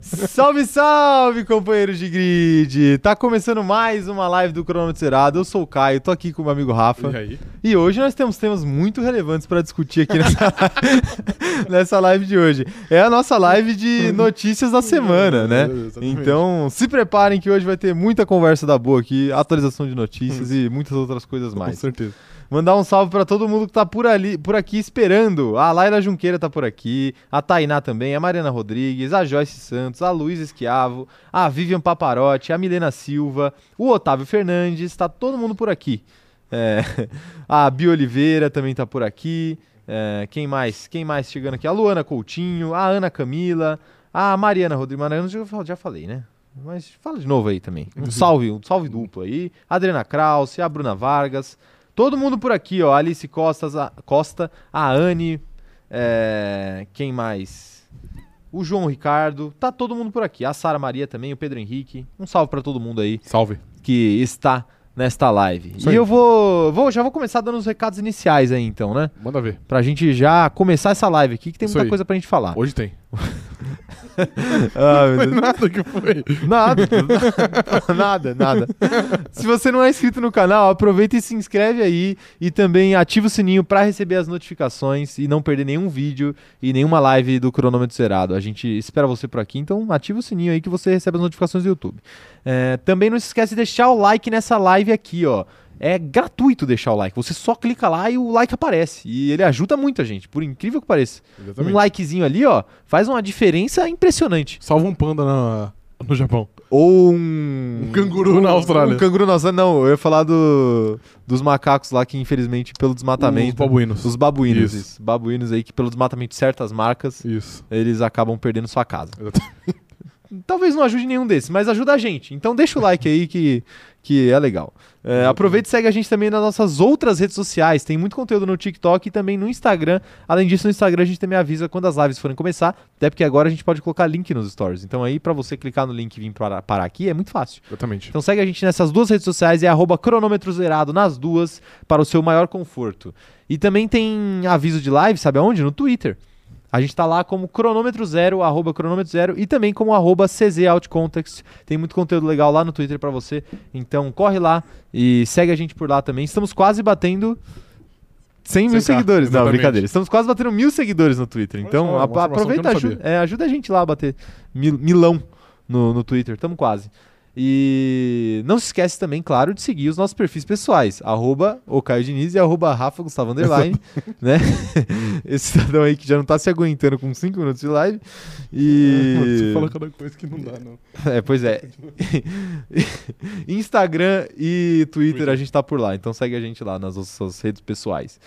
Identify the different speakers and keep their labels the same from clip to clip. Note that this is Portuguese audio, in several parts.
Speaker 1: Salve, salve, companheiros de grid! Tá começando mais uma live do Cronômetro Zerado. Eu sou o Caio, tô aqui com o meu amigo Rafa.
Speaker 2: E aí?
Speaker 1: E hoje nós temos temas muito relevantes para discutir aqui nessa, nessa live de hoje. É a nossa live de notícias da semana, né?
Speaker 2: Exatamente.
Speaker 1: Então, se preparem que hoje vai ter muita conversa da boa aqui, atualização de notícias e muitas outras coisas
Speaker 2: Com
Speaker 1: mais.
Speaker 2: certeza.
Speaker 1: Mandar um salve pra todo mundo que tá por ali, por aqui esperando. A Laila Junqueira tá por aqui, a Tainá também, a Mariana Rodrigues, a Joyce Santos, a Luiz Esquiavo, a Vivian Paparotti, a Milena Silva, o Otávio Fernandes, tá todo mundo por aqui. É, a Bia Oliveira também tá por aqui. É, quem mais? Quem mais chegando aqui? A Luana Coutinho, a Ana Camila, a Mariana Rodrigues. Mariana já, já falei, né? Mas fala de novo aí também. Um salve, um salve duplo aí. A Adriana Krause, a Bruna Vargas. Todo mundo por aqui, ó. Alice Costas, a, Costa, a Anne, é, quem mais? O João Ricardo, tá todo mundo por aqui. A Sara Maria também, o Pedro Henrique. Um salve pra todo mundo aí
Speaker 2: Salve.
Speaker 1: que está nesta live.
Speaker 2: Isso
Speaker 1: e eu vou, vou, já vou começar dando os recados iniciais aí então, né?
Speaker 2: Manda ver.
Speaker 1: Pra gente já começar essa live aqui, que tem
Speaker 2: Isso
Speaker 1: muita
Speaker 2: aí.
Speaker 1: coisa pra gente falar.
Speaker 2: Hoje tem.
Speaker 1: Ah, meu Deus.
Speaker 2: Nada que foi.
Speaker 1: Nada, nada, nada. Se você não é inscrito no canal, aproveita e se inscreve aí e também ativa o sininho para receber as notificações e não perder nenhum vídeo e nenhuma live do cronômetro zerado. A gente espera você por aqui, então ativa o sininho aí que você recebe as notificações do YouTube. É, também não se esquece de deixar o like nessa live aqui, ó. É gratuito deixar o like. Você só clica lá e o like aparece. E ele ajuda muito a gente, por incrível que pareça.
Speaker 2: Exatamente.
Speaker 1: Um likezinho ali, ó, faz uma diferença impressionante.
Speaker 2: Salva um panda na- no Japão.
Speaker 1: Ou um.
Speaker 2: Um canguru na Austrália.
Speaker 1: Um canguru na Austrália. Não, eu ia falar do, dos macacos lá que, infelizmente, pelo desmatamento.
Speaker 2: Os babuínos.
Speaker 1: Os babuínos,
Speaker 2: Isso.
Speaker 1: isso. Babuínos aí que, pelo desmatamento de certas marcas,
Speaker 2: Isso.
Speaker 1: eles acabam perdendo sua casa.
Speaker 2: Exatamente.
Speaker 1: Talvez não ajude nenhum desses, mas ajuda a gente. Então deixa o like aí que, que é legal. É, aproveita e segue a gente também nas nossas outras redes sociais. Tem muito conteúdo no TikTok e também no Instagram. Além disso, no Instagram a gente também avisa quando as lives forem começar. Até porque agora a gente pode colocar link nos stories. Então aí, pra você clicar no link e vir parar, parar aqui, é muito fácil.
Speaker 2: Exatamente.
Speaker 1: Então segue a gente nessas duas redes sociais, é arroba cronômetro zerado nas duas, para o seu maior conforto. E também tem aviso de live, sabe aonde? No Twitter. A gente tá lá como cronômetro zero, arroba cronômetro zero e também como arroba CZ Outcontext. Tem muito conteúdo legal lá no Twitter pra você. Então corre lá e segue a gente por lá também. Estamos quase batendo 100 mil
Speaker 2: 100K,
Speaker 1: seguidores. Não, brilhadeira. Estamos quase batendo mil seguidores no Twitter.
Speaker 2: Olha
Speaker 1: Então
Speaker 2: só, eu
Speaker 1: aproveita, ajuda, é, ajuda a gente lá a bater mil- milão no, no Twitter. Estamos quase. E não se esquece também, claro, de seguir os nossos perfis pessoais, arroba o Caio Diniz e arroba Rafa Gustavo Underline, né? Esse cidadão aí que já não tá se aguentando com 5 minutos de live. E.
Speaker 2: Você fala cada coisa que não dá, não.
Speaker 1: É, pois é. Instagram e Twitter,
Speaker 2: Twitter.
Speaker 1: a gente tá por lá, então segue a gente lá nas nossas redes pessoais.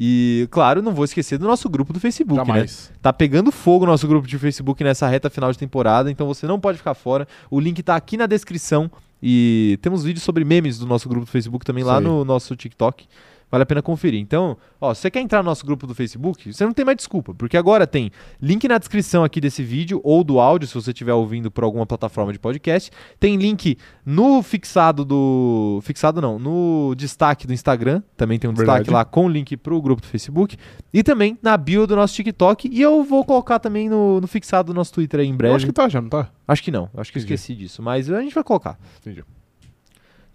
Speaker 1: E, claro, não vou esquecer do nosso grupo do Facebook, né?
Speaker 2: Jamais.
Speaker 1: Tá pegando fogo o nosso grupo de Facebook nessa reta final de temporada, então você não pode ficar fora. O link tá aqui na descrição e temos vídeos sobre memes do nosso grupo do Facebook também
Speaker 2: Isso
Speaker 1: lá
Speaker 2: aí.
Speaker 1: no nosso TikTok. Vale a pena conferir. Então, ó, se você quer entrar no nosso grupo do Facebook, você não tem mais desculpa, porque agora tem link na descrição aqui desse vídeo ou do áudio, se você estiver ouvindo por alguma plataforma de podcast. Tem link no fixado do. Fixado não, no destaque do Instagram. Também tem um
Speaker 2: Verdade.
Speaker 1: destaque lá com o link pro grupo do Facebook. E também na bio do nosso TikTok. E eu vou colocar também no, no fixado do nosso Twitter aí em breve.
Speaker 2: Eu acho que tá, já não tá?
Speaker 1: Acho que não, acho que eu
Speaker 2: Entendi.
Speaker 1: esqueci disso. Mas a gente vai colocar.
Speaker 2: Entendi.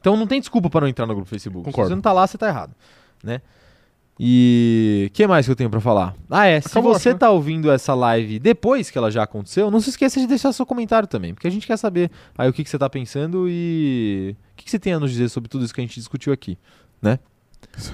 Speaker 1: Então não tem desculpa para não entrar no grupo do Facebook.
Speaker 2: Concordo.
Speaker 1: Se você não tá lá, você tá errado, né? E o que mais que eu tenho para falar? Ah, é, se
Speaker 2: Acabou,
Speaker 1: você
Speaker 2: acho, né?
Speaker 1: tá ouvindo essa live depois que ela já aconteceu, não se esqueça de deixar seu comentário também, porque a gente quer saber aí o que, que você tá pensando e o que, que você tem a nos dizer sobre tudo isso que a gente discutiu aqui, né?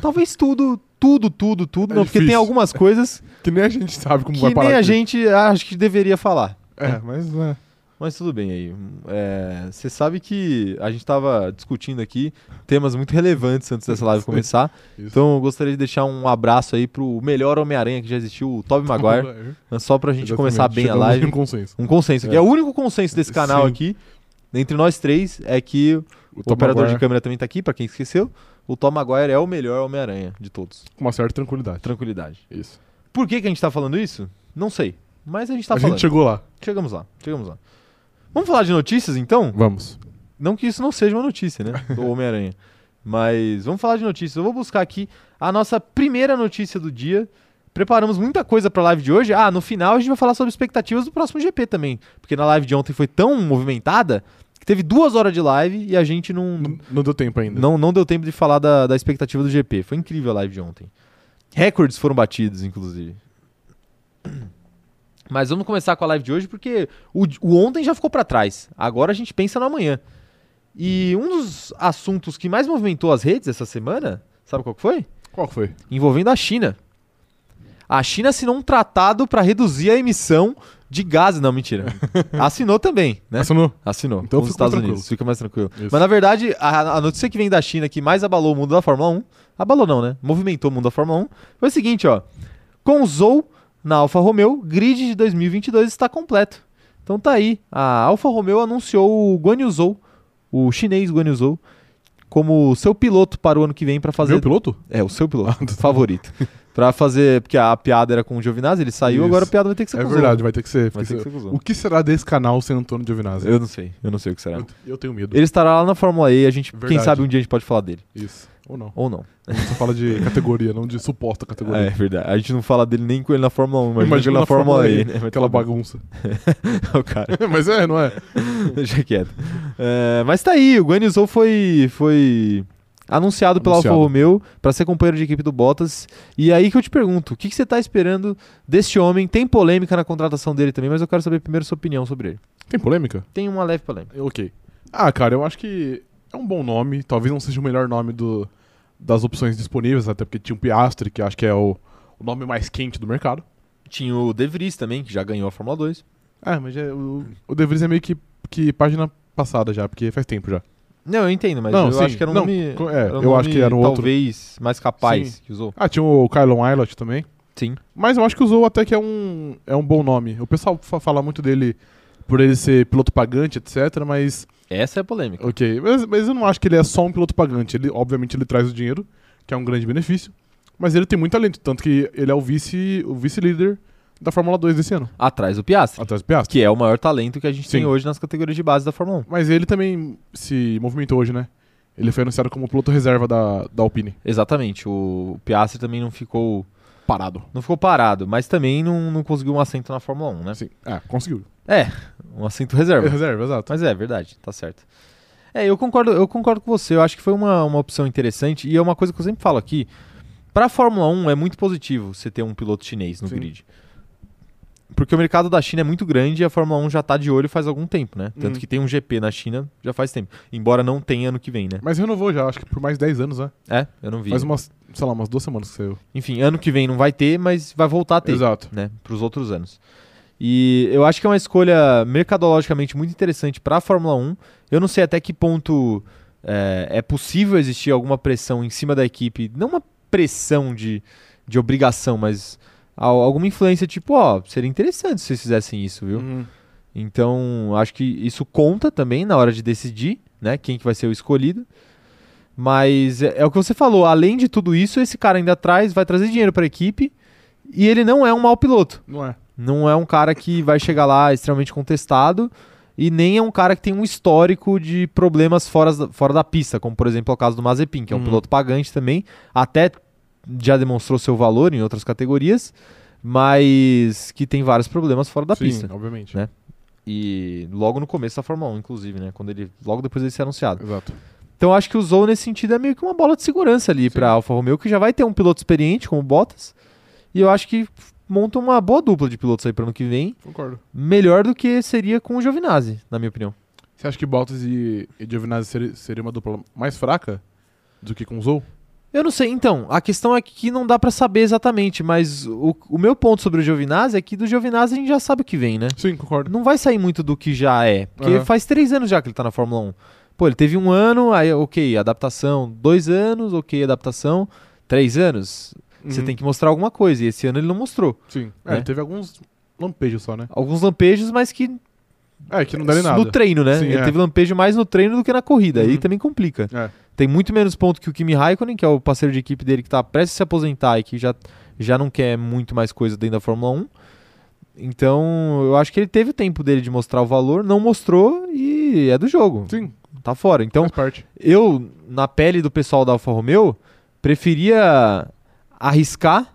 Speaker 1: Talvez tudo, tudo, tudo, tudo,
Speaker 2: É
Speaker 1: não, porque tem algumas coisas
Speaker 2: Que nem a gente sabe como
Speaker 1: que
Speaker 2: vai parar
Speaker 1: nem a
Speaker 2: aqui.
Speaker 1: gente acha que deveria falar.
Speaker 2: É, mas é.
Speaker 1: Mas tudo bem aí. É, Você sabe que a gente tava discutindo aqui temas muito relevantes antes dessa live começar.
Speaker 2: Isso.
Speaker 1: Então eu gostaria de deixar um abraço aí pro melhor Homem-Aranha que já existiu, o Tobey Maguire. né, Só pra gente
Speaker 2: Exatamente.
Speaker 1: começar bem a
Speaker 2: Chegamos
Speaker 1: live.
Speaker 2: em um consenso.
Speaker 1: Um consenso aqui.
Speaker 2: É.
Speaker 1: É o único consenso desse canal
Speaker 2: Sim.
Speaker 1: aqui, entre nós três, é que o,
Speaker 2: Tom
Speaker 1: operador
Speaker 2: Maguire
Speaker 1: de câmera também tá aqui, pra quem esqueceu. O Tom Maguire é o melhor Homem-Aranha de todos.
Speaker 2: Com uma certa tranquilidade.
Speaker 1: Tranquilidade.
Speaker 2: Isso.
Speaker 1: Por que, que a gente tá falando isso? Não sei. Mas a gente tá
Speaker 2: a
Speaker 1: falando.
Speaker 2: gente chegou lá.
Speaker 1: Chegamos lá, chegamos lá. Vamos falar de notícias então?
Speaker 2: Vamos.
Speaker 1: Não que isso não seja uma notícia, né? Do Homem-Aranha. Mas vamos falar de notícias. Eu vou buscar aqui a nossa primeira notícia do dia. preparamos muita coisa pra live de hoje. Ah, no final a gente vai falar sobre expectativas do próximo GP também. Porque na live de ontem foi tão movimentada que teve duas horas de live e a gente não,
Speaker 2: Não, não deu tempo ainda.
Speaker 1: não, não deu tempo de falar da, da expectativa do GP. Foi incrível a live de ontem. Recordes foram batidos, inclusive. Mas vamos começar com a live de hoje porque o, o ontem já ficou pra trás. Agora a gente pensa no amanhã. E um dos assuntos que mais movimentou as redes essa semana, sabe qual que foi?
Speaker 2: Qual foi?
Speaker 1: Envolvendo a China. A China assinou um tratado para reduzir a emissão de gases. Não, mentira. Assinou também, né?
Speaker 2: Assinou?
Speaker 1: Assinou.
Speaker 2: Então
Speaker 1: os Estados
Speaker 2: tranquilo.
Speaker 1: Unidos. Fica mais tranquilo.
Speaker 2: Isso.
Speaker 1: Mas na verdade, a, a notícia que vem da China que mais abalou o mundo da Fórmula 1, abalou não, né? Movimentou o mundo da Fórmula 1, foi o seguinte, ó. Com o Zou na Alfa Romeo, grid de 2022 está completo. Então tá aí. A Alfa Romeo anunciou o Guan Yu Zhou, o chinês Guan Yu Zhou, como seu piloto para o ano que vem para fazer
Speaker 2: Meu piloto?
Speaker 1: é, o seu piloto favorito. Pra fazer. Porque a piada era com o Giovinazzi, ele saiu,
Speaker 2: Isso.
Speaker 1: agora a piada vai ter que ser
Speaker 2: É
Speaker 1: com o
Speaker 2: verdade, vai ter que ser.
Speaker 1: Vai ter que ser o
Speaker 2: que será desse canal sem Antônio Giovinazzi?
Speaker 1: Eu não sei, eu não sei o que será.
Speaker 2: Eu, eu tenho medo.
Speaker 1: Ele estará lá na Fórmula E, a gente, quem sabe um dia a gente pode falar dele.
Speaker 2: Isso. Ou não.
Speaker 1: Ou não.
Speaker 2: A gente só fala de categoria, não de suposta
Speaker 1: É
Speaker 2: categoria.
Speaker 1: verdade. A gente não fala dele nem com ele na Fórmula 1, mas
Speaker 2: Imagina
Speaker 1: ele na
Speaker 2: na
Speaker 1: Fórmula,
Speaker 2: Fórmula
Speaker 1: E,
Speaker 2: E,
Speaker 1: né?
Speaker 2: Aquela bagunça.
Speaker 1: o cara.
Speaker 2: Mas é, não é?
Speaker 1: Deixa quieto. É, mas tá aí, o Guan Yu Zhou foi, foi anunciado pela Alfa
Speaker 2: Anunciado.
Speaker 1: Romeo pra ser companheiro de equipe do Bottas. E aí que eu te pergunto, o que, que você tá esperando deste homem? Tem polêmica na contratação dele também, mas eu quero saber primeiro sua opinião sobre ele.
Speaker 2: Tem polêmica?
Speaker 1: Tem uma leve polêmica.
Speaker 2: Ok. Ah, cara, eu acho que é um bom nome. Talvez não seja o melhor nome do, das opções disponíveis, até porque tinha o Piastri, que acho que é o, o nome mais quente do mercado.
Speaker 1: Tinha o De Vries também, que já ganhou a Fórmula 2.
Speaker 2: Ah, mas é, o, o De Vries é meio que, que página passada já, porque faz tempo já.
Speaker 1: Não, eu entendo, mas
Speaker 2: Não,
Speaker 1: eu
Speaker 2: sim.
Speaker 1: acho que era um
Speaker 2: Não,
Speaker 1: nome.
Speaker 2: é,
Speaker 1: era um
Speaker 2: eu acho
Speaker 1: nome
Speaker 2: que era um outro-
Speaker 1: Talvez mais capaz
Speaker 2: Sim.
Speaker 1: que usou.
Speaker 2: Ah, tinha o Kylon Eilert também.
Speaker 1: Sim.
Speaker 2: Mas eu acho que o Zou até que é um, é um bom nome. O pessoal fa- fala muito dele por ele ser piloto pagante, etc. Mas,
Speaker 1: Essa é a polêmica.
Speaker 2: ok. Mas, mas eu não acho que ele é só um piloto pagante. Ele, obviamente, ele traz o dinheiro, que é um grande benefício. Mas ele tem muito talento, tanto que ele é o vice o vice-líder da Fórmula 2 desse ano,
Speaker 1: Atrás do Piastri,
Speaker 2: atrás do Piastri.
Speaker 1: que é o maior talento que a gente tem
Speaker 2: Sim.
Speaker 1: hoje nas categorias de base da Fórmula 1.
Speaker 2: Mas ele também se movimentou hoje, né? Ele foi anunciado como piloto reserva da, da Alpine.
Speaker 1: Exatamente. O Piastri também não ficou.
Speaker 2: Parado.
Speaker 1: Não ficou parado, mas também não, não conseguiu um assento na Fórmula 1, né?
Speaker 2: Sim. Ah, conseguiu.
Speaker 1: É, um assento reserva.
Speaker 2: É reserva, exato.
Speaker 1: Mas é verdade, tá certo. É, eu concordo, eu concordo com você. Eu acho que foi uma, uma opção interessante e é uma coisa que eu sempre falo aqui. Pra Fórmula 1 é muito positivo você ter um piloto chinês no
Speaker 2: Sim.
Speaker 1: grid. Porque o mercado da China é muito grande e a Fórmula 1 já tá de olho faz algum tempo, né? Tanto
Speaker 2: Uhum.
Speaker 1: que tem um GP na China já faz tempo. Embora não tenha ano que vem, né?
Speaker 2: Mas renovou já, acho que por mais 10 anos, né?
Speaker 1: É, eu não vi.
Speaker 2: Faz umas, sei lá, umas duas semanas que saiu.
Speaker 1: Enfim, ano que vem não vai ter, mas vai voltar a ter.
Speaker 2: Exato.
Speaker 1: né, para os outros anos. E eu acho que é uma escolha mercadologicamente muito interessante para a Fórmula 1. Eu não sei até que ponto é, é possível existir alguma pressão em cima da equipe, não uma pressão de, de obrigação, mas al- alguma influência tipo, ó, seria interessante se vocês fizessem isso, viu?
Speaker 2: Uhum.
Speaker 1: Então, acho que isso conta também na hora de decidir, né, quem que vai ser o escolhido. Mas é, é o que você falou, além de tudo isso, esse cara ainda traz, vai trazer dinheiro para a equipe e ele não é um mau piloto.
Speaker 2: Não é.
Speaker 1: Não é um cara que vai chegar lá extremamente contestado e nem é um cara que tem um histórico de problemas fora, da- fora da pista, como por exemplo é o caso do Mazepin, que é um
Speaker 2: Uhum.
Speaker 1: piloto pagante também, até já demonstrou seu valor em outras categorias, mas que tem vários problemas fora da
Speaker 2: Sim,
Speaker 1: pista.
Speaker 2: obviamente.
Speaker 1: né? E logo no começo da Fórmula 1, inclusive, né? Quando ele, logo depois dele ser anunciado.
Speaker 2: Exato.
Speaker 1: Então eu acho que o Zou nesse sentido é meio que uma bola de segurança ali para Alfa Romeo, que já vai ter um piloto experiente como o Bottas. E eu acho que monta uma boa dupla de pilotos aí para ano que vem,
Speaker 2: Concordo.
Speaker 1: melhor do que seria com o Giovinazzi, na minha opinião.
Speaker 2: Você acha que Bottas e, e Giovinazzi seria, seria uma dupla mais fraca do que com o Zou?
Speaker 1: Eu não sei, então, a questão é que não dá para saber exatamente, mas o, o meu ponto sobre o Giovinazzi é que do Giovinazzi a gente já sabe o que vem, né?
Speaker 2: Sim, concordo.
Speaker 1: Não vai sair muito do que já é, porque
Speaker 2: Aham.
Speaker 1: faz três anos já que ele tá na Fórmula 1. Pô, ele teve um ano, aí ok, adaptação, dois anos, ok, adaptação, três anos, você
Speaker 2: Uhum.
Speaker 1: tem que mostrar alguma coisa, e esse ano ele não mostrou.
Speaker 2: Sim. É,
Speaker 1: né?
Speaker 2: ele teve alguns lampejos só, né?
Speaker 1: Alguns lampejos, mas que
Speaker 2: É, que não dá nada.
Speaker 1: no treino, né?
Speaker 2: Sim,
Speaker 1: ele
Speaker 2: é.
Speaker 1: teve lampejo mais no treino do que na corrida, aí
Speaker 2: Uhum.
Speaker 1: também complica.
Speaker 2: É.
Speaker 1: Tem muito menos ponto que o Kimi Raikkonen, que é o parceiro de equipe dele que tá prestes a se aposentar e que já, já não quer muito mais coisa dentro da Fórmula 1. Então, eu acho que ele teve o tempo dele de mostrar o valor, não mostrou e é do jogo.
Speaker 2: Sim,
Speaker 1: Tá fora. Então, eu, na pele do pessoal da Alfa Romeo, preferia arriscar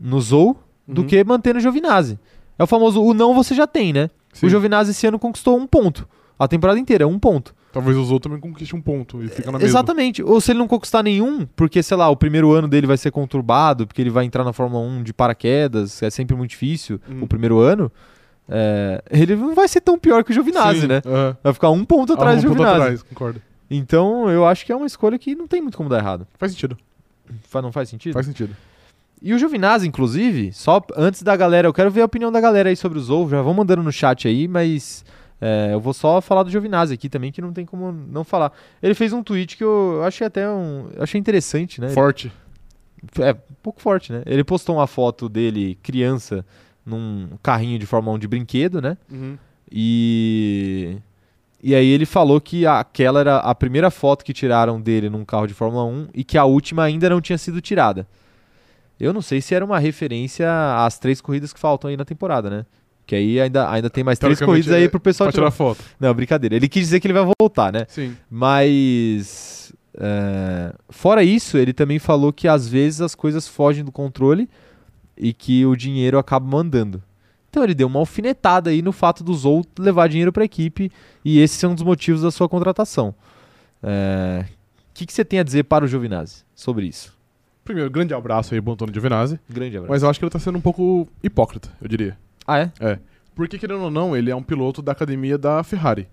Speaker 1: no Zou do
Speaker 2: Uhum.
Speaker 1: que manter no Giovinazzi. É o famoso, o não você já tem, né?
Speaker 2: Sim.
Speaker 1: O Giovinazzi esse ano conquistou um ponto. A temporada inteira, um ponto.
Speaker 2: Talvez o Zou também conquiste um ponto e fica na mesma.
Speaker 1: Exatamente. Ou se ele não conquistar nenhum, porque, sei lá, o primeiro ano dele vai ser conturbado, porque ele vai entrar na Fórmula 1 de paraquedas, é sempre muito difícil
Speaker 2: Hum.
Speaker 1: o primeiro ano, é, ele não vai ser tão pior que o Giovinazzi,
Speaker 2: Sim,
Speaker 1: né? Vai ficar um ponto atrás
Speaker 2: Ah,
Speaker 1: do
Speaker 2: um ponto
Speaker 1: Giovinazzi.
Speaker 2: atrás, concordo.
Speaker 1: Então, eu acho que é uma escolha que não tem muito como dar errado.
Speaker 2: Faz sentido.
Speaker 1: Não faz sentido?
Speaker 2: Faz sentido.
Speaker 1: E o Giovinazzi, inclusive, só antes da galera, eu quero ver a opinião da galera aí sobre o Zou, já vão mandando no chat aí, mas é, eu vou só falar do Giovinazzi aqui também, que não tem como não falar. Ele fez um tweet que eu achei até um. achei interessante, né?
Speaker 2: Forte.
Speaker 1: É, um pouco forte, né? Ele postou uma foto dele, criança, num carrinho de Fórmula 1 de brinquedo, né?
Speaker 2: Uhum.
Speaker 1: E. E aí ele falou que aquela era a primeira foto que tiraram dele num carro de Fórmula 1 e que a última ainda não tinha sido tirada. Eu não sei se era uma referência às três corridas que faltam aí na temporada, né? Que aí ainda, ainda tem mais três corridas aí
Speaker 2: é
Speaker 1: pro pessoal
Speaker 2: Pra tirar foto.
Speaker 1: Não, brincadeira. Ele quis dizer que ele vai voltar, né?
Speaker 2: Sim.
Speaker 1: Mas. é, fora isso, ele também falou que às vezes as coisas fogem do controle e que o dinheiro acaba mandando. Então ele deu uma alfinetada aí no fato do Zou levar dinheiro para a equipe e esse é um dos motivos da sua contratação. É, O que, que você tem a dizer para o Giovinazzi sobre isso?
Speaker 2: Primeiro, grande abraço aí pro Antônio Giovinazzi.
Speaker 1: Grande abraço.
Speaker 2: Mas eu acho que ele tá sendo um pouco hipócrita, eu diria.
Speaker 1: Ah, é?
Speaker 2: Porque, querendo ou não, ele é um piloto da academia da Ferrari.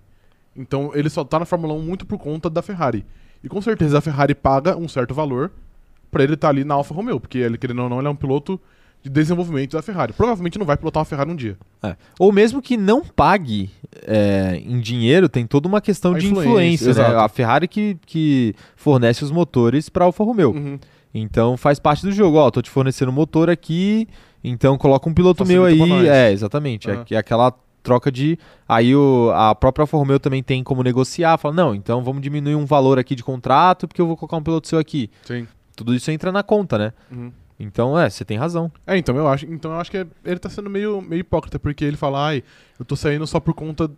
Speaker 2: Então, ele só tá na Fórmula 1 muito por conta da Ferrari. E com certeza a Ferrari paga um certo valor pra ele estar ali na Alfa Romeo. Porque, ele, querendo ou não, ele é um piloto de desenvolvimento da Ferrari. Provavelmente não vai pilotar uma Ferrari um dia.
Speaker 1: Ou mesmo que não pague é, em dinheiro, tem toda uma questão
Speaker 2: A
Speaker 1: de
Speaker 2: influência,
Speaker 1: influência, né? A Ferrari que, que fornece os motores para Alfa Romeo.
Speaker 2: Uhum.
Speaker 1: Então faz parte do jogo. Ó, tô te fornecendo motor aqui, então coloca um piloto meu
Speaker 2: Facilita pra
Speaker 1: aí. É, exatamente. É,
Speaker 2: Aham.
Speaker 1: que é aquela troca de. Aí o, a própria Alfa Romeo também tem como negociar. Fala, não, então vamos diminuir um valor aqui de contrato, porque eu vou colocar um piloto seu aqui.
Speaker 2: Sim.
Speaker 1: Tudo isso entra na conta, né?
Speaker 2: Uhum.
Speaker 1: Então, é, você tem razão.
Speaker 2: É, então eu acho, então eu acho que é- ele tá sendo meio, meio hipócrita, porque ele fala, ai, eu tô saindo só por conta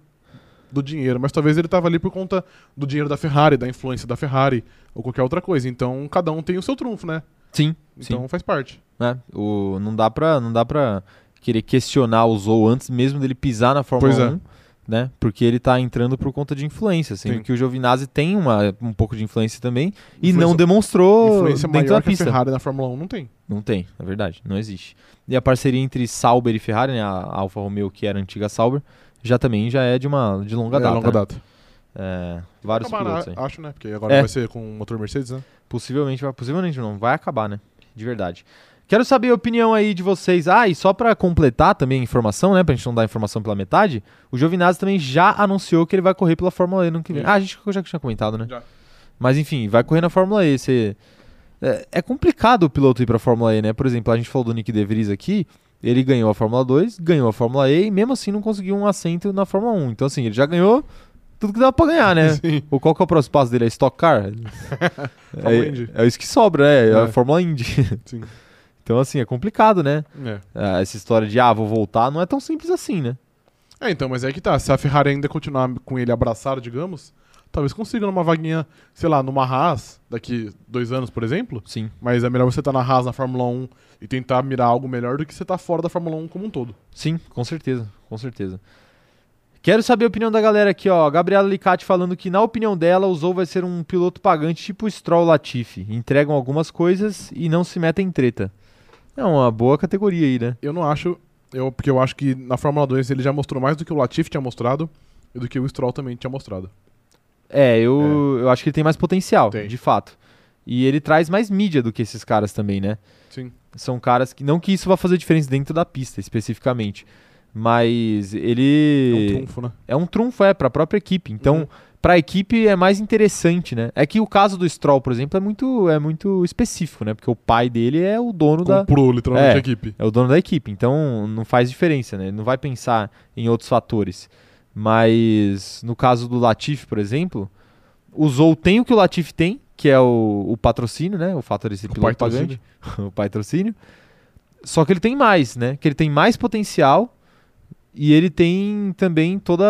Speaker 2: do dinheiro, mas talvez ele tava ali por conta do dinheiro da Ferrari, da influência da Ferrari, ou qualquer outra coisa. Então cada um tem o seu trunfo, né?
Speaker 1: Sim,
Speaker 2: Então
Speaker 1: sim.
Speaker 2: faz parte.
Speaker 1: Né? O, não, dá pra, não dá pra querer questionar o Zou antes mesmo dele pisar na Fórmula
Speaker 2: Pois é.
Speaker 1: 1. Né? Porque ele tá entrando por conta de influência, sendo
Speaker 2: Sim.
Speaker 1: que o Giovinazzi tem uma, um pouco de influência também e
Speaker 2: Influência-
Speaker 1: não demonstrou
Speaker 2: Influência
Speaker 1: dentro
Speaker 2: maior
Speaker 1: da
Speaker 2: que a
Speaker 1: pista.
Speaker 2: Ferrari na Fórmula 1 não tem.
Speaker 1: Não tem, é verdade, não existe. E a parceria entre Sauber e Ferrari, né, a Alfa Romeo, que era a antiga Sauber, já também já é de uma de longa
Speaker 2: é,
Speaker 1: data.
Speaker 2: longa
Speaker 1: né?
Speaker 2: data.
Speaker 1: É, vários
Speaker 2: Acabar,
Speaker 1: pilotos aí.
Speaker 2: Acho, né? Porque agora
Speaker 1: É.
Speaker 2: vai ser com o motor Mercedes, né?
Speaker 1: Possivelmente, vai, possivelmente não, vai acabar, né? De verdade. Quero saber a opinião aí de vocês. Ah, e só pra completar também a informação, né? Pra gente não dar informação pela metade, o Giovinazzi também já anunciou que ele vai correr pela Fórmula E no que vem. Ah, a gente já tinha comentado, né?
Speaker 2: Já.
Speaker 1: Mas enfim, vai correr na Fórmula E. Você... É, é complicado o piloto ir pra Fórmula E, né? Por exemplo, a gente falou do Nick De Vries aqui. Ele ganhou a Fórmula 2, ganhou a Fórmula E e mesmo assim não conseguiu um assento na Fórmula 1. Então, assim, ele já ganhou tudo que dava pra ganhar, né?
Speaker 2: Sim.
Speaker 1: Ou qual que é o próximo passo dele? É Stock Car? É, é isso que sobra, é, é a
Speaker 2: É.
Speaker 1: Fórmula Indy.
Speaker 2: Sim.
Speaker 1: Então, assim, é complicado, né?
Speaker 2: É.
Speaker 1: Ah, Essa história de, ah, vou voltar, não é tão simples assim, né?
Speaker 2: É, então, mas é que tá. Se a Ferrari ainda continuar com ele abraçado, digamos, talvez consiga numa vaguinha, sei lá, numa Haas, daqui dois anos, por exemplo.
Speaker 1: Sim.
Speaker 2: Mas é melhor você estar na Haas na Fórmula 1 e tentar mirar algo melhor do que você estar fora da Fórmula 1 como um todo.
Speaker 1: Sim, com certeza, com certeza. Quero saber a opinião da galera aqui, ó. Gabriela Licati falando que, na opinião dela, o Zou vai ser um piloto pagante tipo o Stroll Latifi. Entregam algumas coisas e não se metem em treta. É uma boa categoria aí, né?
Speaker 2: Eu não acho, eu, porque eu acho que na Fórmula 2 ele já mostrou mais do que o Latifi tinha mostrado e do que o Stroll também tinha mostrado.
Speaker 1: É, eu, eu acho que ele tem mais potencial,
Speaker 2: Tem.
Speaker 1: de fato. E ele traz mais mídia do que esses caras também, né?
Speaker 2: Sim.
Speaker 1: São caras que. Não que isso vá fazer diferença dentro da pista, especificamente. Mas
Speaker 2: É
Speaker 1: ele.
Speaker 2: um trunfo, né?
Speaker 1: É um trunfo, é, pra própria equipe. Então,
Speaker 2: Uhum.
Speaker 1: Pra equipe é mais interessante, né? É que o caso do Stroll, por exemplo, é muito, é muito específico, né? Porque o pai dele é o dono da.
Speaker 2: Comprou literalmente
Speaker 1: É.
Speaker 2: a equipe.
Speaker 1: É o dono da equipe. Então, não faz diferença, né? Ele não vai pensar em outros fatores. Mas no caso do Latifi, por exemplo, o Zou tem o que o Latifi tem, que é o, o patrocínio, né? O fator desse
Speaker 2: O
Speaker 1: piloto pagante. o patrocínio. Só que ele tem mais, né? Que ele tem mais potencial e ele tem também todo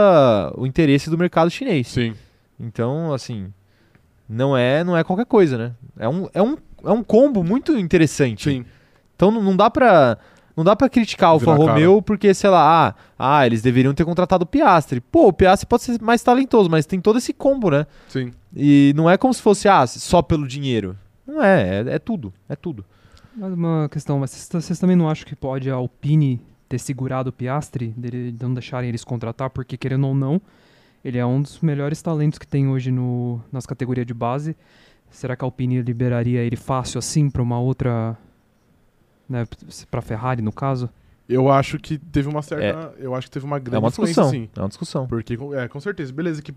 Speaker 1: o interesse do mercado chinês.
Speaker 2: Sim.
Speaker 1: Então, assim, não é, não é qualquer coisa, né? É um, é um, é um combo muito interessante.
Speaker 2: Sim.
Speaker 1: Então não não dá pra. Não dá pra criticar a Alfa. Romeo porque, sei lá, ah, ah, eles deveriam ter contratado o Piastri. Pô, o Piastri pode ser mais talentoso, mas tem todo esse combo, né?
Speaker 2: Sim.
Speaker 1: E não é como se fosse, ah, só pelo dinheiro. Não é, é, é tudo, é tudo.
Speaker 3: Mas uma questão, mas vocês, vocês também não acham que pode a Alpine ter segurado o Piastri, dele não deixarem eles contratar, porque querendo ou não, ele é um dos melhores talentos que tem hoje no, nas categorias de base. Será que a Alpine liberaria ele fácil assim para uma outra, né, para Ferrari no caso?
Speaker 2: Eu acho que teve uma certa. Eu acho que teve uma grande
Speaker 1: É uma
Speaker 2: influência,
Speaker 1: discussão.
Speaker 2: sim.
Speaker 1: É uma discussão.
Speaker 2: Porque, com- é, com certeza, beleza que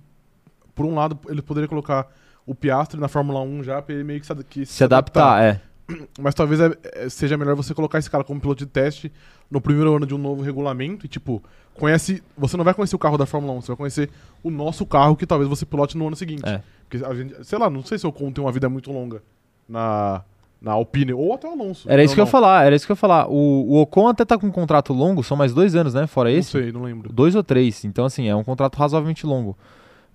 Speaker 2: por um lado ele poderia colocar o Piastri na Fórmula 1 já pra ele meio que se, ad- que
Speaker 1: Se adaptar, é.
Speaker 2: Mas talvez é- é- seja melhor você colocar esse cara como piloto de teste no primeiro ano de um novo regulamento e, tipo, conhece. Você não vai conhecer o carro da Fórmula 1, você vai conhecer o nosso carro que talvez você pilote no ano seguinte.
Speaker 1: É.
Speaker 2: Porque a gente, sei lá, não sei se o Ocon tem uma vida muito longa na, na Alpine ou até o Alonso.
Speaker 1: Era isso
Speaker 2: Não,
Speaker 1: que eu ia
Speaker 2: não.
Speaker 1: falar, era isso que eu ia falar. O, o Ocon até tá com um contrato longo, são mais dois anos, né? Fora
Speaker 2: Não
Speaker 1: esse.
Speaker 2: sei, não lembro.
Speaker 1: Dois ou três. Então, assim, é um contrato razoavelmente longo.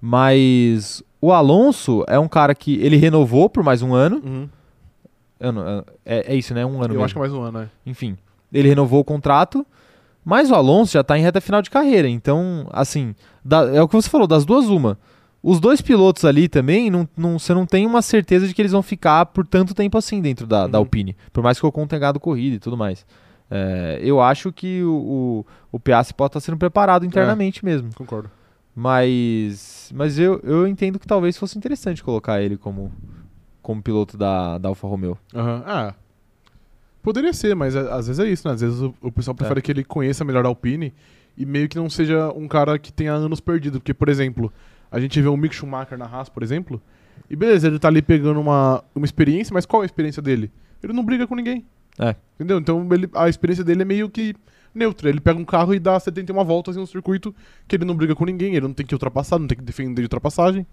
Speaker 1: Mas o Alonso é um cara que ele renovou por mais um ano.
Speaker 2: Uhum.
Speaker 1: Não- é, é isso, né? Um ano
Speaker 2: Eu
Speaker 1: mesmo.
Speaker 2: acho que é mais um ano, né?
Speaker 1: Enfim, ele renovou o contrato, mas o Alonso já tá em reta final de carreira. Então, assim, da- é o que você falou, das duas, uma. Os dois pilotos ali também, não, não- você não tem uma certeza de que eles vão ficar por tanto tempo assim dentro da, da
Speaker 2: Uhum.
Speaker 1: Alpine. Por mais que o Ocon tenha ganhado corrida e tudo mais. É, eu acho que o, o, o Piastri pode estar sendo preparado internamente mesmo.
Speaker 2: Concordo.
Speaker 1: Mas, mas eu, eu entendo que talvez fosse interessante colocar ele como, como piloto da, da Alfa Romeo.
Speaker 2: Aham. Ah. Poderia ser, mas é- às vezes é isso, né? Às vezes o, o pessoal prefere que ele conheça melhor a Alpine e meio que não seja um cara que tenha anos perdido. Porque, por exemplo, a gente vê o Mick Schumacher na Haas, por exemplo, e beleza, ele tá ali pegando uma, uma experiência, mas qual é a experiência dele? Ele não briga com ninguém.
Speaker 1: É.
Speaker 2: Entendeu? Então ele- a experiência dele é meio que neutra. Ele pega um carro e dá 71 voltas em um circuito que ele não briga com ninguém, ele não tem que ultrapassar, não tem que defender de ultrapassagem.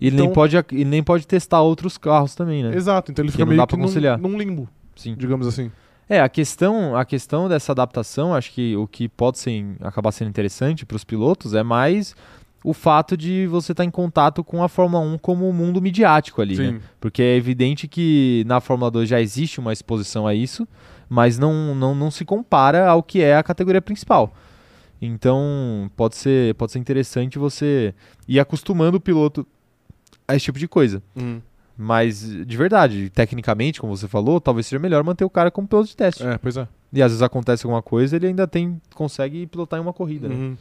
Speaker 1: E ele, nem
Speaker 2: Então-
Speaker 1: pode, ele nem pode testar outros carros também, né?
Speaker 2: Exato, então ele fica meio
Speaker 1: dá
Speaker 2: que num, num limbo,
Speaker 1: Sim.
Speaker 2: digamos assim.
Speaker 1: É, a questão, a questão dessa adaptação, acho que o que pode ser, acabar sendo interessante para os pilotos é mais o fato de você estar em contato com a Fórmula 1 como um mundo midiático ali, né? Porque é evidente que na Fórmula 2 já existe uma exposição a isso, mas não, não, não se compara ao que é a categoria principal. Então, pode ser, pode ser interessante você ir acostumando o piloto a esse tipo de coisa.
Speaker 2: Uhum.
Speaker 1: Mas, de verdade, tecnicamente, como você falou, talvez seja melhor manter o cara como piloto de teste.
Speaker 2: É, pois é.
Speaker 1: E às vezes acontece alguma coisa, ele ainda tem consegue pilotar em uma corrida, né?
Speaker 2: Uhum.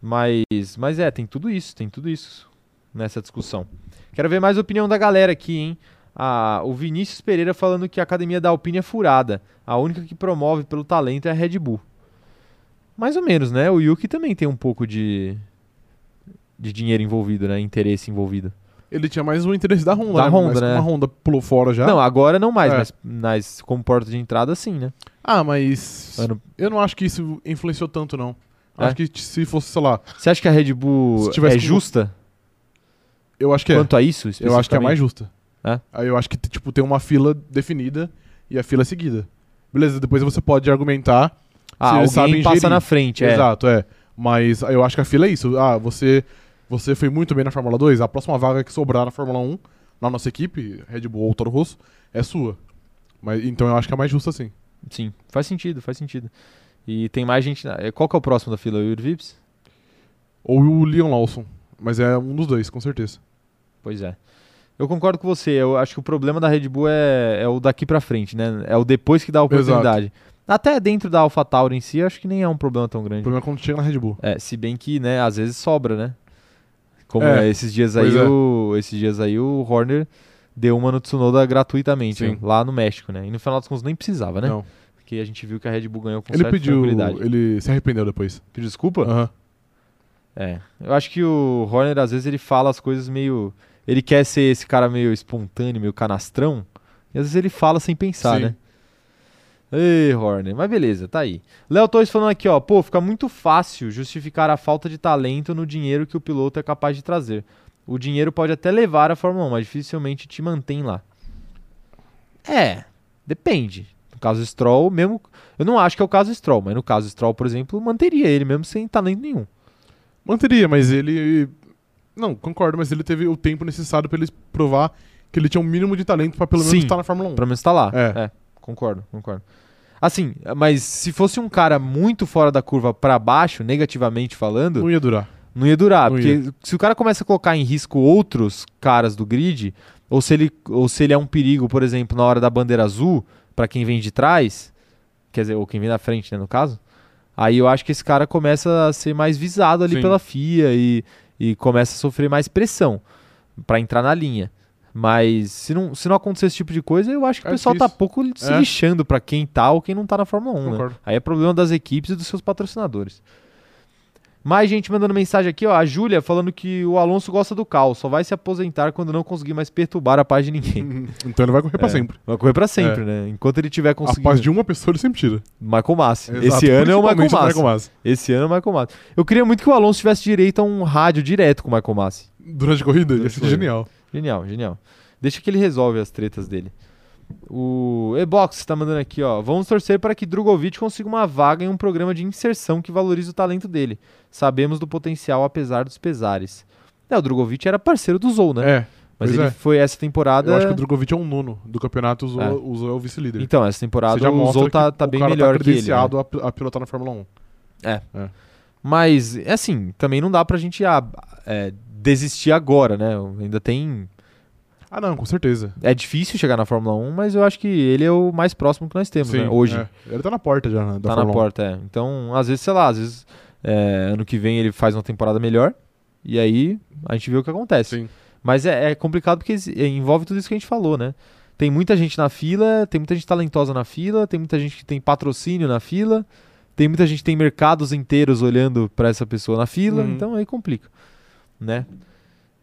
Speaker 1: Mas, mas é, tem tudo isso, tem tudo isso nessa discussão. Quero ver mais a opinião da galera aqui, hein? Ah, o Vinícius Pereira falando que a academia da Alpine é furada. A única que promove pelo talento é a Red Bull. Mais ou menos, né? O Yuki também tem um pouco de, de dinheiro envolvido, né? Interesse envolvido.
Speaker 2: Ele tinha mais um interesse da Honda,
Speaker 1: Da
Speaker 2: né?
Speaker 1: Honda,
Speaker 2: mas
Speaker 1: né?
Speaker 2: a Honda pulou fora já.
Speaker 1: Não, agora não mais,
Speaker 2: É.
Speaker 1: mas, mas como porta de entrada, sim, né?
Speaker 2: Ah, mas
Speaker 1: Ano-
Speaker 2: eu não acho que isso influenciou tanto, não.
Speaker 1: É?
Speaker 2: Acho que se fosse, sei lá,
Speaker 1: Você acha que a Red Bull é
Speaker 2: com-
Speaker 1: justa
Speaker 2: eu acho que é.
Speaker 1: quanto a isso?
Speaker 2: Eu acho que é mais justa.
Speaker 1: É?
Speaker 2: Aí eu acho que tipo tem uma fila definida e a fila é seguida. Beleza, depois você pode argumentar.
Speaker 1: Ah,
Speaker 2: se
Speaker 1: alguém
Speaker 2: sabem
Speaker 1: passa na frente, é.
Speaker 2: Exato, é. Mas eu acho que a fila é isso. Ah, você você foi muito bem na Fórmula 2, a próxima vaga que sobrar na Fórmula 1, na nossa equipe, Red Bull ou Toro Rosso, é sua. Mas então eu acho que é mais justo assim.
Speaker 1: Sim, faz sentido, faz sentido. E tem mais gente. na- é, Qual que é o próximo da fila? O Yuri Vips?
Speaker 2: Ou o Leon Lawson, mas é um dos dois, com certeza.
Speaker 1: Pois é. Eu concordo com você. Eu acho que o problema da Red Bull é, é o daqui pra frente, né? É o depois que dá a oportunidade. Até dentro da AlphaTauri em si, acho que nem é um problema tão
Speaker 2: O
Speaker 1: grande.
Speaker 2: problema é quando chega na Red Bull.
Speaker 1: É, se bem que, né, às vezes sobra, né? Como
Speaker 2: É,
Speaker 1: é, esses dias aí
Speaker 2: é.
Speaker 1: o esses dias aí o Horner deu uma no Tsunoda gratuitamente, né, lá no México, né? E no final das contas nem precisava, né?
Speaker 2: Não.
Speaker 1: Porque a gente viu que a Red Bull ganhou com
Speaker 2: Ele
Speaker 1: certa
Speaker 2: pediu, ele se arrependeu depois.
Speaker 1: Pediu desculpa?
Speaker 2: Aham.
Speaker 1: É. Eu acho que o Horner, às vezes, ele fala as coisas meio. Ele quer ser esse cara meio espontâneo, meio canastrão. E às vezes ele fala sem pensar,
Speaker 2: Sim.
Speaker 1: né? Ei, Horner. Mas beleza, tá aí. Léo Torres falando aqui, ó. Pô, fica muito fácil justificar a falta de talento no dinheiro que o piloto é capaz de trazer. O dinheiro pode até levar a Fórmula 1, mas dificilmente te mantém lá. É, depende. No caso Stroll, mesmo. Eu não acho que é o caso Stroll, mas no caso Stroll, por exemplo, manteria ele mesmo sem talento nenhum.
Speaker 2: Manteria, mas ele. Não, concordo, mas ele teve o tempo necessário pra ele provar que ele tinha um mínimo de talento pra pelo menos
Speaker 1: Sim.
Speaker 2: estar na Fórmula 1.
Speaker 1: Pelo menos tá lá.
Speaker 2: É.
Speaker 1: concordo, concordo. Assim, mas se fosse um cara muito fora da curva pra baixo, negativamente falando,
Speaker 2: Não ia durar.
Speaker 1: não ia durar.
Speaker 2: Não
Speaker 1: porque se o cara começa a colocar em risco outros caras do grid, ou se ele, ou se ele é um perigo, por exemplo, na hora da bandeira azul, pra quem vem de trás, quer dizer, ou quem vem na frente, né, no caso, aí eu acho que esse cara começa a ser mais visado ali
Speaker 2: Sim.
Speaker 1: pela FIA e, e começa a sofrer mais pressão pra entrar na linha. Mas se não, se não acontecer esse tipo de coisa, eu acho que o
Speaker 2: É
Speaker 1: pessoal tá
Speaker 2: difícil.
Speaker 1: pouco se
Speaker 2: É.
Speaker 1: lixando pra quem tá ou quem não tá na Fórmula 1, né? Aí é problema das equipes e dos seus patrocinadores. Mais gente mandando mensagem aqui, ó. A Júlia falando que o Alonso gosta do caos, só vai se aposentar quando não conseguir mais perturbar a paz de ninguém.
Speaker 2: Então ele vai correr pra
Speaker 1: É,
Speaker 2: sempre.
Speaker 1: Vai correr pra sempre, né? Enquanto ele tiver
Speaker 2: A
Speaker 1: conseguindo.
Speaker 2: paz de uma pessoa ele sempre tira.
Speaker 1: Michael Massi.
Speaker 2: Exato,
Speaker 1: Esse ano é o Michael Massi.
Speaker 2: Massi.
Speaker 1: Esse ano é o Michael Massi. Eu queria muito que o Alonso tivesse direito a um rádio direto com o Michael Massi.
Speaker 2: Durante a corrida, ia
Speaker 1: Durante
Speaker 2: ser
Speaker 1: a corrida.
Speaker 2: genial.
Speaker 1: Genial, genial. Deixa que ele resolve as tretas dele. O Ebox tá mandando aqui, ó. Vamos torcer para que Drogovic consiga uma vaga em um programa de inserção que valorize o talento dele. Sabemos do potencial apesar dos pesares. É, o Drogovic era parceiro do Zou, né?
Speaker 2: É.
Speaker 1: Mas ele
Speaker 2: é.
Speaker 1: foi essa temporada.
Speaker 2: Eu acho que o Drogovic é um nono do campeonato, usou,
Speaker 1: É.
Speaker 2: usou é o vice-líder.
Speaker 1: Então, essa temporada o Zou tá, tá
Speaker 2: o
Speaker 1: bem
Speaker 2: cara
Speaker 1: melhor
Speaker 2: tá
Speaker 1: que ele. né?
Speaker 2: a a, pilotar na Fórmula 1.
Speaker 1: Mas, é assim, também não dá pra gente ah, é, desistir agora, né? Ainda tem.
Speaker 2: Ah, não, com certeza.
Speaker 1: É difícil chegar na Fórmula 1, mas eu acho que ele é o mais próximo que nós temos,
Speaker 2: Sim,
Speaker 1: né? Hoje.
Speaker 2: é. Ele tá na porta já, né, da
Speaker 1: tá na
Speaker 2: Fórmula 1.
Speaker 1: porta, é. Então, às vezes, sei lá, às vezes é, ano que vem ele faz uma temporada melhor e aí a gente vê o que acontece.
Speaker 2: Sim.
Speaker 1: Mas é, é complicado porque envolve tudo isso que a gente falou, né? Tem muita gente na fila, tem muita gente talentosa na fila, tem muita gente que tem patrocínio na fila, tem muita gente que tem mercados inteiros olhando pra essa pessoa na fila,
Speaker 2: Uhum.
Speaker 1: então aí complica, né?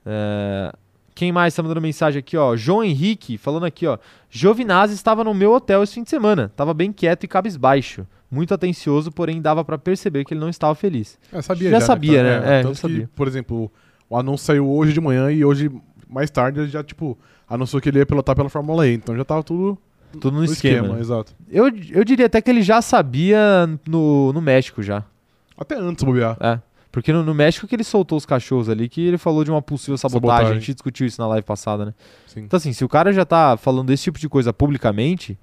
Speaker 1: É, Quem mais tá mandando mensagem aqui, ó? João Henrique falando aqui, ó. Giovinazzi estava no meu hotel esse fim de semana. Tava bem quieto e cabisbaixo. Muito atencioso, porém dava pra perceber que ele não estava feliz.
Speaker 2: É, sabia
Speaker 1: Já
Speaker 2: já,
Speaker 1: sabia,
Speaker 2: tá?
Speaker 1: né? É,
Speaker 2: tanto
Speaker 1: já sabia.
Speaker 2: que, por exemplo, o anúncio saiu hoje de manhã e hoje, mais tarde, ele já, tipo, anunciou que ele ia pilotar pela Fórmula E. Então já tava tudo
Speaker 1: Tudo no,
Speaker 2: no
Speaker 1: esquema.
Speaker 2: esquema,
Speaker 1: né?
Speaker 2: exato.
Speaker 1: Eu, eu diria até que ele já sabia no, no México já.
Speaker 2: Até antes bobear.
Speaker 1: É. Porque no, no México que ele soltou os cachorros ali, que ele falou de uma possível sabotagem.
Speaker 2: Sabotagem.
Speaker 1: A gente discutiu isso na live passada, né?
Speaker 2: Sim.
Speaker 1: Então, assim, se o cara já tá falando desse tipo de coisa publicamente,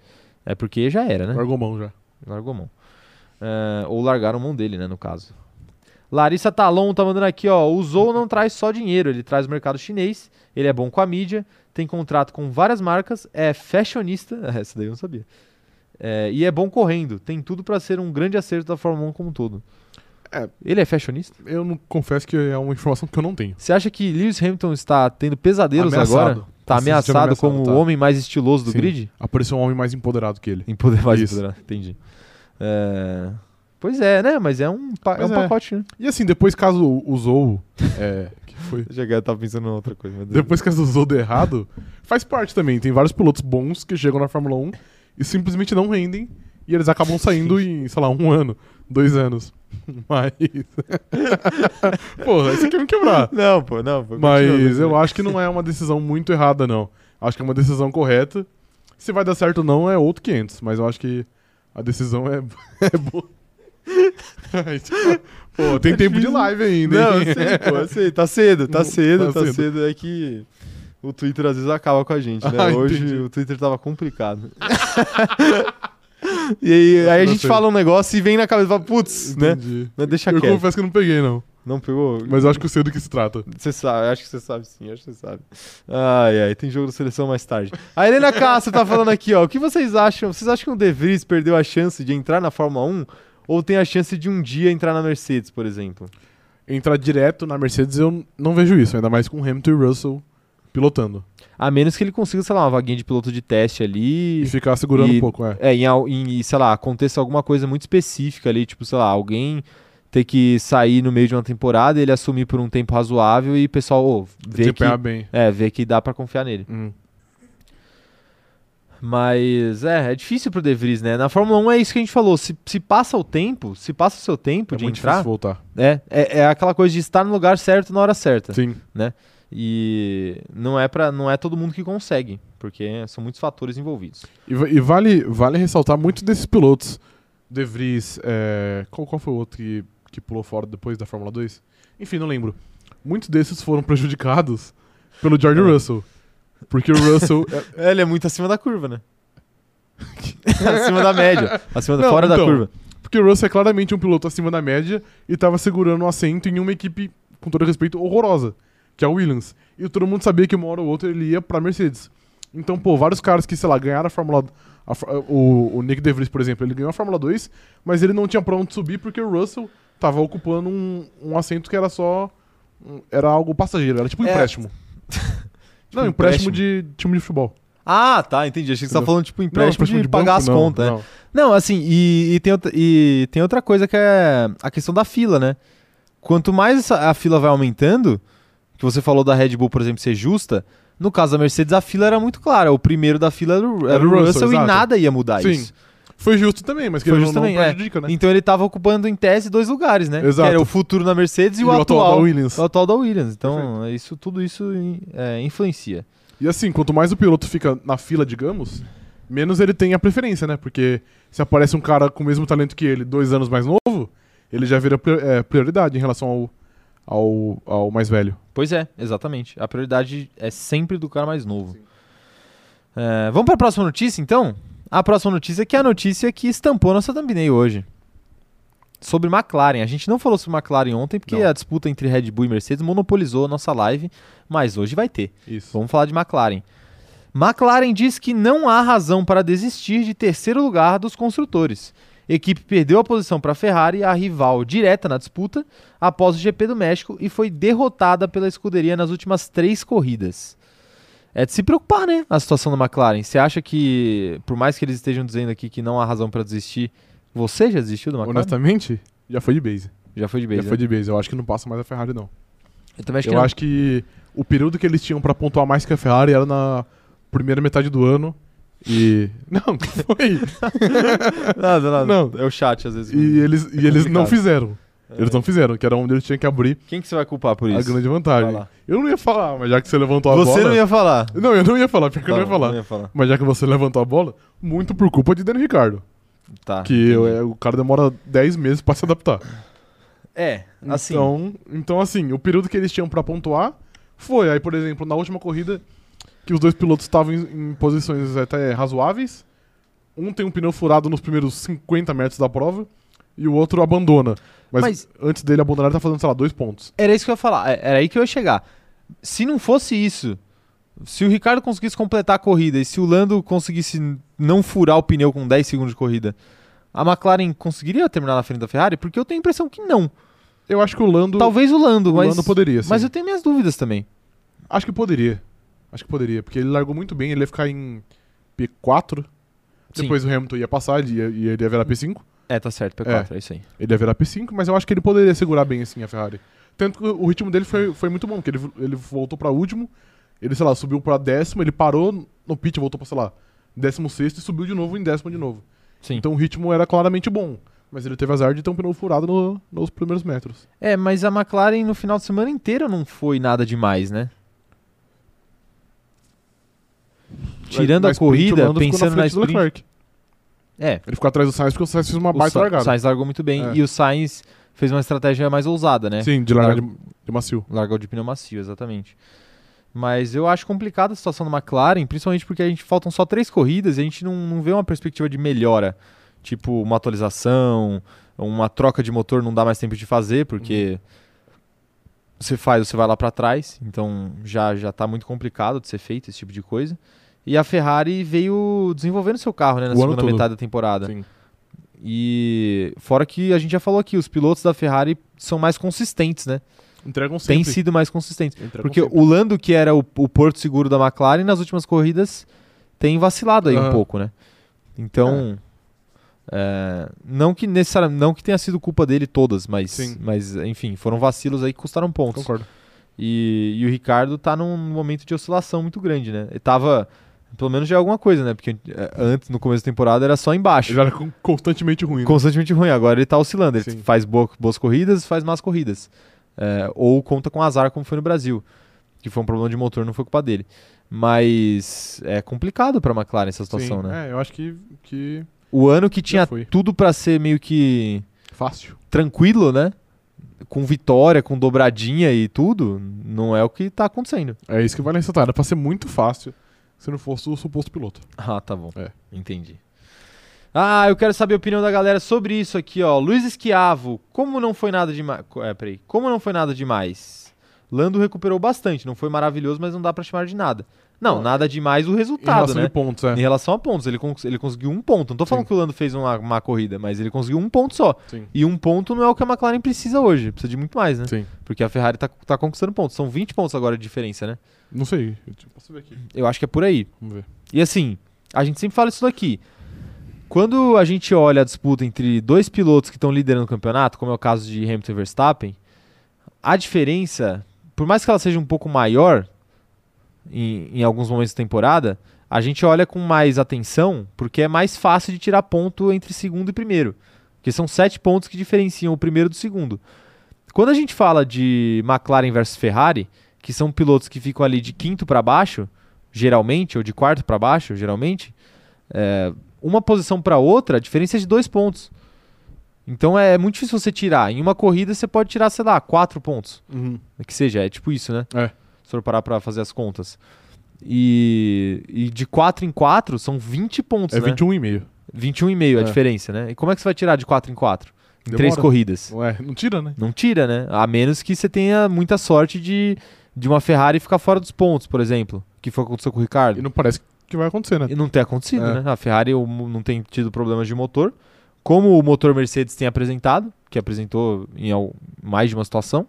Speaker 1: é porque já era, né?
Speaker 2: Largou mão já.
Speaker 1: Largou mão. É, ou largaram mão dele, né, no caso. Larissa Talon tá mandando aqui, ó. O Zou não traz só dinheiro, ele traz o mercado chinês, ele é bom com a mídia, tem contrato com várias marcas, é fashionista. Essa daí eu não sabia. É, e é bom correndo, tem tudo pra ser um grande acerto da Fórmula 1 como um todo.
Speaker 2: É.
Speaker 1: Ele é fashionista?
Speaker 2: Eu não confesso que é uma informação que eu não tenho.
Speaker 1: Você acha que Lewis Hamilton está tendo pesadelos
Speaker 2: Ameaçado.
Speaker 1: agora? Tá
Speaker 2: Tá sentindo
Speaker 1: ameaçado,
Speaker 2: ameaçado,
Speaker 1: como
Speaker 2: tá.
Speaker 1: o homem mais estiloso do
Speaker 2: Sim.
Speaker 1: grid?
Speaker 2: Apareceu um homem mais empoderado que ele.
Speaker 1: Em poder mais
Speaker 2: Isso.
Speaker 1: empoderado, entendi. É, Pois é, né? Mas é um, pa- é
Speaker 2: Pois
Speaker 1: um
Speaker 2: é.
Speaker 1: pacote, né?
Speaker 2: E assim, depois caso o Zou. é, que foi?
Speaker 1: Já que eu tava pensando em outra coisa.
Speaker 2: Depois caso o Zou dê errado, faz parte também. Tem vários pilotos bons que chegam na Fórmula 1 e simplesmente não rendem. E eles acabam saindo em, sei lá, um ano, dois anos. Mas. Porra, você quer me quebrar.
Speaker 1: Não, pô, não. Pô,
Speaker 2: Mas eu acho que não é uma decisão muito errada, não. Acho que é uma decisão correta. Se vai dar certo ou não é outro 500, mas eu acho que a decisão é, é boa. Ai, tipo, Pô, tem tempo de live ainda,
Speaker 1: Não,
Speaker 2: hein?
Speaker 1: eu sei, pô, eu sei. Tá cedo, tá
Speaker 2: Não,
Speaker 1: cedo,
Speaker 2: tá
Speaker 1: tá
Speaker 2: cedo.
Speaker 1: cedo. É que o Twitter às vezes acaba com a gente, né?
Speaker 2: Ah,
Speaker 1: Hoje
Speaker 2: entendi.
Speaker 1: o Twitter tava complicado. E aí, aí a gente
Speaker 2: sei.
Speaker 1: fala um negócio e vem na cabeça e fala, putz, né? Mas deixa
Speaker 2: Eu
Speaker 1: quieto.
Speaker 2: confesso que eu não peguei, não.
Speaker 1: Não pegou?
Speaker 2: Mas eu acho que eu sei do que se trata.
Speaker 1: Você sabe, acho que você sabe sim, acho que você sabe. Ai, ai, tem jogo da seleção mais tarde. A Helena Castro tá falando aqui, ó. O que vocês acham? Vocês acham que o De Vries perdeu a chance de entrar na Fórmula 1? Ou tem a chance de um dia entrar na Mercedes, por exemplo?
Speaker 2: Entrar direto na Mercedes eu não vejo isso, ainda mais com Hamilton e Russell pilotando.
Speaker 1: A menos que ele consiga, sei lá, uma vaguinha de piloto de teste ali.
Speaker 2: E ficar segurando
Speaker 1: E-
Speaker 2: um pouco, é.
Speaker 1: É, em, em, sei lá, aconteça alguma coisa muito específica ali, tipo, sei lá, alguém ter que sair no meio de uma temporada, ele assumir por um tempo razoável e o pessoal ô, vê que,
Speaker 2: bem.
Speaker 1: é, vê que dá pra confiar nele.
Speaker 2: Hum.
Speaker 1: Mas é, é difícil pro De Vries, né? Na Fórmula 1 é isso que a gente falou. Se, se passa o tempo, se passa o seu tempo
Speaker 2: É
Speaker 1: de
Speaker 2: muito
Speaker 1: entrar,
Speaker 2: difícil voltar.
Speaker 1: é, é, é aquela coisa de estar no lugar certo na hora certa.
Speaker 2: Sim.
Speaker 1: E não é para não é todo mundo que consegue, porque são muitos fatores envolvidos.
Speaker 2: E, e vale, vale ressaltar muitos desses pilotos. De Vries, é, qual, qual foi o outro que, que pulou fora depois da Fórmula 2? Enfim, não lembro. Muitos desses foram prejudicados pelo George
Speaker 1: É.
Speaker 2: Russell. Porque o Russell. é-
Speaker 1: ele é muito acima da curva, né? acima da média. Acima da,
Speaker 2: Não,
Speaker 1: fora da
Speaker 2: então.
Speaker 1: curva.
Speaker 2: Porque o Russell é claramente um piloto acima da média e tava segurando um assento em uma equipe, com todo respeito, horrorosa, que é a Williams. E todo mundo sabia que uma hora ou outra ele ia pra Mercedes. Então, pô, vários caras que, sei lá, ganharam a Fórmula a o, o Nick DeVries, por exemplo, ele ganhou a Fórmula 2, mas ele não tinha pra onde subir porque o Russell tava ocupando um, um assento que era só. Era algo passageiro, era tipo um
Speaker 1: É.
Speaker 2: empréstimo. não,
Speaker 1: um
Speaker 2: empréstimo,
Speaker 1: empréstimo.
Speaker 2: de time de futebol.
Speaker 1: Ah, tá, entendi. Achei que você tava falando, tipo, empréstimo de, pagar
Speaker 2: banco,
Speaker 1: as
Speaker 2: não,
Speaker 1: contas, né?
Speaker 2: não.
Speaker 1: Não, assim, e, e tem outra, e tem outra coisa que é a questão da fila, né? Quanto mais a fila vai aumentando, que você falou da Red Bull, por exemplo, ser justa, no caso da Mercedes a fila era muito clara. O primeiro da fila era o, era o Russell, e
Speaker 2: exato.
Speaker 1: nada ia mudar
Speaker 2: Sim.
Speaker 1: isso.
Speaker 2: Foi justo também, mas que
Speaker 1: Foi
Speaker 2: ele
Speaker 1: justo
Speaker 2: não,
Speaker 1: também,
Speaker 2: não
Speaker 1: é.
Speaker 2: prejudica, né?
Speaker 1: Então ele tava ocupando em tese dois lugares, né?
Speaker 2: Exato.
Speaker 1: Que era o futuro na Mercedes e, o,
Speaker 2: atual
Speaker 1: atual,
Speaker 2: da Williams.
Speaker 1: o atual da Williams. Então, isso, tudo isso é, influencia.
Speaker 2: E assim, quanto mais o piloto fica na fila, digamos, menos ele tem a preferência, né? Porque se aparece um cara com o mesmo talento que ele, dois anos mais novo, ele já vira é, prioridade em relação ao, ao, ao mais velho.
Speaker 1: Pois é, exatamente. A prioridade é sempre do cara mais novo. É, vamos para a próxima notícia, então? A próxima notícia que é a notícia que estampou nossa thumbnail hoje. Sobre McLaren. A gente não falou sobre McLaren ontem porque
Speaker 2: Não.
Speaker 1: a disputa entre Red Bull e Mercedes monopolizou a nossa live, mas hoje vai ter.
Speaker 2: Isso.
Speaker 1: Vamos falar de McLaren. McLaren diz que não há razão para desistir de terceiro lugar dos construtores. Equipe perdeu a posição para a Ferrari, a rival direta na disputa, após o GP do México e foi derrotada pela escuderia nas últimas três corridas. É de se preocupar, né? A situação da McLaren. Você acha que, por mais que eles estejam dizendo aqui que não há razão para desistir, você já desistiu da McLaren?
Speaker 2: Honestamente, já foi de base.
Speaker 1: Já foi de vez.
Speaker 2: já foi de base. Eu acho que não passa mais a Ferrari, não.
Speaker 1: Eu também acho que
Speaker 2: eu acho que o período que eles tinham pra pontuar mais que a Ferrari era na primeira metade do ano. E. Não, que foi?
Speaker 1: Nada, nada.
Speaker 2: Não.
Speaker 1: É o chat, às vezes.
Speaker 2: e eles, e eles não fizeram.
Speaker 1: É.
Speaker 2: Eles não fizeram, que era onde eles tinham que abrir
Speaker 1: Quem que você vai culpar por
Speaker 2: a
Speaker 1: isso?
Speaker 2: grande
Speaker 1: Vai
Speaker 2: vantagem.
Speaker 1: lá.
Speaker 2: Eu não ia falar, mas já que você levantou a
Speaker 1: Você
Speaker 2: bola.
Speaker 1: não ia falar.
Speaker 2: Não, eu não ia falar, porque eu não ia
Speaker 1: Tá,
Speaker 2: falar.
Speaker 1: Não ia falar.
Speaker 2: Mas já que você levantou a bola, muito por culpa de Daniel Ricardo.
Speaker 1: Tá.
Speaker 2: que eu- é, o cara demora 10 meses pra se adaptar.
Speaker 1: É, assim.
Speaker 2: Então, então, assim, o período que eles tinham pra pontuar foi. Aí, por exemplo, na última corrida, que os dois pilotos estavam em, em posições até razoáveis. Um tem um pneu furado nos primeiros 50 metros da prova e o outro abandona. Mas,
Speaker 1: Mas-
Speaker 2: antes dele abandonar, ele tá fazendo, sei lá, dois pontos.
Speaker 1: Era isso que eu ia falar. é- Era aí que eu ia chegar. Se não fosse isso, se o Ricardo conseguisse completar a corrida e se o Lando conseguisse não furar o pneu com 10 segundos de corrida, a McLaren conseguiria terminar na frente da Ferrari? Porque eu tenho a impressão que não.
Speaker 2: Eu acho que o Lando.
Speaker 1: Talvez o Lando,
Speaker 2: o
Speaker 1: mas.
Speaker 2: Lando poderia, sim.
Speaker 1: Mas eu tenho minhas dúvidas também.
Speaker 2: Acho que poderia. Acho que poderia, porque ele largou muito bem, ele ia ficar em P4.
Speaker 1: Sim.
Speaker 2: Depois o Hamilton ia passar, ele ia, ia- ele ia virar P5.
Speaker 1: É, tá certo, P4, é, isso aí.
Speaker 2: Ele ia virar P5, mas eu acho que ele poderia segurar bem assim a Ferrari. Tanto que o ritmo dele foi, foi muito bom, porque ele, ele voltou pra último, ele, sei lá, subiu pra décimo, ele parou no pit, voltou pra, sei lá, décimo sexto e subiu de novo em décimo de novo.
Speaker 1: Sim.
Speaker 2: Então o ritmo era claramente bom. Mas ele teve azar de ter um pneu furado no- nos primeiros metros.
Speaker 1: É, mas a McLaren no final de semana inteiro não foi nada demais, né? Tirando
Speaker 2: Na
Speaker 1: a corrida,
Speaker 2: o
Speaker 1: pensando na
Speaker 2: do
Speaker 1: sprint.
Speaker 2: Leclerc.
Speaker 1: É,
Speaker 2: Ele ficou atrás do Sainz porque o Sainz fez uma
Speaker 1: o
Speaker 2: baita
Speaker 1: Sa-
Speaker 2: largada.
Speaker 1: Sainz largou muito bem
Speaker 2: É.
Speaker 1: e o Sainz fez uma estratégia mais ousada, né?
Speaker 2: Sim, de largar de, de macio.
Speaker 1: Largou de pneu macio, exatamente. Mas eu acho complicada a situação da McLaren, principalmente porque a gente faltam só três corridas e a gente não, não vê uma perspectiva de melhora. Tipo, uma atualização, uma troca de motor não dá mais tempo de fazer, porque você faz, você vai lá para trás, então já já tá muito complicado de ser feito esse tipo de coisa. E a Ferrari veio desenvolvendo seu carro, né, na
Speaker 2: O
Speaker 1: segunda metade da temporada.
Speaker 2: Sim.
Speaker 1: E fora que a gente já falou aqui, os pilotos da Ferrari são mais consistentes, né?
Speaker 2: Entregam sempre.
Speaker 1: sido mais consistentes.
Speaker 2: Entregam
Speaker 1: Porque
Speaker 2: sempre.
Speaker 1: o Lando, que era o, o porto seguro da McLaren, nas últimas corridas tem vacilado aí um
Speaker 2: Aham.
Speaker 1: pouco, né? Então, é, não que necessariamente, não que tenha sido culpa dele todas, mas,
Speaker 2: Sim.
Speaker 1: mas enfim, foram vacilos aí que custaram pontos.
Speaker 2: Concordo.
Speaker 1: E, e o Ricardo tá num momento de oscilação muito grande, né? Ele tava, pelo menos já é alguma coisa, né? Porque é, antes, no começo da temporada, era só embaixo.
Speaker 2: Ele era con- constantemente ruim. né?
Speaker 1: Constantemente ruim. Agora ele tá oscilando. Ele
Speaker 2: Sim.
Speaker 1: faz boa- boas corridas, faz más corridas. É, ou conta com azar, como foi no Brasil. Que foi um problema de motor, não foi culpa dele. Mas é complicado pra McLaren essa situação,
Speaker 2: Sim,
Speaker 1: né?
Speaker 2: É, eu acho que, que
Speaker 1: O ano que tinha tudo pra ser meio que
Speaker 2: fácil.
Speaker 1: tranquilo, né? Com vitória, com dobradinha e tudo, não é o que tá acontecendo.
Speaker 2: É isso que vai ressaltar. Era pra ser muito fácil. Se não fosse o suposto piloto.
Speaker 1: Ah, tá bom.
Speaker 2: É.
Speaker 1: Entendi. Ah, eu quero saber a opinião da galera sobre isso aqui, ó. Luiz Esquiavo, como não foi nada demais. É, peraí. Como não foi nada demais? Lando recuperou bastante, não foi maravilhoso, mas não dá pra chamar de nada. Não, nada demais o
Speaker 2: Em
Speaker 1: resultado,
Speaker 2: relação
Speaker 1: né?
Speaker 2: pontos, é.
Speaker 1: Em relação a pontos, ele, cons- ele conseguiu um ponto. Não tô falando
Speaker 2: Sim.
Speaker 1: que o Lando fez uma, uma corrida, mas ele conseguiu um ponto só.
Speaker 2: Sim.
Speaker 1: E um ponto não é o que a McLaren precisa hoje. Precisa de muito mais, né?
Speaker 2: Sim.
Speaker 1: Porque a Ferrari tá, tá conquistando pontos. São 20 pontos agora de diferença, né?
Speaker 2: Não sei. Eu te- posso ver aqui.
Speaker 1: Eu acho que é por aí.
Speaker 2: Vamos ver.
Speaker 1: E assim, a gente sempre fala isso daqui. Quando a gente olha a disputa entre dois pilotos que estão liderando o campeonato, como é o caso de Hamilton e Verstappen, a diferença, por mais que ela seja um pouco maior em, em alguns momentos da temporada, a gente olha com mais atenção porque é mais fácil de tirar ponto entre segundo e primeiro. Porque são sete pontos que diferenciam o primeiro do segundo. Quando a gente fala de McLaren versus Ferrari, que são pilotos que ficam ali de quinto para baixo, geralmente, ou de quarto para baixo, geralmente, é, uma posição para outra, a diferença é de dois pontos. Então é muito difícil você tirar. Em uma corrida você pode tirar, sei lá, quatro pontos.
Speaker 2: Uhum.
Speaker 1: Que seja, é tipo isso, né?
Speaker 2: É.
Speaker 1: For parar pra fazer as contas. E, e de 4 em 4 são 20 pontos,
Speaker 2: É
Speaker 1: né?
Speaker 2: 21,5.
Speaker 1: 21,5 a
Speaker 2: É.
Speaker 1: diferença, né? E como é que você vai tirar de 4 em 4? Em
Speaker 2: Demora.
Speaker 1: três corridas.
Speaker 2: Ué, não tira, né?
Speaker 1: Não tira, né? A menos que você tenha muita sorte de, de uma Ferrari ficar fora dos pontos, por exemplo. Que foi o que aconteceu com o Ricardo.
Speaker 2: E não parece que vai acontecer, né?
Speaker 1: E não tem acontecido,
Speaker 2: É.
Speaker 1: né? A Ferrari não tem tido problemas de motor. Como o motor Mercedes tem apresentado, que apresentou em mais de uma situação,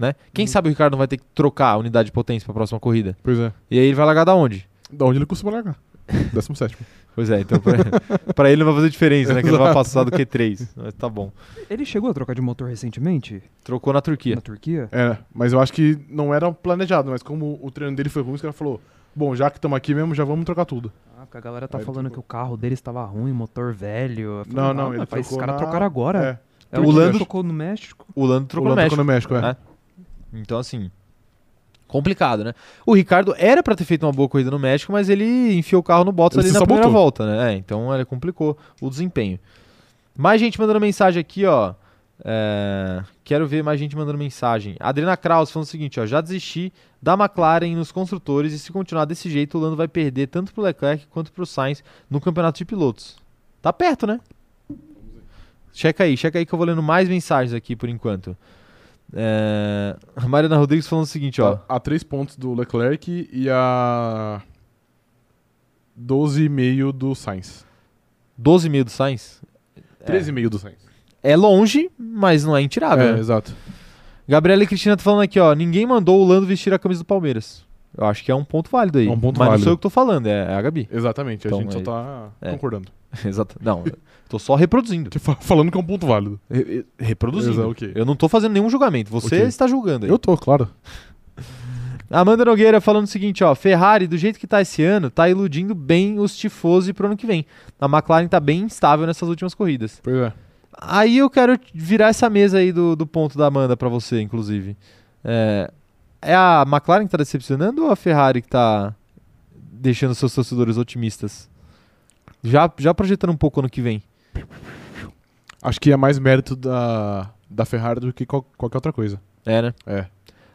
Speaker 1: né? Quem
Speaker 2: Uhum.
Speaker 1: sabe o Ricardo não vai ter que trocar a unidade de potência para a próxima corrida.
Speaker 2: Pois é.
Speaker 1: E aí ele vai largar da onde?
Speaker 2: Da onde ele costuma largar? 17.
Speaker 1: Pois é, então pra, pra ele não vai fazer diferença, né? Que ele não vai passar do Q3. Mas tá bom.
Speaker 3: Ele chegou a trocar de motor recentemente?
Speaker 1: Trocou na Turquia.
Speaker 3: Na Turquia?
Speaker 2: É, mas eu acho que não era planejado, mas como o treino dele foi ruim, os caras falou: Bom, já que estamos aqui mesmo, já vamos trocar tudo.
Speaker 3: Ah, porque a galera tá
Speaker 2: Aí
Speaker 3: falando
Speaker 2: trocou.
Speaker 3: que o carro dele estava ruim, motor velho. Falei,
Speaker 2: Não, não,
Speaker 3: ah,
Speaker 2: ele
Speaker 3: mas Esses
Speaker 2: trocou
Speaker 3: caras
Speaker 2: na-
Speaker 3: trocaram agora.
Speaker 2: É.
Speaker 3: É,
Speaker 1: O
Speaker 3: o
Speaker 1: Lando-
Speaker 3: trocou no México.
Speaker 1: O Lando
Speaker 2: O
Speaker 1: trocou
Speaker 2: Lando
Speaker 1: no
Speaker 2: trocou
Speaker 1: México.
Speaker 2: no México, é.
Speaker 1: né? Então, assim, complicado, né? O Ricardo era pra ter feito uma boa corrida no México, mas ele enfiou o carro no Bottas
Speaker 2: Ele
Speaker 1: ali na primeira
Speaker 2: sabotou.
Speaker 1: volta, né? É, então ele complicou o desempenho. Mais gente mandando mensagem aqui, ó. É, Quero ver mais gente mandando mensagem. Adriana Kraus falando o seguinte, ó. Já desisti da McLaren nos construtores e se continuar desse jeito, o Lando vai perder tanto pro Leclerc quanto pro Sainz no campeonato de pilotos. Tá perto, né? Checa aí, checa aí que eu vou lendo mais mensagens aqui por enquanto. É, a Mariana Rodrigues falando o seguinte, ó.
Speaker 2: A 3 pontos do Leclerc e a 12,5 do Sainz.
Speaker 1: 12 mil do Sainz.
Speaker 2: 13,5 do Sainz.
Speaker 1: É longe, mas não é intirável.
Speaker 2: é,
Speaker 1: né?
Speaker 2: exato.
Speaker 1: Gabriela e Cristina tá falando aqui, ó. Ninguém mandou o Lando vestir a camisa do Palmeiras. Eu acho que é um ponto válido aí.
Speaker 2: É um ponto
Speaker 1: mas não
Speaker 2: válido.
Speaker 1: sou eu que tô falando, é é a Gabi.
Speaker 2: Exatamente,
Speaker 1: Então,
Speaker 2: a gente
Speaker 1: aí-
Speaker 2: só tá
Speaker 1: é.
Speaker 2: concordando.
Speaker 1: Exato. Não, tô só reproduzindo.
Speaker 2: Falando que é um ponto válido.
Speaker 1: Re- re- reproduzindo.
Speaker 2: Exato, ok.
Speaker 1: Eu não tô fazendo nenhum julgamento. Você
Speaker 2: Ok.
Speaker 1: está julgando aí.
Speaker 2: Eu tô, claro.
Speaker 1: Amanda Nogueira falando o seguinte, ó, Ferrari, do jeito que tá esse ano, tá iludindo bem os tifosi pro ano que vem. A McLaren tá bem instável nessas últimas corridas.
Speaker 2: Pois é.
Speaker 1: Aí eu quero virar essa mesa aí do, do ponto da Amanda pra você, inclusive. É, é a McLaren que tá decepcionando ou a Ferrari que tá deixando seus torcedores otimistas? Já, já projetando um pouco ano que vem.
Speaker 2: Acho que é mais mérito da, da Ferrari do que qual- qualquer outra coisa.
Speaker 1: É, né?
Speaker 2: É.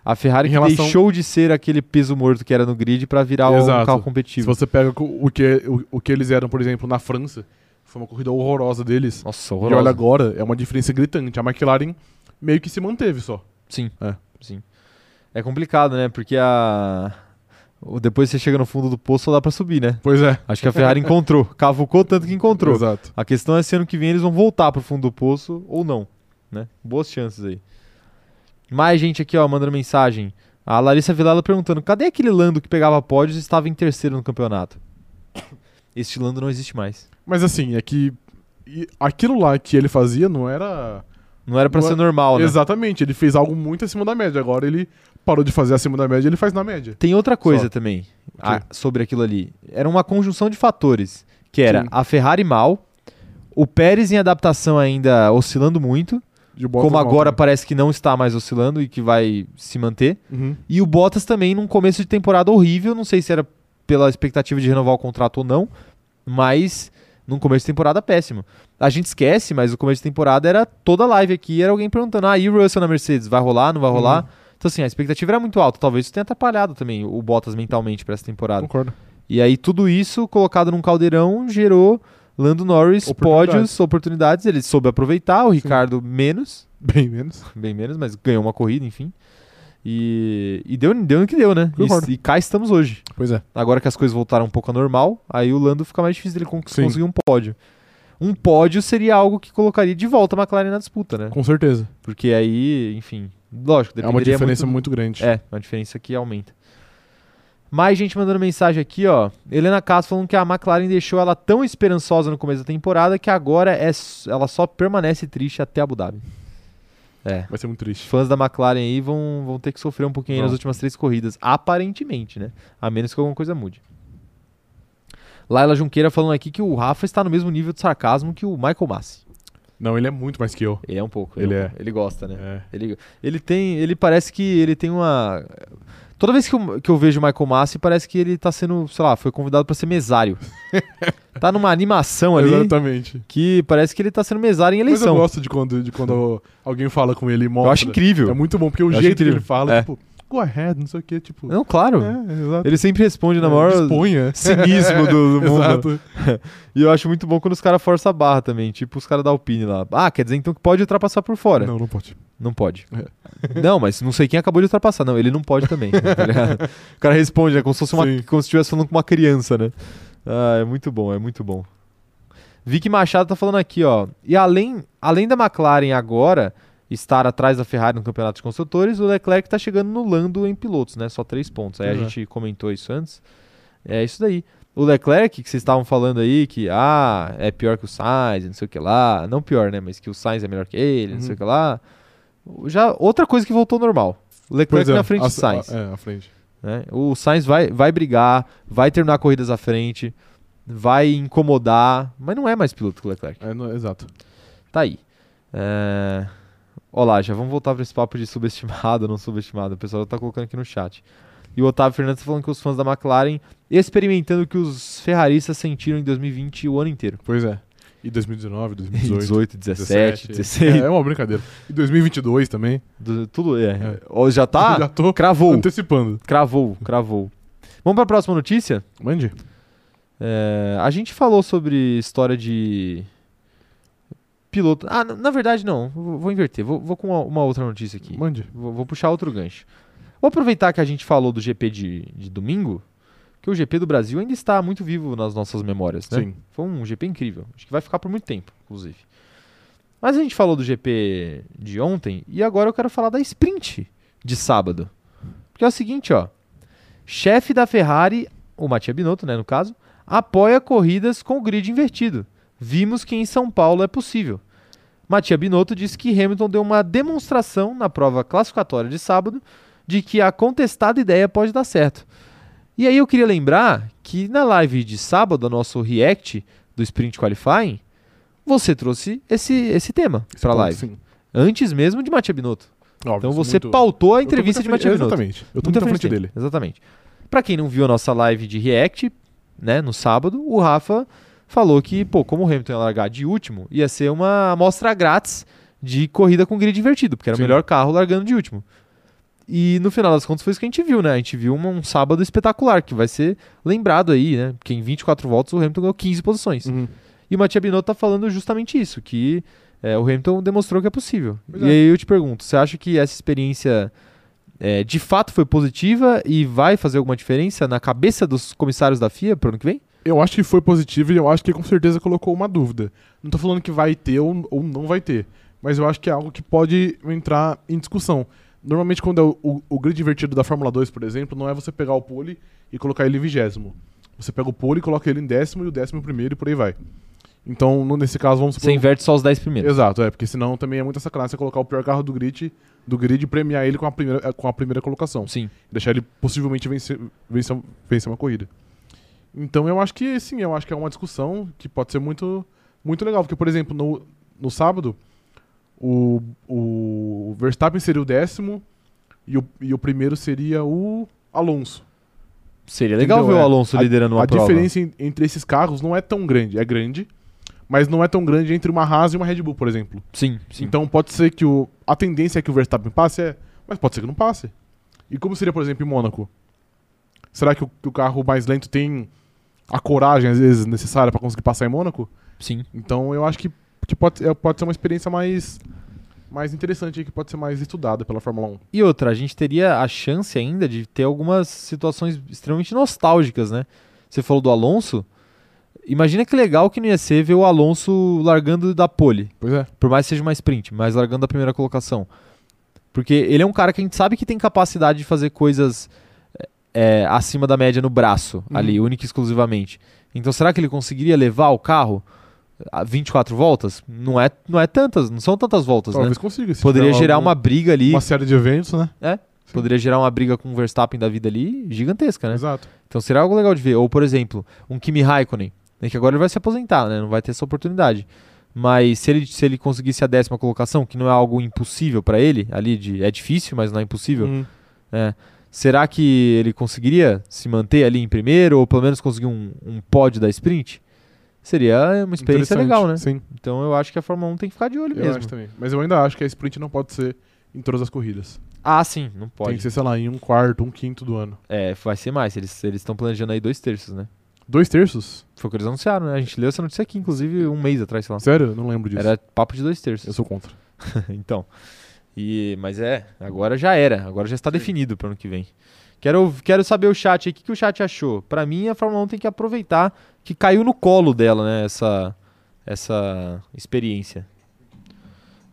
Speaker 1: A Ferrari
Speaker 2: relação-
Speaker 1: deixou de ser aquele peso morto que era no grid pra virar um
Speaker 2: Exato.
Speaker 1: carro
Speaker 2: Se
Speaker 1: competitivo.
Speaker 2: você pega o que, o, o que eles eram, por exemplo, na França, foi uma corrida horrorosa deles.
Speaker 1: Nossa,
Speaker 2: E
Speaker 1: horroroso.
Speaker 2: olha agora, é uma diferença gritante. A McLaren meio que se manteve só.
Speaker 1: Sim.
Speaker 2: É.
Speaker 1: Sim. É complicado, né? Porque a. Depois você chega no fundo do poço, só dá pra subir, né?
Speaker 2: Pois é.
Speaker 1: Acho que a Ferrari encontrou. Cavucou tanto que encontrou.
Speaker 2: Exato.
Speaker 1: A questão é se ano que vem eles vão voltar pro fundo do poço ou não. Né? Boas chances aí. Mais gente aqui, ó, mandando mensagem. A Larissa Vilela perguntando: cadê aquele Lando que pegava pódios e estava em terceiro no campeonato? Este Lando não existe mais.
Speaker 2: Mas assim, é que aquilo lá que ele fazia não era.
Speaker 1: Não era pra
Speaker 2: Não
Speaker 1: ser
Speaker 2: é-
Speaker 1: normal, né?
Speaker 2: Exatamente, ele fez algo muito acima da média. Agora ele parou de fazer acima da média ele faz na média.
Speaker 1: Tem outra coisa
Speaker 2: Só.
Speaker 1: também
Speaker 2: quê?
Speaker 1: ah, sobre aquilo ali. Era uma conjunção de fatores. Que era
Speaker 2: Sim.
Speaker 1: a Ferrari mal, o Pérez em adaptação ainda oscilando muito, como
Speaker 2: mal
Speaker 1: agora parece que não está mais oscilando e que vai se manter.
Speaker 2: Uhum.
Speaker 1: E o Bottas também num começo de temporada horrível, não sei se era pela expectativa de renovar o contrato ou não, mas num começo de temporada péssimo. A gente esquece, mas o começo de temporada era toda live aqui, era alguém perguntando: "Ah, e o Russell na Mercedes, vai rolar, não vai rolar?"
Speaker 2: Uhum.
Speaker 1: Então assim, a expectativa era muito alta, talvez isso tenha atrapalhado também o Bottas mentalmente para essa temporada.
Speaker 2: Concordo.
Speaker 1: E aí tudo isso colocado num caldeirão gerou Lando Norris
Speaker 2: Oportunidades.
Speaker 1: pódios, oportunidades, ele soube aproveitar, o Ricardo menos,
Speaker 2: Bem menos.
Speaker 1: bem menos, mas ganhou uma corrida, enfim. E, e deu, deu no que deu, né? E, e cá estamos hoje.
Speaker 2: Pois é.
Speaker 1: Agora que as coisas voltaram um pouco ao normal, aí o Lando fica mais difícil dele con-
Speaker 2: Sim.
Speaker 1: conseguir um pódio. Um pódio seria algo que colocaria de volta a McLaren na disputa, né?
Speaker 2: Com certeza.
Speaker 1: Porque aí, enfim, lógico,
Speaker 2: É uma diferença
Speaker 1: muito...
Speaker 2: muito, grande.
Speaker 1: É, uma diferença que aumenta. Mais gente mandando mensagem aqui, ó. Helena Castro falando que a McLaren deixou ela tão esperançosa no começo da temporada que agora é, ela só permanece triste até Abu Dhabi. É.
Speaker 2: Vai ser muito triste.
Speaker 1: Fãs da McLaren aí vão, vão ter que sofrer um pouquinho aí nas últimas três corridas, aparentemente, né? A menos que alguma coisa mude. Laila Junqueira falando aqui que o Rafa está no mesmo nível de sarcasmo que o Michael Massi.
Speaker 2: Não, ele é muito mais que eu.
Speaker 1: Ele é um pouco.
Speaker 2: Ele
Speaker 1: um
Speaker 2: é.
Speaker 1: pouco. Ele gosta, né?
Speaker 2: É.
Speaker 1: Ele, ele tem. Ele parece que ele tem uma. Toda vez que eu, que eu vejo o Michael Massi, parece que ele tá sendo, sei lá, foi convidado pra ser mesário. tá numa animação ali
Speaker 2: Exatamente.
Speaker 1: que parece que ele tá sendo mesário em
Speaker 2: Mas eu
Speaker 1: eleição.
Speaker 2: gosto de quando, de quando alguém fala com ele e mostra.
Speaker 1: Eu acho incrível.
Speaker 2: É muito bom, porque o
Speaker 1: Eu
Speaker 2: jeito que ele fala,
Speaker 1: É.
Speaker 2: tipo, go ahead, não sei o que, tipo.
Speaker 1: Não, claro.
Speaker 2: É.
Speaker 1: Ele sempre responde na
Speaker 2: É,
Speaker 1: maior
Speaker 2: Disponha.
Speaker 1: cinismo do, do mundo. E eu acho muito bom quando os caras forçam a barra também. Tipo os caras da Alpine lá. Ah, quer dizer então que pode ultrapassar por fora.
Speaker 2: Não, não pode.
Speaker 1: Não pode.
Speaker 2: É.
Speaker 1: Não, mas não sei quem acabou de ultrapassar. Não, ele não pode também. tá o cara responde, né? Como se fosse uma,
Speaker 2: Sim.
Speaker 1: como se estivesse falando com uma criança, né? Ah, é muito bom, é muito bom. Vicky Machado tá falando aqui, ó. E além, além da McLaren agora estar atrás da Ferrari no campeonato de construtores, o Leclerc tá chegando no Lando em pilotos, né? Só três pontos. Aí a
Speaker 2: Pois é.
Speaker 1: gente comentou isso antes. É isso daí. O Leclerc, que vocês estavam falando aí, que ah, é pior que o Sainz, não sei o que lá. Não pior, né? Mas que o Sainz é melhor que ele, não sei o
Speaker 2: Uhum.
Speaker 1: que lá. Já outra coisa que voltou normal. O Leclerc na frente
Speaker 2: a,
Speaker 1: do Sainz.
Speaker 2: É, à frente.
Speaker 1: né? O Sainz vai, vai brigar, vai terminar corridas à frente, vai incomodar, mas não é mais piloto que o Leclerc.
Speaker 2: É, não- exato.
Speaker 1: Tá aí. É... Olá, já vamos voltar para esse papo de subestimado não subestimado. O pessoal tá colocando aqui no chat. E o Otávio Fernandes tá falando que os fãs da McLaren experimentando o que os ferraristas sentiram em 2020 o ano inteiro.
Speaker 2: Pois é. E 2019, 2018.
Speaker 1: 18, 17, 16,
Speaker 2: É, é uma brincadeira. E 2022 também.
Speaker 1: do- tudo é.
Speaker 2: É.
Speaker 1: Já tá?
Speaker 2: Já tô
Speaker 1: Cravou,
Speaker 2: antecipando.
Speaker 1: cravou, cravou. Vamos para a próxima notícia?
Speaker 2: Mande.
Speaker 1: É, a gente falou sobre história de piloto. Ah, na verdade não. Vou, vou inverter. Vou, vou com uma, uma outra notícia aqui.
Speaker 2: Mande.
Speaker 1: Vou, vou puxar outro gancho. Vou aproveitar que a gente falou do GP de, de domingo, que o GP do Brasil ainda está muito vivo nas nossas memórias, né?
Speaker 2: Sim.
Speaker 1: Foi um GP incrível. Acho que vai ficar por muito tempo, inclusive. Mas a gente falou do GP de ontem e agora eu quero falar da sprint de sábado. Porque é o seguinte, ó. Chefe da Ferrari, o Mattia Binotto, né, no caso, apoia corridas com o grid invertido. Vimos que em São Paulo é possível. Mattia Binotto disse que Hamilton deu uma demonstração na prova classificatória de sábado de que a contestada ideia pode dar certo. E aí eu queria lembrar que na live de sábado, nosso react do Sprint Qualifying, você trouxe esse, esse tema para a live.
Speaker 2: Sim.
Speaker 1: Antes mesmo de Mattia Binotto.
Speaker 2: Óbvio,
Speaker 1: Então você
Speaker 2: muito-
Speaker 1: pautou a entrevista de Mattia Binotto.
Speaker 2: Exatamente. Eu tô
Speaker 1: Muito
Speaker 2: muito à frente
Speaker 1: dele.
Speaker 2: dele.
Speaker 1: Exatamente. Pra quem não viu a nossa live de React, né, no sábado, o Rafa falou que, pô, como o Hamilton ia largar de último, ia ser uma amostra grátis de corrida com grid invertido, porque era o
Speaker 2: Sim.
Speaker 1: melhor carro largando de último. E no final das contas foi isso que a gente viu, né? A gente viu uma- um sábado espetacular, que vai ser lembrado aí, né? Porque em 24 voltas o Hamilton ganhou 15 posições.
Speaker 2: Uhum.
Speaker 1: E o Mattia Binotto tá falando justamente isso, que é, o Hamilton demonstrou que é possível.
Speaker 2: Pois
Speaker 1: e
Speaker 2: é.
Speaker 1: aí eu te pergunto, você acha que essa experiência é, de fato foi positiva e vai fazer alguma diferença na cabeça dos comissários da FIA pro ano que vem?
Speaker 2: Eu acho que foi positivo e eu acho que com certeza colocou uma dúvida. Não tô falando que vai ter ou, ou não vai ter, mas eu acho que é algo que pode entrar em discussão. Normalmente, quando é o, o- o grid invertido da Fórmula 2, por exemplo, não é você pegar o pole e colocar ele em vigésimo. Você pega o pole e coloca ele em décimo e o décimo primeiro e por aí vai. Então, no- nesse caso, vamos
Speaker 1: Você inverte só os 10 primeiros.
Speaker 2: Exato, é, porque senão também é muita sacanagem você colocar o pior carro do grid, do grid e premiar ele com a primeira, com a primeira colocação.
Speaker 1: Sim.
Speaker 2: Deixar ele possivelmente vencer, vencer, vencer uma corrida. Então eu acho que sim, eu acho que é uma discussão que pode ser muito, muito legal. Porque, por exemplo, no, no sábado, o, o Verstappen seria o décimo e o, e o primeiro seria o Alonso.
Speaker 1: Seria legal ver o
Speaker 2: É.
Speaker 1: Alonso liderando uma
Speaker 2: a
Speaker 1: prova.
Speaker 2: diferença en- entre esses carros não é tão grande. É grande, mas não é tão grande entre uma Haas e uma Red Bull, por exemplo.
Speaker 1: Sim, sim.
Speaker 2: Então pode ser que o. A tendência é que o Verstappen passe, é, mas pode ser que não passe. E como seria, por exemplo, em Mônaco? Será que o, que o carro mais lento tem a coragem, às vezes, necessária pra conseguir passar em Mônaco?
Speaker 1: Sim.
Speaker 2: Então eu acho que, que pode, é, pode ser uma experiência mais, mais interessante que pode ser mais estudada pela Fórmula 1.
Speaker 1: E outra, a gente teria a chance ainda de ter algumas situações extremamente nostálgicas, né? Você falou do Alonso. Imagina que legal que não ia ser ver o Alonso largando da pole.
Speaker 2: Pois é.
Speaker 1: Por mais que seja uma sprint, mas largando da primeira colocação. Porque ele é um cara que a gente sabe que tem capacidade de fazer coisas é, acima da média no braço,
Speaker 2: Uhum.
Speaker 1: ali, única e exclusivamente. Então será que ele conseguiria levar o carro a 24 voltas? Não é, não é tantas, não são tantas voltas, né?
Speaker 2: Talvez consiga. se
Speaker 1: Poderia gerar
Speaker 2: algum-
Speaker 1: uma briga ali.
Speaker 2: uma série de eventos, né?
Speaker 1: Poderia gerar uma briga com o Verstappen da vida ali gigantesca, né?
Speaker 2: Exato.
Speaker 1: Então seria algo legal de ver. Ou, por exemplo, um Kimi Raikkonen, né, que agora ele vai se aposentar, né? Não vai ter essa oportunidade. Mas se ele, se ele conseguisse a décima colocação, que não é algo impossível pra ele, ali de, é difícil, mas não é impossível,
Speaker 2: Hum.
Speaker 1: é, será que ele conseguiria se manter ali em primeiro, ou pelo menos conseguir um, um pódio da sprint? Seria uma experiência legal, né?
Speaker 2: Sim,
Speaker 1: Então eu acho que a Fórmula 1 tem que ficar de olho
Speaker 2: eu
Speaker 1: mesmo.
Speaker 2: acho também. Mas eu ainda acho que a sprint não pode ser em todas as corridas.
Speaker 1: Ah, sim, não
Speaker 2: Tem
Speaker 1: pode.
Speaker 2: que ser, sei lá, em um quarto, um quinto do ano.
Speaker 1: É, vai ser mais. Eles estão planejando aí dois terços, né?
Speaker 2: Dois terços?
Speaker 1: Foi o que eles anunciaram, né? A gente leu essa notícia aqui, inclusive, um mês atrás, sei lá.
Speaker 2: Sério? Não lembro disso.
Speaker 1: Era papo de dois terços.
Speaker 2: Eu sou contra.
Speaker 1: então. E, mas é, agora já era. Agora já está definido para ano que vem. Quero, quero saber o chat aí. O que, que o chat achou? Pra mim, a Fórmula 1 tem que aproveitar que caiu no colo dela, né? Essa, essa experiência.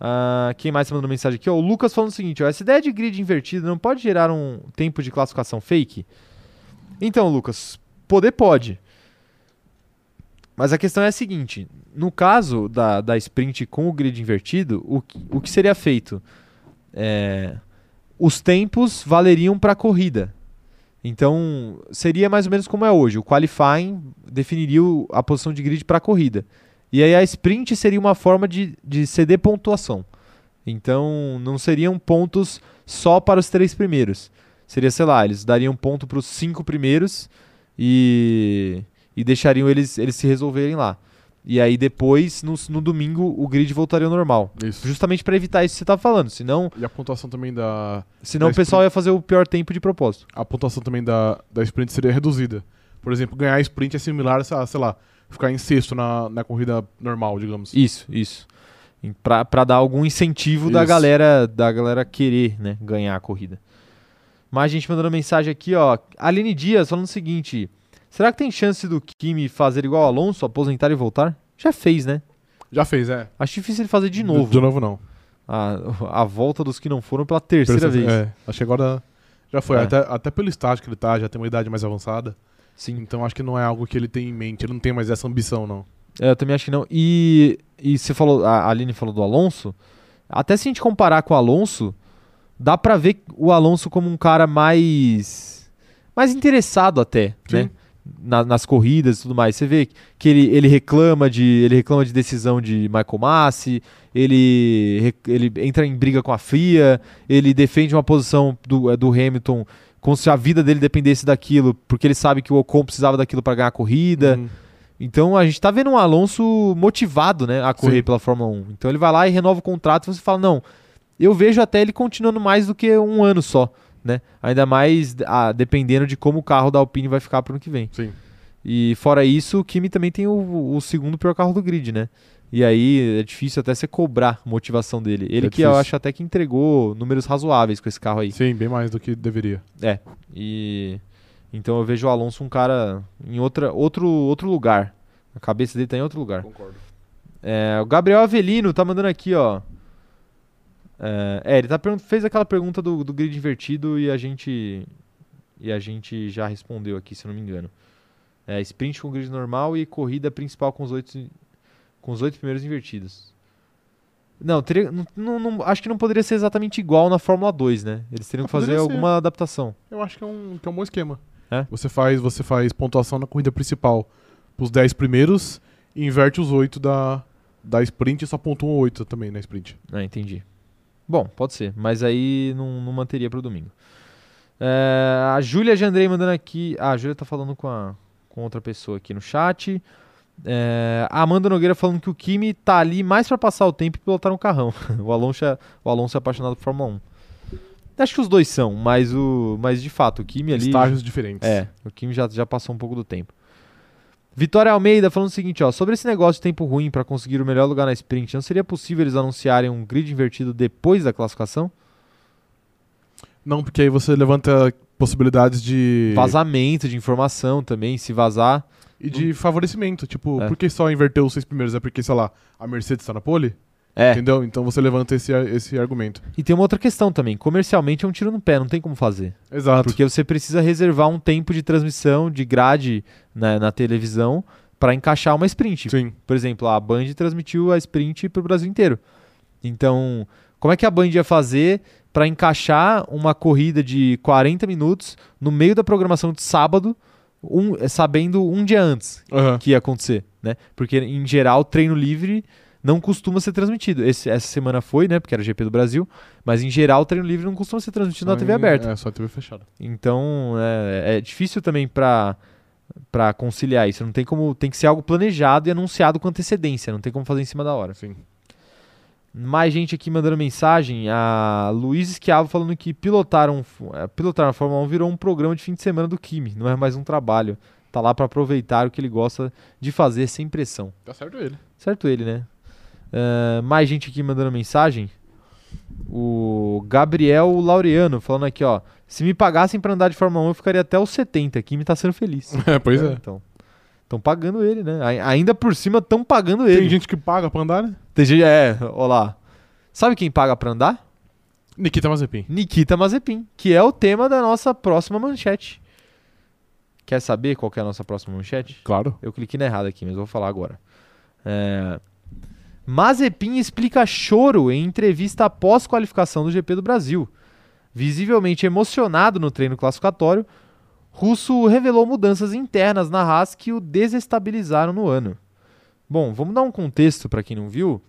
Speaker 1: Ah, quem mais tá mandando mensagem aqui? O Lucas falando o seguinte: ó, essa ideia de grid invertido não pode gerar um tempo de classificação fake? Então, Lucas, poder pode. Mas a questão é a seguinte: no caso da, da sprint com o grid invertido, o, o que seria feito? É, os tempos valeriam para a corrida. Então, seria mais ou menos como é hoje. O qualifying definiria a posição de grid para a corrida. E aí a sprint seria uma forma de, de ceder pontuação. Então, não seriam pontos só para os três primeiros. Seria, sei lá, eles dariam ponto para os cinco primeiros e, e deixariam eles, eles se resolverem lá. E aí depois, no, no domingo, o grid voltaria ao normal.
Speaker 2: Isso.
Speaker 1: Justamente para evitar isso que você tá falando. Senão,
Speaker 2: E a pontuação também da.
Speaker 1: senão
Speaker 2: Da
Speaker 1: o pessoal ia fazer o pior tempo de propósito.
Speaker 2: A pontuação também da, da sprint seria reduzida. Por exemplo, ganhar a sprint é similar a, sei lá, ficar em sexto na, na corrida normal, digamos.
Speaker 1: Isso, isso. Pra dar algum incentivo da galera da galera querer, né, ganhar a corrida. Mais gente mandando mensagem aqui, ó. Aline Dias falando o seguinte: será que tem chance do Kimi fazer igual o Alonso, aposentar e voltar? Já fez, né?
Speaker 2: Já fez, é.
Speaker 1: Acho difícil ele fazer de novo.
Speaker 2: De, novo, não.
Speaker 1: A, a volta dos que não foram pela terceira vez.
Speaker 2: É, acho que agora já foi.
Speaker 1: É.
Speaker 2: Até, até pelo estágio que ele tá, já tem uma idade mais avançada.
Speaker 1: Sim.
Speaker 2: Então acho que não é algo que ele tem em mente. Ele não tem mais essa ambição, não.
Speaker 1: É, eu também acho que não. E, e você falou, a Aline falou do Alonso. Até se a gente comparar com o Alonso, dá pra ver o Alonso como um cara mais mais interessado até,
Speaker 2: Sim.
Speaker 1: né? Na- nas corridas e tudo mais. Você vê que ele, ele reclama de ele reclama de decisão de Michael Massi, ele, ele entra em briga com a FIA, ele defende uma posição do, eh, do Hamilton como se a vida dele dependesse daquilo, porque ele sabe que o Ocon precisava daquilo para ganhar a corrida.
Speaker 2: Uhum.
Speaker 1: Então a gente tá vendo um Alonso motivado, né, a correr
Speaker 2: Sim.
Speaker 1: pela Fórmula 1. Então ele vai lá e renova o contrato e você fala, não, eu vejo até ele continuando mais do que um ano só, né? Ainda mais ah, dependendo de como o carro da Alpine vai ficar pro ano que vem.
Speaker 2: Sim.
Speaker 1: E fora isso, o Kimi também tem o, o segundo pior carro do grid, né? E aí é difícil até você cobrar a motivação dele. Ele
Speaker 2: É
Speaker 1: que eu acho até que entregou números razoáveis com esse carro aí.
Speaker 2: Sim, bem mais do que deveria.
Speaker 1: E então eu vejo o Alonso um cara em outra, outro, outro lugar. A cabeça dele tá em outro lugar.
Speaker 2: Concordo.
Speaker 1: É, o Gabriel Avelino tá mandando aqui, ó. É, é, ele tá fez aquela pergunta do, do grid invertido e a gente e a gente já respondeu aqui, se eu não me engano. É, sprint com grid normal e corrida principal com os oito com os oito primeiros invertidos. Não, teria, não, não- acho que não poderia ser exatamente igual na Fórmula 2, né? Eles teriam
Speaker 2: Ah,
Speaker 1: que fazer
Speaker 2: ser.
Speaker 1: alguma adaptação.
Speaker 2: Eu acho que é um, que é um bom esquema.
Speaker 1: É?
Speaker 2: Você faz, você faz pontuação na corrida principal pros 10 primeiros e inverte os 8 da, da sprint e só pontua 8 também na sprint.
Speaker 1: Ah, entendi. Bom, pode ser, mas aí não, não manteria pro domingo. É, a Júlia Jandrei mandando aqui. Ah, a Júlia tá falando com, a, com outra pessoa aqui no chat. É, a Amanda Nogueira falando que o Kimi tá ali mais pra passar o tempo e pilotar um carrão. o, Alonso é, o Alonso é apaixonado por Fórmula 1. Acho que os dois são, mas o. Mas de fato, o Kimi ali.
Speaker 2: Estágios diferentes.
Speaker 1: É, o Kimi já, já passou um pouco do tempo. Vitória Almeida falando o seguinte, ó, sobre esse negócio de tempo ruim para conseguir o melhor lugar na sprint, não seria possível eles anunciarem um grid invertido depois da classificação?
Speaker 2: Não, porque aí você levanta possibilidades de.
Speaker 1: Vazamento de informação também, se vazar.
Speaker 2: E de favorecimento. Tipo,
Speaker 1: É.
Speaker 2: por que só inverter os seis primeiros? É porque, sei lá, a Mercedes tá na pole?
Speaker 1: É.
Speaker 2: Entendeu? Então você levanta esse, esse argumento.
Speaker 1: E tem uma outra questão também, comercialmente é um tiro no pé, não tem como fazer.
Speaker 2: Exato.
Speaker 1: Porque você precisa reservar um tempo de transmissão, de grade na, na televisão para encaixar uma sprint.
Speaker 2: Sim.
Speaker 1: Por exemplo, a Band transmitiu a sprint para o Brasil inteiro. Então, como é que a Band ia fazer para encaixar uma corrida de 40 minutos no meio da programação de sábado, um- sabendo um dia antes
Speaker 2: Aham.
Speaker 1: que ia acontecer, né? Porque em geral treino livre não costuma ser transmitido. Esse- essa semana foi, né? Porque era o GP do Brasil, mas em geral treino livre não costuma ser transmitido na
Speaker 2: Só
Speaker 1: TV
Speaker 2: em-
Speaker 1: aberta.
Speaker 2: É, só TV fechada.
Speaker 1: Então é, é difícil também para para conciliar isso. Não tem como tem que ser algo planejado e anunciado com antecedência. Não tem como fazer em cima da hora.
Speaker 2: Sim.
Speaker 1: Mais gente aqui mandando mensagem. A Luiz Esquiavo falando que pilotaram, eh, pilotar na Fórmula 1 virou um programa de fim de semana do Kimi. Não é mais um trabalho. Tá lá para aproveitar o que ele gosta de fazer sem pressão.
Speaker 2: Tá certo ele.
Speaker 1: Certo ele, né? Ah, mais gente aqui mandando mensagem. O Gabriel Laureano falando aqui, ó. Se me pagassem pra andar de Fórmula 1, eu ficaria até os 70. Kimi tá sendo feliz.
Speaker 2: É, pois é.
Speaker 1: Então. Estão pagando ele, né? Ai- Ainda por cima estão pagando ele.
Speaker 2: Tem gente que paga pra andar, né?
Speaker 1: Tem gente- É, ó lá. Sabe quem paga pra andar?
Speaker 2: Nikita Mazepin.
Speaker 1: Nikita Mazepin, que é o tema da nossa próxima manchete. Quer saber qual que é a nossa próxima manchete?
Speaker 2: Claro.
Speaker 1: Eu cliquei na errada aqui, mas vou falar agora. É... Mazepin explica choro em entrevista após qualificação do GP do Brasil. Visivelmente emocionado no treino classificatório, Russo revelou mudanças internas na Haas que o desestabilizaram no ano. Bom, vamos dar um contexto para quem não viu.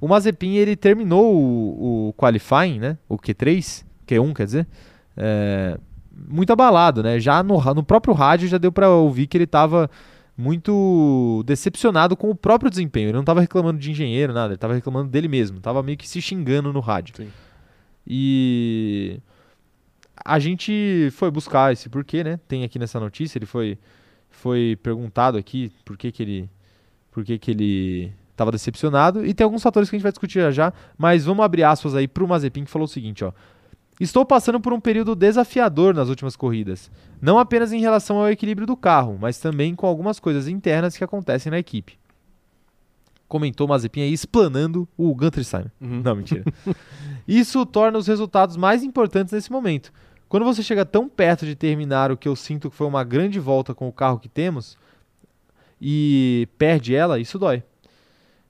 Speaker 1: O Mazepin ele terminou o, o qualifying, né? O Q3, Q1 quer dizer, é, muito abalado, né? Já no, no próprio rádio já deu para ouvir que ele estava muito decepcionado com o próprio desempenho. Ele não estava reclamando de engenheiro, nada, ele estava reclamando dele mesmo, estava meio que se xingando no rádio.
Speaker 2: Sim.
Speaker 1: E a gente foi buscar esse porquê, né? Tem aqui nessa notícia, ele foi foi perguntado aqui por que que ele por que que ele estava decepcionado e tem alguns fatores que a gente vai discutir já já, mas vamos abrir aspas aí pro Mazepin que falou o seguinte, ó: Estou passando por um período desafiador nas últimas corridas, não apenas em relação ao equilíbrio do carro, mas também com algumas coisas internas que acontecem na equipe. Comentou Mazepin aí explanando o Gunter Steiner.
Speaker 2: Uhum.
Speaker 1: Não, mentira. Isso torna os resultados mais importantes nesse momento. Quando você chega tão perto de terminar o que eu sinto que foi uma grande volta com o carro que temos e perde ela, isso dói.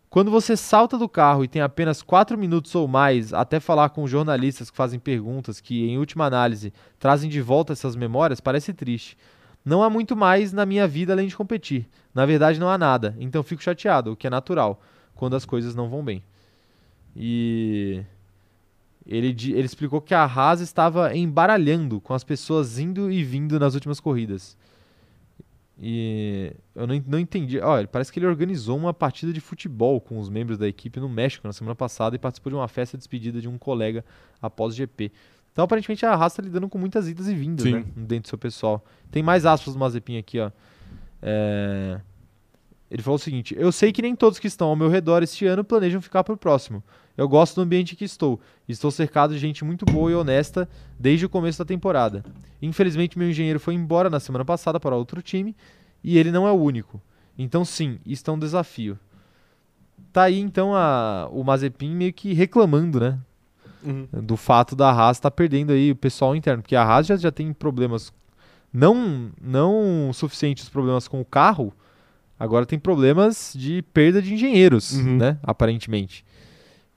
Speaker 1: Quando você salta do carro e tem apenas 4 minutos ou mais até falar com jornalistas que fazem perguntas que, em última análise, trazem de volta essas memórias, parece triste. Não há muito mais na minha vida além de competir. Na verdade, não há nada. Então fico chateado, o que é natural, quando as coisas não vão bem. E ele, ele explicou que a Haas estava embaralhando com as pessoas indo e vindo nas últimas corridas. E eu não, não entendi. Olha, parece que ele organizou uma partida de futebol com os membros da equipe no México na semana passada e participou de uma festa de despedida de um colega após o GP. Então, aparentemente, a Haas está lidando com muitas idas e vindas né, dentro do seu pessoal. Tem mais aspas do Mazepin aqui, ó. É, Ele falou o seguinte: Eu sei que nem todos que estão ao meu redor este ano planejam ficar para o próximo. Eu gosto do ambiente em que estou. Estou cercado de gente muito boa e honesta desde o começo da temporada. Infelizmente, meu engenheiro foi embora na semana passada para outro time e ele não é o único. Então, sim, isso é um desafio. Tá aí então a, o Mazepin meio que reclamando, né?
Speaker 2: Uhum.
Speaker 1: do fato da Haas estar perdendo aí o pessoal interno, porque a Haas já, já tem problemas não não suficientes os problemas com o carro, agora tem problemas de perda de engenheiros,
Speaker 2: Uhum.
Speaker 1: né, aparentemente.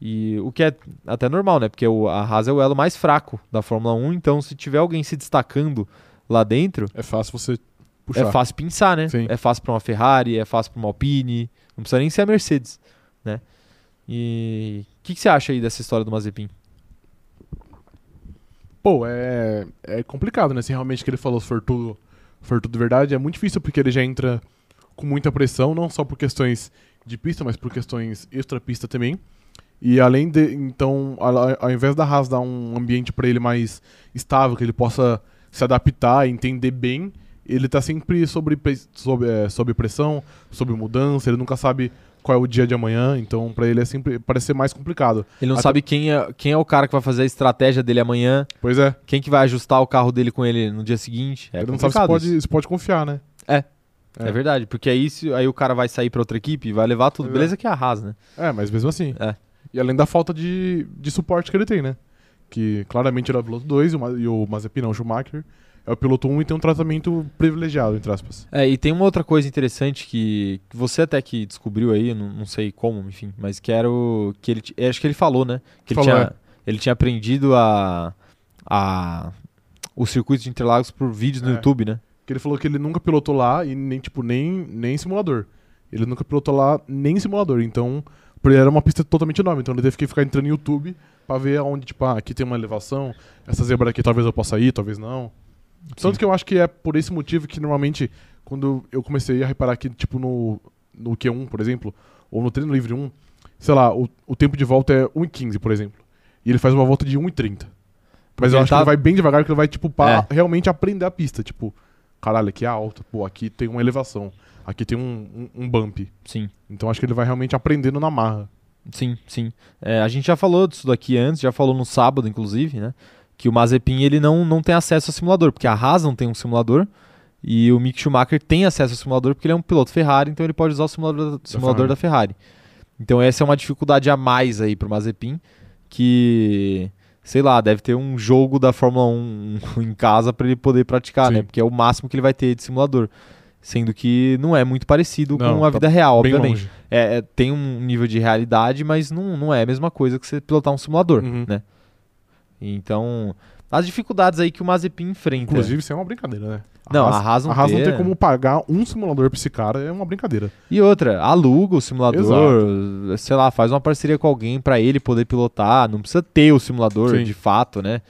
Speaker 1: E o que é até normal, né? Porque o, a Haas é o elo mais fraco da Fórmula 1, então se tiver alguém se destacando lá dentro,
Speaker 2: É fácil você puxar.
Speaker 1: é fácil pensar, né?
Speaker 2: Sim.
Speaker 1: É fácil para uma Ferrari, é fácil para uma Alpine, não precisa nem ser a Mercedes, né? E o que, que você acha aí dessa história do Mazepin?
Speaker 2: Pô, é, é complicado, né? Se realmente o que ele falou for tudo, for tudo verdade, é muito difícil porque ele já entra com muita pressão, não só por questões de pista, mas por questões extra-pista também. E além de. Então, ao, invés da Haas dar um ambiente pra ele mais estável, que ele possa se adaptar, entender bem, ele tá sempre pre- sob, é, sob pressão, sob mudança, ele nunca sabe qual é o dia de amanhã, então pra ele é sempre parece ser mais complicado.
Speaker 1: Ele não
Speaker 2: Até-
Speaker 1: sabe quem é, quem é o cara que vai fazer a estratégia dele amanhã,
Speaker 2: Pois é,
Speaker 1: quem que vai ajustar o carro dele com ele no dia seguinte. É
Speaker 2: ele não sabe se pode,
Speaker 1: isso.
Speaker 2: se pode confiar, né?
Speaker 1: É.
Speaker 2: É.
Speaker 1: É verdade, porque aí, se, aí o cara vai sair pra outra equipe e vai levar tudo.
Speaker 2: É.
Speaker 1: Beleza que é a Haas, né?
Speaker 2: É, mas mesmo assim.
Speaker 1: É.
Speaker 2: E além da falta de, de suporte que ele tem, né? Que claramente ele é o piloto 2 e o e o Mazepin não, o Schumacher, é o piloto 1 um e tem um tratamento privilegiado, entre aspas.
Speaker 1: É, e tem uma outra coisa interessante que, você até que descobriu aí, não, não sei como, enfim, mas que era o. Que ele, acho que ele falou, né? Que ele,
Speaker 2: Falou,
Speaker 1: tinha,
Speaker 2: é.
Speaker 1: ele tinha aprendido a. a o circuito de Interlagos por vídeos no
Speaker 2: É.
Speaker 1: YouTube, né?
Speaker 2: Que ele falou que ele nunca pilotou lá e nem, tipo, nem, nem em simulador. Ele nunca pilotou lá nem em simulador. Então, era uma pista totalmente nova. Então ele teve que ficar entrando no YouTube pra ver onde, tipo, ah, aqui tem uma elevação, essa zebra aqui talvez eu possa ir, talvez não. Tanto que eu acho que é por esse motivo que normalmente, quando eu comecei a reparar que, tipo, no, no Q1, por exemplo, ou no treino livre 1, sei lá, o, o tempo de volta é 1,15, por exemplo. E ele faz uma volta de 1,30. Mas eu acho
Speaker 1: tá-
Speaker 2: que ele vai bem devagar, porque ele vai, tipo, pra
Speaker 1: É.
Speaker 2: realmente aprender a pista. Tipo, caralho, aqui é alto, pô, aqui tem uma elevação, aqui tem um, um, um bump.
Speaker 1: Sim.
Speaker 2: Então acho que ele vai realmente aprendendo na marra.
Speaker 1: Sim, sim. É, a gente já falou disso daqui antes, já falou no sábado, inclusive, né? Que o Mazepin ele não, não tem acesso ao simulador, porque a Haas não tem um simulador e o Mick Schumacher tem acesso ao simulador porque ele é um piloto Ferrari, então ele pode usar o simulador, simulador da Ferrari. Então essa é uma dificuldade a mais aí pro Mazepin, que sei lá, deve ter um jogo da Fórmula 1 em casa para ele poder praticar,
Speaker 2: Sim.
Speaker 1: né? Porque é o máximo que ele vai ter de simulador. Sendo que não é muito parecido
Speaker 2: Não,
Speaker 1: com a
Speaker 2: tá
Speaker 1: vida real, obviamente é, é, tem um nível de realidade, mas não, não é a mesma coisa que você pilotar um simulador,
Speaker 2: Uhum.
Speaker 1: né? Então, as dificuldades aí que o Mazepin enfrenta.
Speaker 2: Inclusive, isso é uma brincadeira, né?
Speaker 1: Não, a Haas não
Speaker 2: a Haas não
Speaker 1: ter-
Speaker 2: tem como pagar um simulador pra esse cara, é uma brincadeira.
Speaker 1: E outra, aluga o simulador, sei lá, faz uma parceria com alguém pra ele poder pilotar, não precisa ter o simulador
Speaker 2: Sim.
Speaker 1: de fato, né?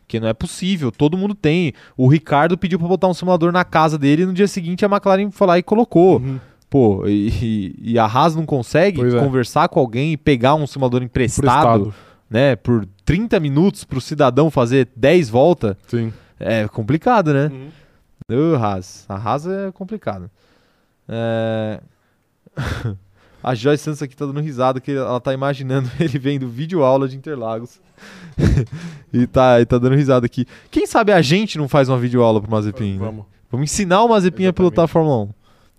Speaker 1: Porque não é possível, todo mundo tem. O Ricardo pediu pra botar um simulador na casa dele e no dia seguinte a McLaren foi lá e colocou.
Speaker 2: Uhum.
Speaker 1: Pô, e, e- a Haas não consegue
Speaker 2: Pois é.
Speaker 1: conversar com alguém e pegar um simulador emprestado,
Speaker 2: Prestado.
Speaker 1: né, por 30 minutos pro cidadão fazer 10 voltas,
Speaker 2: Sim.
Speaker 1: é complicado, né?
Speaker 2: Uhum.
Speaker 1: Ô, Haas. A Haas é complicado. É... a Joyce Santos aqui tá dando risada que ela tá imaginando ele vendo vídeo aula de Interlagos. e, tá, e tá dando risada aqui. Quem sabe a gente não faz uma vídeo aula pro Mazepin? né?
Speaker 2: Vamos.
Speaker 1: Vamos ensinar o Mazepin a pilotar a Fórmula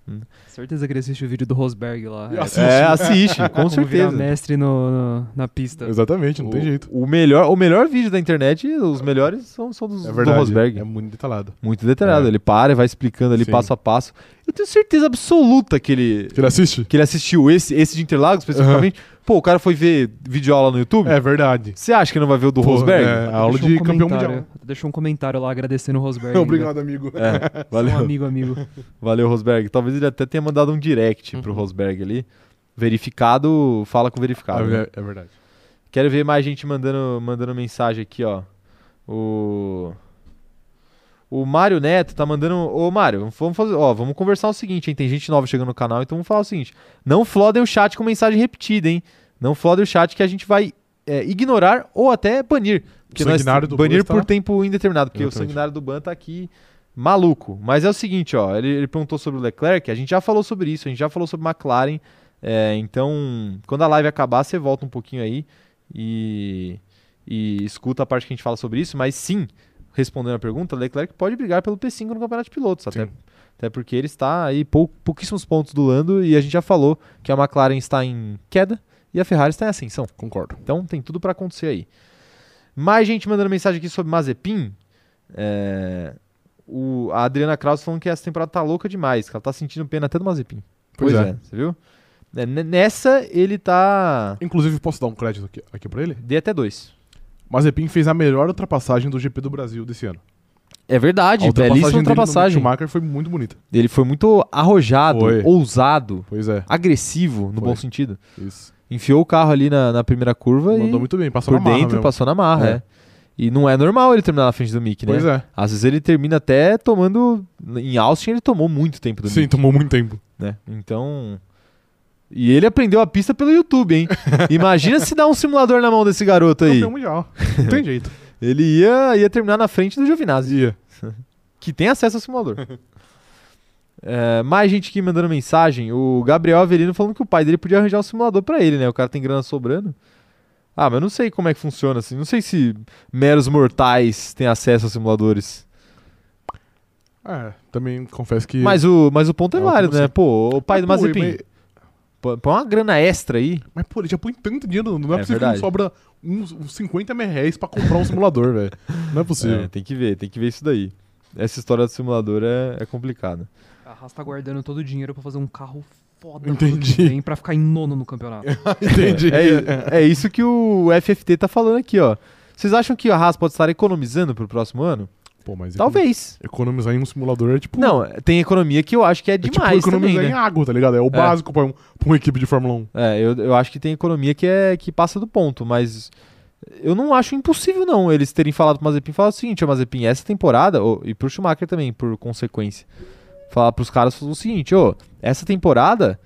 Speaker 1: 1.
Speaker 3: Certeza que ele assiste o vídeo do Rosberg lá. É,
Speaker 2: assiste.
Speaker 1: É, assiste, com
Speaker 3: como virar
Speaker 1: certeza.
Speaker 3: mestre no, no- na pista.
Speaker 2: Exatamente, não
Speaker 1: o,
Speaker 2: tem jeito.
Speaker 1: O melhor, o melhor vídeo da internet, os melhores são, são dos,
Speaker 2: É
Speaker 1: do
Speaker 2: verdade.
Speaker 1: Rosberg.
Speaker 2: É muito detalhado.
Speaker 1: Muito detalhado.
Speaker 2: É.
Speaker 1: Ele para e vai explicando ali
Speaker 2: Sim.
Speaker 1: passo a passo. Eu tenho certeza absoluta que ele,
Speaker 2: Ele assiste?
Speaker 1: que ele assistiu esse, esse de Interlagos especificamente. Pô, o cara foi ver videoaula no YouTube.
Speaker 2: É verdade.
Speaker 1: Você acha que não vai ver o do
Speaker 2: Pô,
Speaker 1: Rosberg?
Speaker 2: é. a aula de
Speaker 3: um
Speaker 2: campeão mundial.
Speaker 3: Deixou um comentário lá agradecendo o Rosberg.
Speaker 2: Obrigado, amigo.
Speaker 1: É,
Speaker 3: Valeu. Um amigo, amigo.
Speaker 1: valeu, Rosberg. Talvez ele até tenha mandado um direct pro
Speaker 2: Uhum.
Speaker 1: Rosberg ali. Verificado, fala com verificado. né?
Speaker 2: É, é verdade.
Speaker 1: Quero ver mais gente mandando, mandando mensagem aqui, ó. O. O Mário Neto tá mandando. Ô, Mário, vamos fazer. Ó, vamos conversar o seguinte, hein? Tem gente nova chegando no canal, então vamos falar o seguinte. Não flodem o chat com mensagem repetida, hein? Não flodem o chat que a gente vai é, ignorar ou até banir. Porque
Speaker 2: O
Speaker 1: nós-
Speaker 2: sanguinário do
Speaker 1: banir
Speaker 2: Ban
Speaker 1: por tempo indeterminado, porque
Speaker 2: Exatamente.
Speaker 1: o sanguinário do Ban tá aqui maluco. Mas é o seguinte, ó. Ele, ele perguntou sobre o Leclerc, a gente já falou sobre isso, a gente já falou sobre McLaren. é, então, quando a live acabar, você volta um pouquinho aí e, e escuta a parte que a gente fala sobre isso. Mas sim, respondendo a pergunta, Leclerc pode brigar pelo P5 no Campeonato de Pilotos. Até, até porque ele está aí pou, pouquíssimos pontos do Lando e a gente já falou que a McLaren está em queda e a Ferrari está em ascensão.
Speaker 2: Concordo.
Speaker 1: Então tem tudo para acontecer aí. Mais gente mandando mensagem aqui sobre Mazepin. É, o, a Adriana Kraus falando que essa temporada tá louca demais, que ela tá sentindo pena até do Mazepin.
Speaker 2: Pois
Speaker 1: Pois
Speaker 2: é.
Speaker 1: é, você viu? É, Nessa ele tá.
Speaker 2: Inclusive, posso dar um crédito aqui, aqui pra ele?
Speaker 1: Dê até dois.
Speaker 2: Mazepin fez a melhor ultrapassagem do GP do Brasil desse ano.
Speaker 1: É verdade,
Speaker 2: a
Speaker 1: belíssima
Speaker 2: dele no
Speaker 1: ultrapassagem.
Speaker 2: Schumacher foi muito bonita.
Speaker 1: Ele foi muito arrojado,
Speaker 2: Foi.
Speaker 1: ousado,
Speaker 2: Pois é,
Speaker 1: agressivo, no
Speaker 2: Foi.
Speaker 1: bom sentido.
Speaker 2: isso.
Speaker 1: Enfiou o carro ali na, na primeira curva
Speaker 2: Mandou
Speaker 1: e
Speaker 2: muito bem, passou
Speaker 1: por
Speaker 2: na marra
Speaker 1: dentro
Speaker 2: mesmo.
Speaker 1: passou na marra,
Speaker 2: É.
Speaker 1: é. E não é normal ele terminar na frente do Mick, né?
Speaker 2: Pois é.
Speaker 1: Às vezes ele termina até tomando. Em Austin ele tomou muito tempo do
Speaker 2: Sim,
Speaker 1: Mick,
Speaker 2: tomou muito tempo.
Speaker 1: né? Então. E ele aprendeu a pista pelo YouTube, hein? Imagina se dá um simulador na mão desse garoto aí.
Speaker 2: Campeão mundial. Não tem jeito.
Speaker 1: Ele ia, ia terminar na frente do Giovinazzi.
Speaker 2: Ia.
Speaker 1: que tem acesso ao simulador. É, mais gente aqui mandando mensagem. O Gabriel Avelino falando que o pai dele podia arranjar um simulador pra ele, né? O cara tem grana sobrando. Ah, mas eu não sei como é que funciona assim. Não sei se meros mortais têm acesso aos simuladores.
Speaker 2: É, também confesso que.
Speaker 1: Mas o, mas o ponto é,
Speaker 2: É,
Speaker 1: válido, né? Pô, o pai do
Speaker 2: Mas, pô,
Speaker 1: Mazepin. Pô- Põe uma grana extra aí.
Speaker 2: mas, pô, ele já põe tanto dinheiro. Não é,
Speaker 1: É
Speaker 2: possível
Speaker 1: verdade.
Speaker 2: que sobra uns, uns 50 mil reais pra comprar um simulador, velho. Não é possível.
Speaker 1: É, tem que ver, tem que ver isso daí. Essa história do simulador é, é complicada.
Speaker 3: A Haas tá guardando todo o dinheiro pra fazer um carro foda
Speaker 2: Entendi.
Speaker 3: Tem pra ficar em nono no campeonato.
Speaker 2: Entendi.
Speaker 1: É, é isso que o FFT tá falando aqui, ó. Vocês acham que a Haas pode estar economizando pro próximo ano?
Speaker 2: Pô, mas
Speaker 1: Talvez.
Speaker 2: economizar em um simulador é tipo.
Speaker 1: Não, tem economia que eu acho que é
Speaker 2: é tipo
Speaker 1: demais
Speaker 2: economizar
Speaker 1: também,
Speaker 2: em
Speaker 1: né?
Speaker 2: água, tá ligado? É o básico pra, um, pra uma equipe de Fórmula 1.
Speaker 1: É, eu, eu acho que tem economia que é que passa do ponto, mas eu não acho impossível não eles terem falado pro Mazepin, falar o seguinte, ô Mazepin, essa temporada, ô, e pro Schumacher também, por consequência, falar pros caras o seguinte, ô, essa temporada,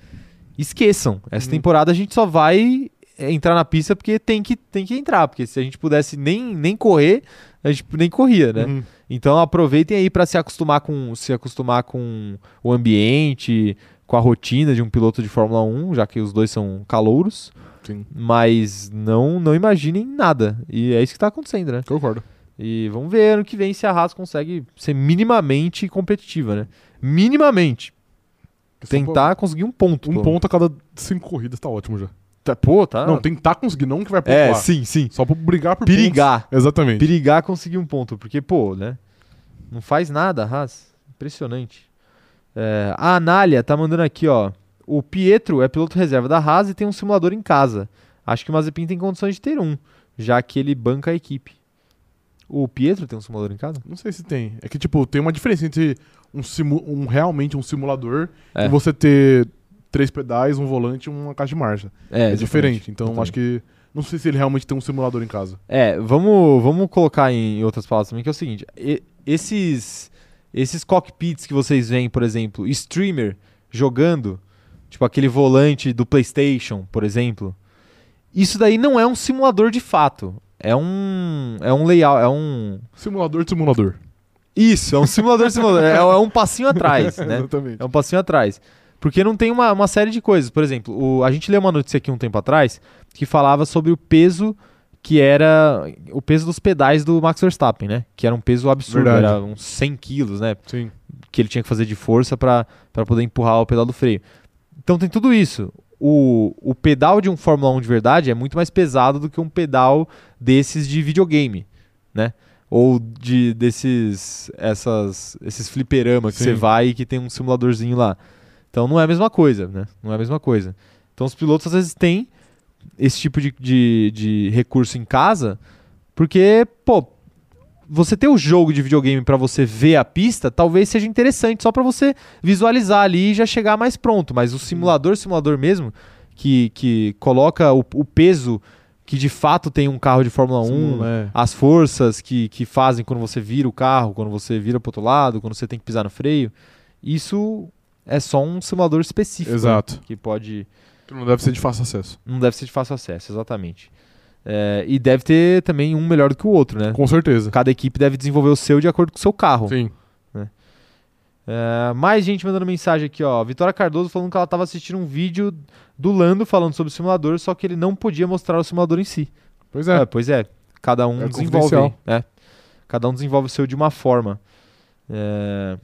Speaker 1: esqueçam, essa
Speaker 2: Uhum.
Speaker 1: temporada a gente só vai é, entrar na pista porque tem que, tem que entrar, porque se a gente pudesse nem, nem correr, a gente nem corria, né?
Speaker 2: Uhum.
Speaker 1: Então aproveitem aí para se acostumar com se acostumar com o ambiente, com a rotina de um piloto de Fórmula 1, já que os dois são calouros,
Speaker 2: Sim,
Speaker 1: mas não não imaginem nada. E é isso que tá acontecendo, né?
Speaker 2: concordo.
Speaker 1: E vamos ver ano que vem se a Haas consegue ser minimamente competitiva, né? Minimamente. Tentar conseguir um ponto.
Speaker 2: Um ponto a cada cinco corridas tá ótimo já.
Speaker 1: Tá- Pô, tá.
Speaker 2: Não, tentar conseguir, não que vai pontuar.
Speaker 1: é, sim, sim.
Speaker 2: Só pra brigar por
Speaker 1: Perigar.
Speaker 2: pontos. Exatamente.
Speaker 1: perigar conseguir um ponto, porque, pô, né? Não faz nada, Haas. Impressionante. É, a Anália tá mandando aqui, ó. O Pietro é piloto reserva da Haas e tem um simulador em casa. Acho que o Mazepin tem condições de ter um, já que ele banca a equipe. O Pietro tem um simulador em casa?
Speaker 2: Não sei se tem. É que, tipo, tem uma diferença entre um, simu um realmente um simulador
Speaker 1: É.
Speaker 2: e você ter três pedais, um volante e uma caixa de marcha. É,
Speaker 1: exatamente,
Speaker 2: diferente. Então,
Speaker 1: exatamente.
Speaker 2: acho que. Não sei se ele realmente tem um simulador em casa.
Speaker 1: É, vamos, vamos colocar em outras palavras também, que é o seguinte: e- esses, esses cockpits que vocês veem, por exemplo, streamer jogando, tipo aquele volante do PlayStation, por exemplo, isso daí não é um simulador de fato. É um. É um layout. É um.
Speaker 2: Simulador de simulador.
Speaker 1: Isso, é um simulador de simulador. É, é um passinho atrás, né?
Speaker 2: Exatamente.
Speaker 1: É um passinho atrás. Porque não tem uma, uma série de coisas. Por exemplo, o- a gente leu uma notícia aqui um tempo atrás que falava sobre o peso que era o peso dos pedais do Max Verstappen, né? Que era um peso absurdo,
Speaker 2: Verdade.
Speaker 1: era uns 100 quilos, né?
Speaker 2: Sim.
Speaker 1: Que ele tinha que fazer de força para poder empurrar o pedal do freio. Então tem tudo isso. O, o pedal de um Fórmula 1 de verdade é muito mais pesado do que um pedal desses de videogame, né? Ou de desses essas, esses fliperama que
Speaker 2: Sim.
Speaker 1: você vai e que tem um simuladorzinho lá. Então não é a mesma coisa, né? Não é a mesma coisa. Então os pilotos às vezes têm esse tipo de, de, de recurso em casa, porque, pô, você ter o jogo de videogame pra você ver a pista, talvez seja interessante só pra você visualizar ali e já chegar mais pronto. Mas o simulador, simulador mesmo, que, que coloca o, o peso que de fato tem um carro de Fórmula 1,
Speaker 2: Simula, é.
Speaker 1: as forças que, que fazem quando você vira o carro, quando você vira pro outro lado, quando você tem que pisar no freio, isso é só um simulador específico. né,
Speaker 2: Exato.
Speaker 1: Que pode.
Speaker 2: Que Não deve ser de fácil acesso.
Speaker 1: Não deve ser de fácil acesso, exatamente. É, e deve ter também um melhor do que o outro, né?
Speaker 2: Com certeza.
Speaker 1: Cada equipe deve desenvolver o seu de acordo com o seu carro.
Speaker 2: Sim.
Speaker 1: É, mais gente mandando mensagem aqui, ó. Vitória Cardoso falando que ela estava assistindo um vídeo do Lando falando sobre o simulador, só que ele não podia mostrar o simulador em si.
Speaker 2: Pois é.
Speaker 1: É, pois é. Cada um
Speaker 2: É
Speaker 1: desenvolve. né? Cada um desenvolve o seu de uma forma. É,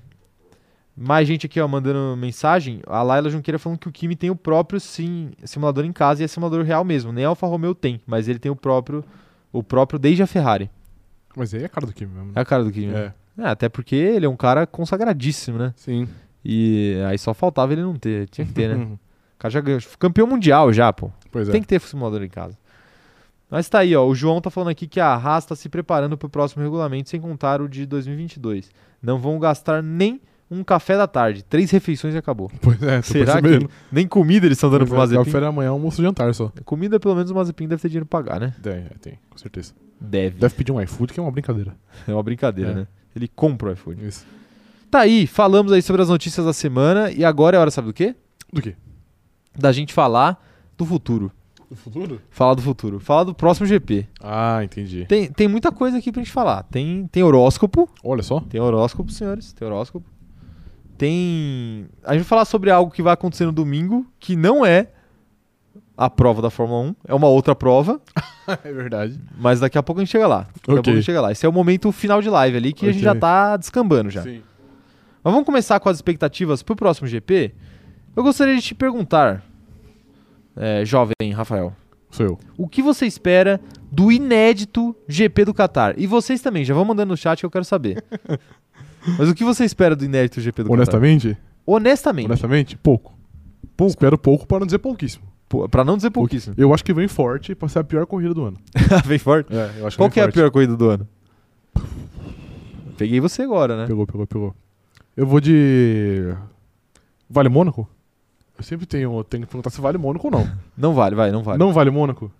Speaker 1: Mais gente aqui, ó, mandando mensagem. A Laila Junqueira falando que o Kimi tem o próprio sim, simulador em casa e é simulador real mesmo. Nem a Alfa Romeo tem, mas ele tem o próprio, o próprio desde a Ferrari.
Speaker 2: Mas aí é a cara do Kimi mesmo.
Speaker 1: É
Speaker 2: né?
Speaker 1: a cara do Kimi.
Speaker 2: É.
Speaker 1: É, até porque ele é um cara consagradíssimo, né?
Speaker 2: Sim.
Speaker 1: E aí só faltava ele não ter. Tinha que ter, né? O cara já ganhou. Campeão mundial já, pô.
Speaker 2: Pois é.
Speaker 1: Tem que ter simulador em casa. Mas tá aí, ó. O João tá falando aqui que a Haas tá se preparando pro próximo regulamento, sem contar o de 2022. Não vão gastar nem um café da tarde. Três refeições e acabou.
Speaker 2: Pois é, tô
Speaker 1: Será que nem comida eles estão dando
Speaker 2: Pois
Speaker 1: pro
Speaker 2: é,
Speaker 1: Mazepin?
Speaker 2: Café da manhã, almoço e jantar só.
Speaker 1: Comida, pelo menos o Mazepin deve ter dinheiro pra pagar, né?
Speaker 2: Tem, é, tem, com certeza.
Speaker 1: Deve.
Speaker 2: Deve pedir um iFood, que é uma brincadeira.
Speaker 1: É uma brincadeira,
Speaker 2: É.
Speaker 1: né? Ele compra o iFood.
Speaker 2: Isso.
Speaker 1: Tá aí, falamos aí sobre as notícias da semana e agora é hora, sabe do quê?
Speaker 2: Do quê?
Speaker 1: da gente falar do futuro.
Speaker 2: Do futuro?
Speaker 1: Falar do futuro. Falar do próximo GP.
Speaker 2: Ah, entendi.
Speaker 1: Tem, tem muita coisa aqui pra gente falar. Tem, tem horóscopo.
Speaker 2: Olha só.
Speaker 1: Tem horóscopo, senhores. Tem horóscopo. Tem. A gente vai falar sobre algo que vai acontecer no domingo, que não é a prova da Fórmula 1. É uma outra prova.
Speaker 2: é verdade.
Speaker 1: Mas daqui a pouco a gente chega lá. Daqui a
Speaker 2: Ok.
Speaker 1: pouco a gente chega lá. Esse é o momento final de live ali que a gente já tá descambando já.
Speaker 2: Sim.
Speaker 1: Mas vamos começar com as expectativas pro próximo GP. Eu gostaria de te perguntar, é, jovem Rafael,
Speaker 2: Sou eu.
Speaker 1: o que você espera do inédito GP do Qatar? E vocês também, já vão mandando no chat que eu quero saber. Mas o que você espera do inédito GP do
Speaker 2: Honestamente?
Speaker 1: Qatar? Honestamente.
Speaker 2: Honestamente, pouco.
Speaker 1: Pouco.
Speaker 2: Espero pouco pra não dizer pouquíssimo.
Speaker 1: Pô, Pra não dizer pouquíssimo.
Speaker 2: Eu acho que vem forte pra ser a pior corrida do ano.
Speaker 1: Vem forte.
Speaker 2: É, eu acho
Speaker 1: Qual
Speaker 2: vem
Speaker 1: que é a
Speaker 2: forte.
Speaker 1: pior corrida do ano? Peguei você agora, né?
Speaker 2: Pegou, pegou, pegou. Eu vou de. Vale Mônaco? Eu sempre tenho, tenho que perguntar se vale Mônaco ou não.
Speaker 1: Não vale, vai, não vale.
Speaker 2: Não vale Mônaco?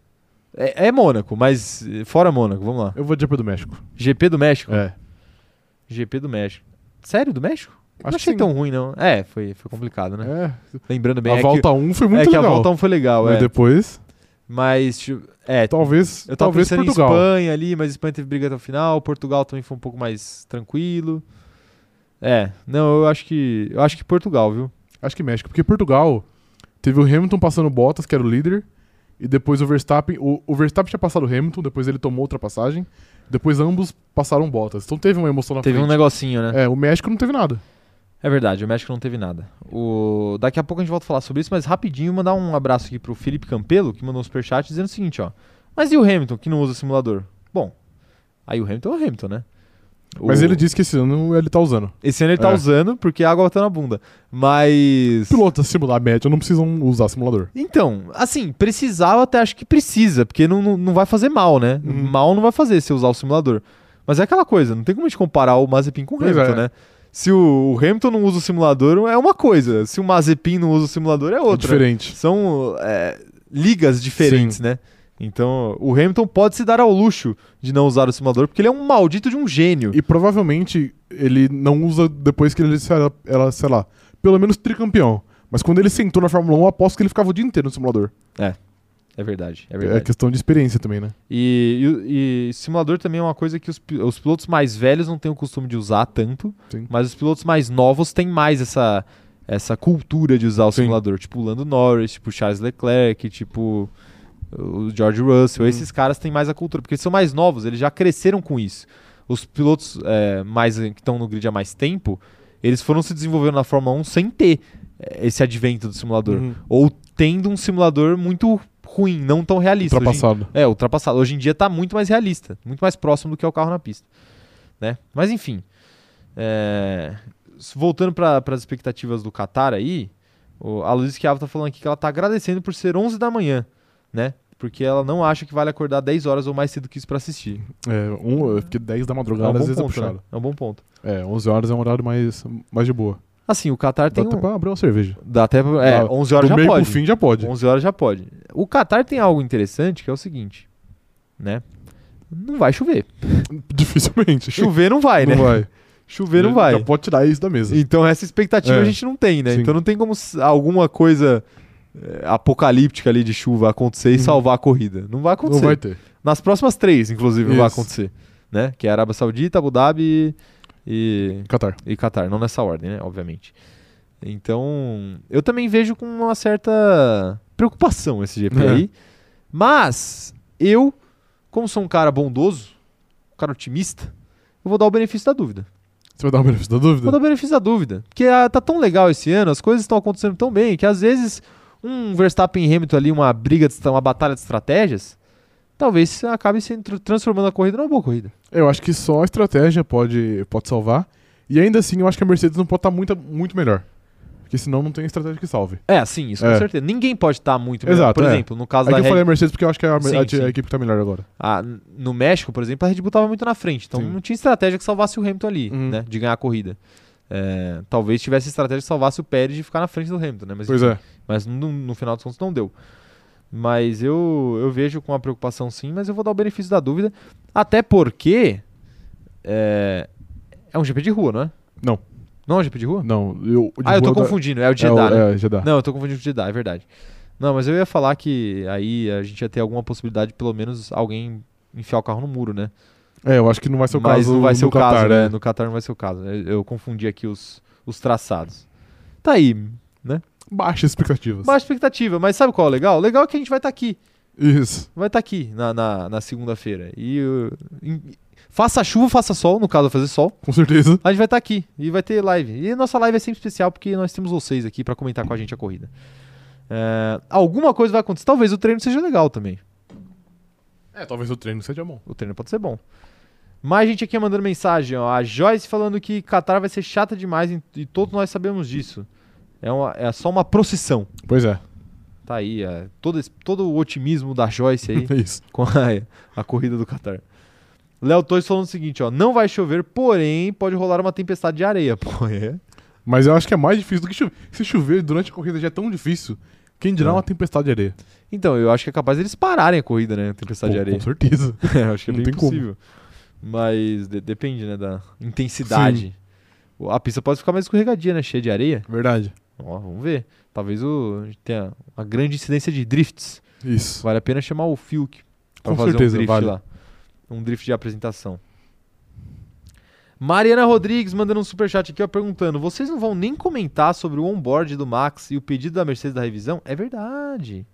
Speaker 1: É, é Mônaco, mas fora Mônaco, vamos lá.
Speaker 2: Eu vou de GP do México.
Speaker 1: GP do México.
Speaker 2: É.
Speaker 1: GP do México. Sério, do México? não
Speaker 2: Acho
Speaker 1: achei
Speaker 2: que
Speaker 1: tão ruim, não. É, foi, foi complicado, né?
Speaker 2: É.
Speaker 1: Lembrando bem,
Speaker 2: a
Speaker 1: é
Speaker 2: volta 1 foi
Speaker 1: que,
Speaker 2: muito
Speaker 1: é que
Speaker 2: legal.
Speaker 1: a volta 1 foi legal,
Speaker 2: Mas
Speaker 1: é.
Speaker 2: depois,
Speaker 1: Mas, tipo, é,
Speaker 2: talvez,
Speaker 1: eu tava
Speaker 2: talvez
Speaker 1: pensando
Speaker 2: Portugal.
Speaker 1: em Espanha ali, mas Espanha teve briga até o final. Portugal também foi um pouco mais tranquilo. É, não, eu acho que. Eu acho que Portugal, viu?
Speaker 2: Acho que México, porque Portugal teve o Hamilton passando Bottas, que era o líder, e depois o Verstappen. O, o Verstappen tinha passado o Hamilton, depois ele tomou ultrapassagem, depois ambos passaram Bottas. Então teve uma emoção na
Speaker 1: Teve um
Speaker 2: frente.
Speaker 1: negocinho, né?
Speaker 2: É, o México não teve nada.
Speaker 1: É verdade, o México não teve nada. O... Daqui a pouco a gente volta a falar sobre isso, mas rapidinho mandar um abraço aqui pro Felipe Campelo, que mandou um superchat dizendo o seguinte, ó. Mas e o Hamilton, que não usa simulador? Bom, aí o Hamilton é o Hamilton, né?
Speaker 2: Mas
Speaker 1: O-
Speaker 2: ele disse que esse ano ele tá usando.
Speaker 1: Esse ano ele tá
Speaker 2: É.
Speaker 1: usando porque a água tá na bunda. Mas.
Speaker 2: Pilotos simular média não precisam usar simulador.
Speaker 1: Então, assim, precisar eu até acho que precisa, porque não, não, não vai fazer mal, né?
Speaker 2: Uhum.
Speaker 1: Mal não vai fazer se usar o simulador. Mas é aquela coisa, não tem como a gente comparar o Mazepin com o
Speaker 2: Pois
Speaker 1: Hamilton,
Speaker 2: é.
Speaker 1: né? Se o, Hamilton não usa o simulador, é uma coisa. Se o Mazepin não usa o simulador, é
Speaker 2: É
Speaker 1: outra.
Speaker 2: diferente.
Speaker 1: São é, ligas diferentes, né? Então, o Hamilton pode se dar ao luxo de não usar o simulador, porque ele é um maldito de um gênio.
Speaker 2: E provavelmente ele não usa depois que ele ela, sei lá, pelo menos tricampeão. Mas quando ele sentou na Fórmula 1, eu aposto que ele ficava o dia inteiro no simulador.
Speaker 1: É verdade, é
Speaker 2: É,
Speaker 1: verdade.
Speaker 2: questão de experiência também, né?
Speaker 1: E, e- e simulador também é uma coisa que os, os pilotos mais velhos não têm o costume de usar tanto,
Speaker 2: Sim.
Speaker 1: mas os pilotos mais novos têm mais essa, essa cultura de usar o
Speaker 2: Sim.
Speaker 1: simulador. Tipo o Lando Norris, tipo o Charles Leclerc, tipo o George Russell.
Speaker 2: Hum.
Speaker 1: Esses caras têm mais a cultura, porque eles são mais novos, eles já cresceram com isso. Os pilotos é, mais que estão no grid há mais tempo, eles foram se desenvolvendo na Fórmula 1 sem ter é, esse advento do simulador.
Speaker 2: Uhum.
Speaker 1: Ou tendo um simulador muito ruim, não tão realista. Hoje
Speaker 2: Ultrapassado.
Speaker 1: é, ultrapassado. Hoje em dia tá muito mais realista, muito mais próximo do que é o carro na pista. Né? Mas enfim. é, Voltando para as expectativas do Qatar aí, a Luiz Chiavo tá falando aqui que ela tá agradecendo por ser 11 da manhã, né? Porque ela não acha que vale acordar 10 horas ou mais cedo que isso para assistir.
Speaker 2: É, um, porque 10 da
Speaker 1: É um
Speaker 2: madrugada às vezes é
Speaker 1: ponto,
Speaker 2: puxado.
Speaker 1: né? É um bom ponto.
Speaker 2: É, 11 horas é um horário mais, mais de boa.
Speaker 1: Assim, o Qatar
Speaker 2: Dá
Speaker 1: tem
Speaker 2: até
Speaker 1: um...
Speaker 2: pra abrir uma cerveja.
Speaker 1: Dá até... pra- É,
Speaker 2: Dá-
Speaker 1: 11 horas
Speaker 2: Do
Speaker 1: já
Speaker 2: meio
Speaker 1: pode.
Speaker 2: fim já pode.
Speaker 1: 11 horas já pode. O Qatar tem algo interessante que é o seguinte, né? Não vai chover.
Speaker 2: Dificilmente.
Speaker 1: Chover não vai, né?
Speaker 2: Não vai.
Speaker 1: Chover não vai.
Speaker 2: Já pode tirar isso da mesa.
Speaker 1: Então essa expectativa
Speaker 2: É.
Speaker 1: a gente não tem, né?
Speaker 2: Sim.
Speaker 1: Então não tem como alguma coisa apocalíptica ali de chuva acontecer e
Speaker 2: Uhum.
Speaker 1: salvar a corrida. Não vai acontecer.
Speaker 2: Não vai ter.
Speaker 1: Nas próximas três, inclusive, não vai
Speaker 2: Isso.
Speaker 1: acontecer. Né? Que é Arábia Saudita, Abu Dhabi e,
Speaker 2: Qatar.
Speaker 1: e Qatar. Não nessa ordem, né? Obviamente. Então, eu também vejo com uma certa preocupação esse GP
Speaker 2: É.
Speaker 1: aí. Mas, eu, como sou um cara bondoso, um cara otimista, eu vou dar o benefício da dúvida.
Speaker 2: Você vai dar o benefício da dúvida?
Speaker 1: Vou dar o benefício da dúvida. Porque ah, tá tão legal esse ano, as coisas estão acontecendo tão bem, que às vezes um Verstappen e Hamilton ali, uma briga, de, uma batalha de estratégias, talvez acabe tr- transformando a corrida numa boa corrida.
Speaker 2: Eu acho que só a estratégia pode, pode salvar. E ainda assim, eu acho que a Mercedes não pode estar muito, muito melhor. Porque senão não tem estratégia que salve.
Speaker 1: É, sim, isso com
Speaker 2: É.
Speaker 1: certeza. Ninguém pode estar muito melhor.
Speaker 2: Exato,
Speaker 1: Por
Speaker 2: é.
Speaker 1: exemplo, no caso
Speaker 2: Aí
Speaker 1: da
Speaker 2: que eu
Speaker 1: Red
Speaker 2: falei a Mercedes porque eu acho que é a,
Speaker 1: Sim,
Speaker 2: a- a
Speaker 1: sim.
Speaker 2: equipe que tá melhor agora.
Speaker 1: Ah, no México, por exemplo, a Red Bull estava muito na frente. Então
Speaker 2: Sim.
Speaker 1: não tinha estratégia que salvasse o Hamilton ali,
Speaker 2: Uhum.
Speaker 1: né? De ganhar a corrida. É, talvez tivesse estratégia que salvasse o Pérez de ficar na frente do Hamilton, né? Mas,
Speaker 2: Pois
Speaker 1: enfim,
Speaker 2: é.
Speaker 1: Mas no, no final dos contos não deu. Mas eu, eu vejo com uma preocupação sim, mas eu vou dar o benefício da dúvida. Até porque é, é um GP de rua, não é?
Speaker 2: Não.
Speaker 1: Não é o GP de rua?
Speaker 2: Não, eu, de
Speaker 1: ah, eu tô
Speaker 2: da-
Speaker 1: confundindo, é o
Speaker 2: É, o-
Speaker 1: Jeddah, né?
Speaker 2: é, Jeddah.
Speaker 1: Não, eu tô confundindo com o Jeddah, é verdade. Não, mas eu ia falar que aí a gente ia ter alguma possibilidade, pelo menos, alguém enfiar o carro no muro, né?
Speaker 2: É, eu acho que não vai ser o
Speaker 1: mas
Speaker 2: caso
Speaker 1: não vai ser o caso,
Speaker 2: Qatar,
Speaker 1: né? No Qatar não vai ser o caso. Eu, eu confundi aqui os, os traçados. Tá aí,
Speaker 2: Baixas expectativas.
Speaker 1: baixa expectativa, mas sabe qual é o legal? O legal é que a gente vai estar aqui.
Speaker 2: Isso.
Speaker 1: Vai estar aqui na, na, na segunda-feira. E uh, em- faça chuva, faça sol, no caso vai fazer sol.
Speaker 2: Com certeza.
Speaker 1: A gente vai estar aqui e vai ter live. E nossa live é sempre especial porque nós temos vocês aqui pra comentar com a gente a corrida. É, alguma coisa vai acontecer. Talvez o treino seja legal também.
Speaker 2: É, talvez o treino seja bom.
Speaker 1: O treino pode ser bom. Mais gente aqui mandando mensagem. Ó. A Joyce falando que Qatar vai ser chata demais e todos nós sabemos disso. É, uma- é só uma procissão.
Speaker 2: Pois é.
Speaker 1: Tá aí. é, todo, esse- todo o otimismo da Joyce aí.
Speaker 2: É isso.
Speaker 1: com a, a corrida do Qatar. Léo Torres falando o seguinte, ó, não vai chover, porém pode rolar uma tempestade de areia. Pô, é.
Speaker 2: Mas eu acho que é mais difícil do que chover. Se chover durante a corrida já é tão difícil, quem dirá
Speaker 1: É.
Speaker 2: uma tempestade de areia?
Speaker 1: Então, eu acho que é capaz deles pararem a corrida, né? Tempestade
Speaker 2: Pô,
Speaker 1: de areia.
Speaker 2: Com certeza.
Speaker 1: É, eu acho que é
Speaker 2: Não
Speaker 1: bem
Speaker 2: tem como.
Speaker 1: possível. Mas de- depende, né, da intensidade. O- A pista pode ficar mais escorregadia, né? Cheia de areia.
Speaker 2: Verdade.
Speaker 1: Ó, vamos ver. Talvez o, tenha uma grande incidência de drifts.
Speaker 2: Isso.
Speaker 1: Vale a pena chamar o Fiuk
Speaker 2: Com
Speaker 1: fazer
Speaker 2: certeza,
Speaker 1: um drift
Speaker 2: vale.
Speaker 1: lá. Um drift de apresentação. Mariana Rodrigues mandando um superchat aqui, ó, perguntando: vocês não vão nem comentar sobre o onboard do Max e o pedido da Mercedes da revisão? É verdade.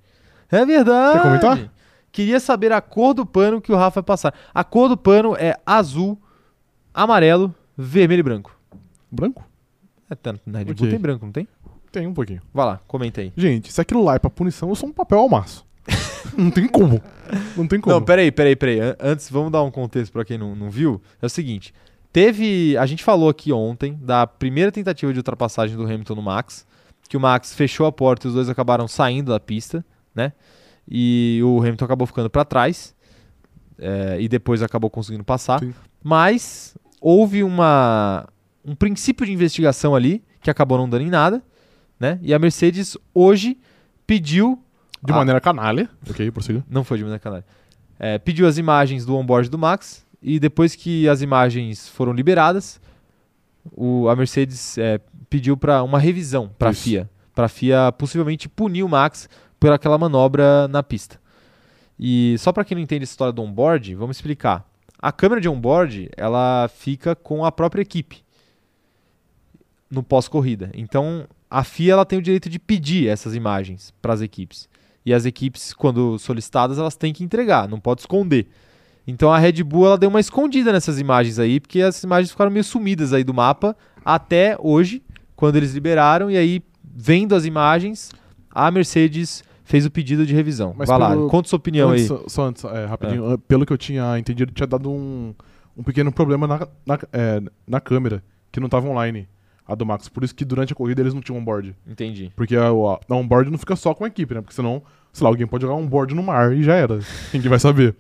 Speaker 1: É verdade.
Speaker 2: Quer comentar?
Speaker 1: Queria saber a cor do pano que o Rafa vai passar. A cor do pano é azul, amarelo, vermelho e branco.
Speaker 2: Branco?
Speaker 1: É, tá, na Red Bull tem branco, não tem?
Speaker 2: Tem um pouquinho.
Speaker 1: Vai lá, comenta aí.
Speaker 2: Gente, se aquilo lá é pra punição, eu sou um papel ao maço. não tem como. Não tem como.
Speaker 1: Não, peraí, peraí, peraí. An- Antes, vamos dar um contexto pra quem não, não viu. É o seguinte: teve. A gente falou aqui ontem da primeira tentativa de ultrapassagem do Hamilton no Max, que o Max fechou a porta e os dois acabaram saindo da pista, né? E o Hamilton acabou ficando pra trás. é, e depois acabou conseguindo passar.
Speaker 2: Sim.
Speaker 1: Mas houve uma, um princípio de investigação ali que acabou não dando em nada, né? E a Mercedes hoje pediu
Speaker 2: De
Speaker 1: Ah.
Speaker 2: maneira canalha. Ok, prossiga.
Speaker 1: não foi de maneira canária. É, pediu as imagens do onboard do Max e depois que as imagens foram liberadas, o- a Mercedes é, pediu para uma revisão para a. FIA, para a FIA possivelmente punir o Max por aquela manobra na pista. E só para quem não entende a história do onboard, vamos explicar. A câmera de onboard ela fica com a própria equipe no pós-corrida. Então a FIA ela tem o direito de pedir essas imagens para as equipes. E as equipes, quando solicitadas, elas têm que entregar, não pode esconder. Então a Red Bull ela deu uma escondida nessas imagens aí, porque as imagens ficaram meio sumidas aí do mapa até hoje, quando eles liberaram, e aí, vendo as imagens, a Mercedes fez o pedido de revisão.
Speaker 2: Mas
Speaker 1: Vai lá,
Speaker 2: pelo-
Speaker 1: conta sua opinião
Speaker 2: Antes,
Speaker 1: aí.
Speaker 2: Só, antes, é, rapidinho. Pelo que eu tinha entendido, tinha dado um, um pequeno problema na, na, é, na câmera, que não tava online, a do Max. Por isso que durante a corrida eles não tinham onboard.
Speaker 1: Entendi.
Speaker 2: Porque a, a, onboard não fica só com a equipe, né? Porque senão, sei lá, alguém pode jogar onboard no mar e já era. Ninguém vai saber.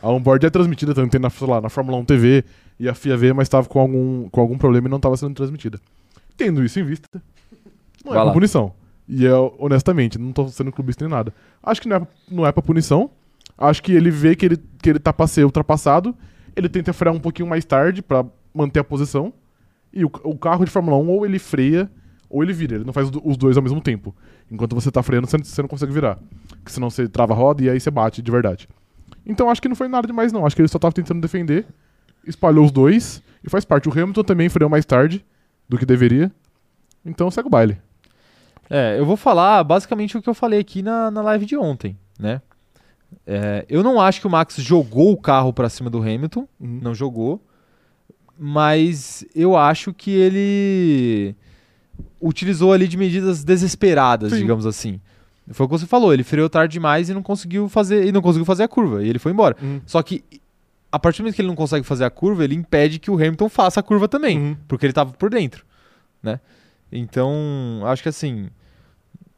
Speaker 2: A onboard é transmitida, também tem na, sei lá, na Fórmula 1 TV e a FIA V, mas estava com algum, com algum problema e não estava sendo transmitida. Tendo isso em vista, não
Speaker 1: Vai
Speaker 2: é
Speaker 1: lá.
Speaker 2: pra punição. E eu, honestamente, não tô sendo clubista nem nada. Acho que não é, não é pra punição. Acho que ele vê que ele, que ele tá pra ser ultrapassado. Ele tenta frear um pouquinho mais tarde pra manter a posição. E o, o carro de Fórmula 1 ou ele freia ou ele vira. Ele não faz os do- os dois ao mesmo tempo. Enquanto você tá freando, você, você não consegue virar. Porque senão você trava a roda e aí você bate de verdade. Então acho que não foi nada demais, não. Acho que ele só tava tentando defender. Espalhou os dois e faz parte. O Hamilton também freou mais tarde do que deveria. Então segue o baile.
Speaker 1: É, eu vou falar basicamente o que eu falei aqui na, na live de ontem, né? É, eu não acho que o Max jogou o carro pra cima do Hamilton, não jogou, mas eu acho que ele utilizou ali de medidas desesperadas,
Speaker 2: Sim.
Speaker 1: digamos assim. Foi o que você falou, ele freou tarde demais e não conseguiu fazer, e não conseguiu fazer a curva, e ele foi embora.
Speaker 2: Uhum.
Speaker 1: Só que a partir do momento que ele não consegue fazer a curva, ele impede que o Hamilton faça a curva também
Speaker 2: Uhum.
Speaker 1: porque ele tava por dentro, né? Então, acho que assim,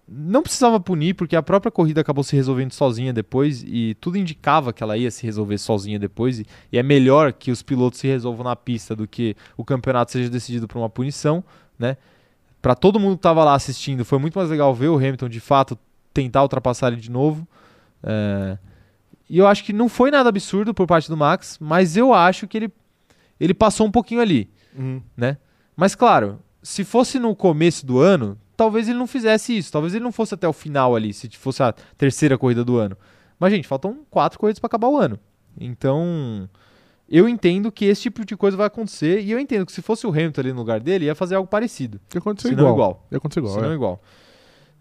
Speaker 1: não precisava punir porque a própria corrida acabou se resolvendo sozinha depois e tudo indicava que ela ia se resolver sozinha depois e, e é melhor que os pilotos se resolvam na pista do que o campeonato seja decidido por uma punição, né? Para todo mundo que tava lá assistindo, foi muito mais legal ver o Hamilton de fato tentar ultrapassar ele de novo. É, E eu acho que não foi nada absurdo por parte do Max, mas eu acho que ele, ele passou um pouquinho ali
Speaker 2: Uhum.
Speaker 1: né? Mas claro, se fosse no começo do ano, talvez ele não fizesse isso. Talvez ele não fosse até o final ali, se fosse a terceira corrida do ano. Mas, gente, faltam quatro corridas para acabar o ano. Então, eu entendo que esse tipo de coisa vai acontecer. E eu entendo que se fosse o Hamilton ali no lugar dele, ia fazer algo parecido.
Speaker 2: Ia acontecer
Speaker 1: Se
Speaker 2: igual.
Speaker 1: não igual.
Speaker 2: Ia acontecer igual.
Speaker 1: Se não
Speaker 2: é.
Speaker 1: igual.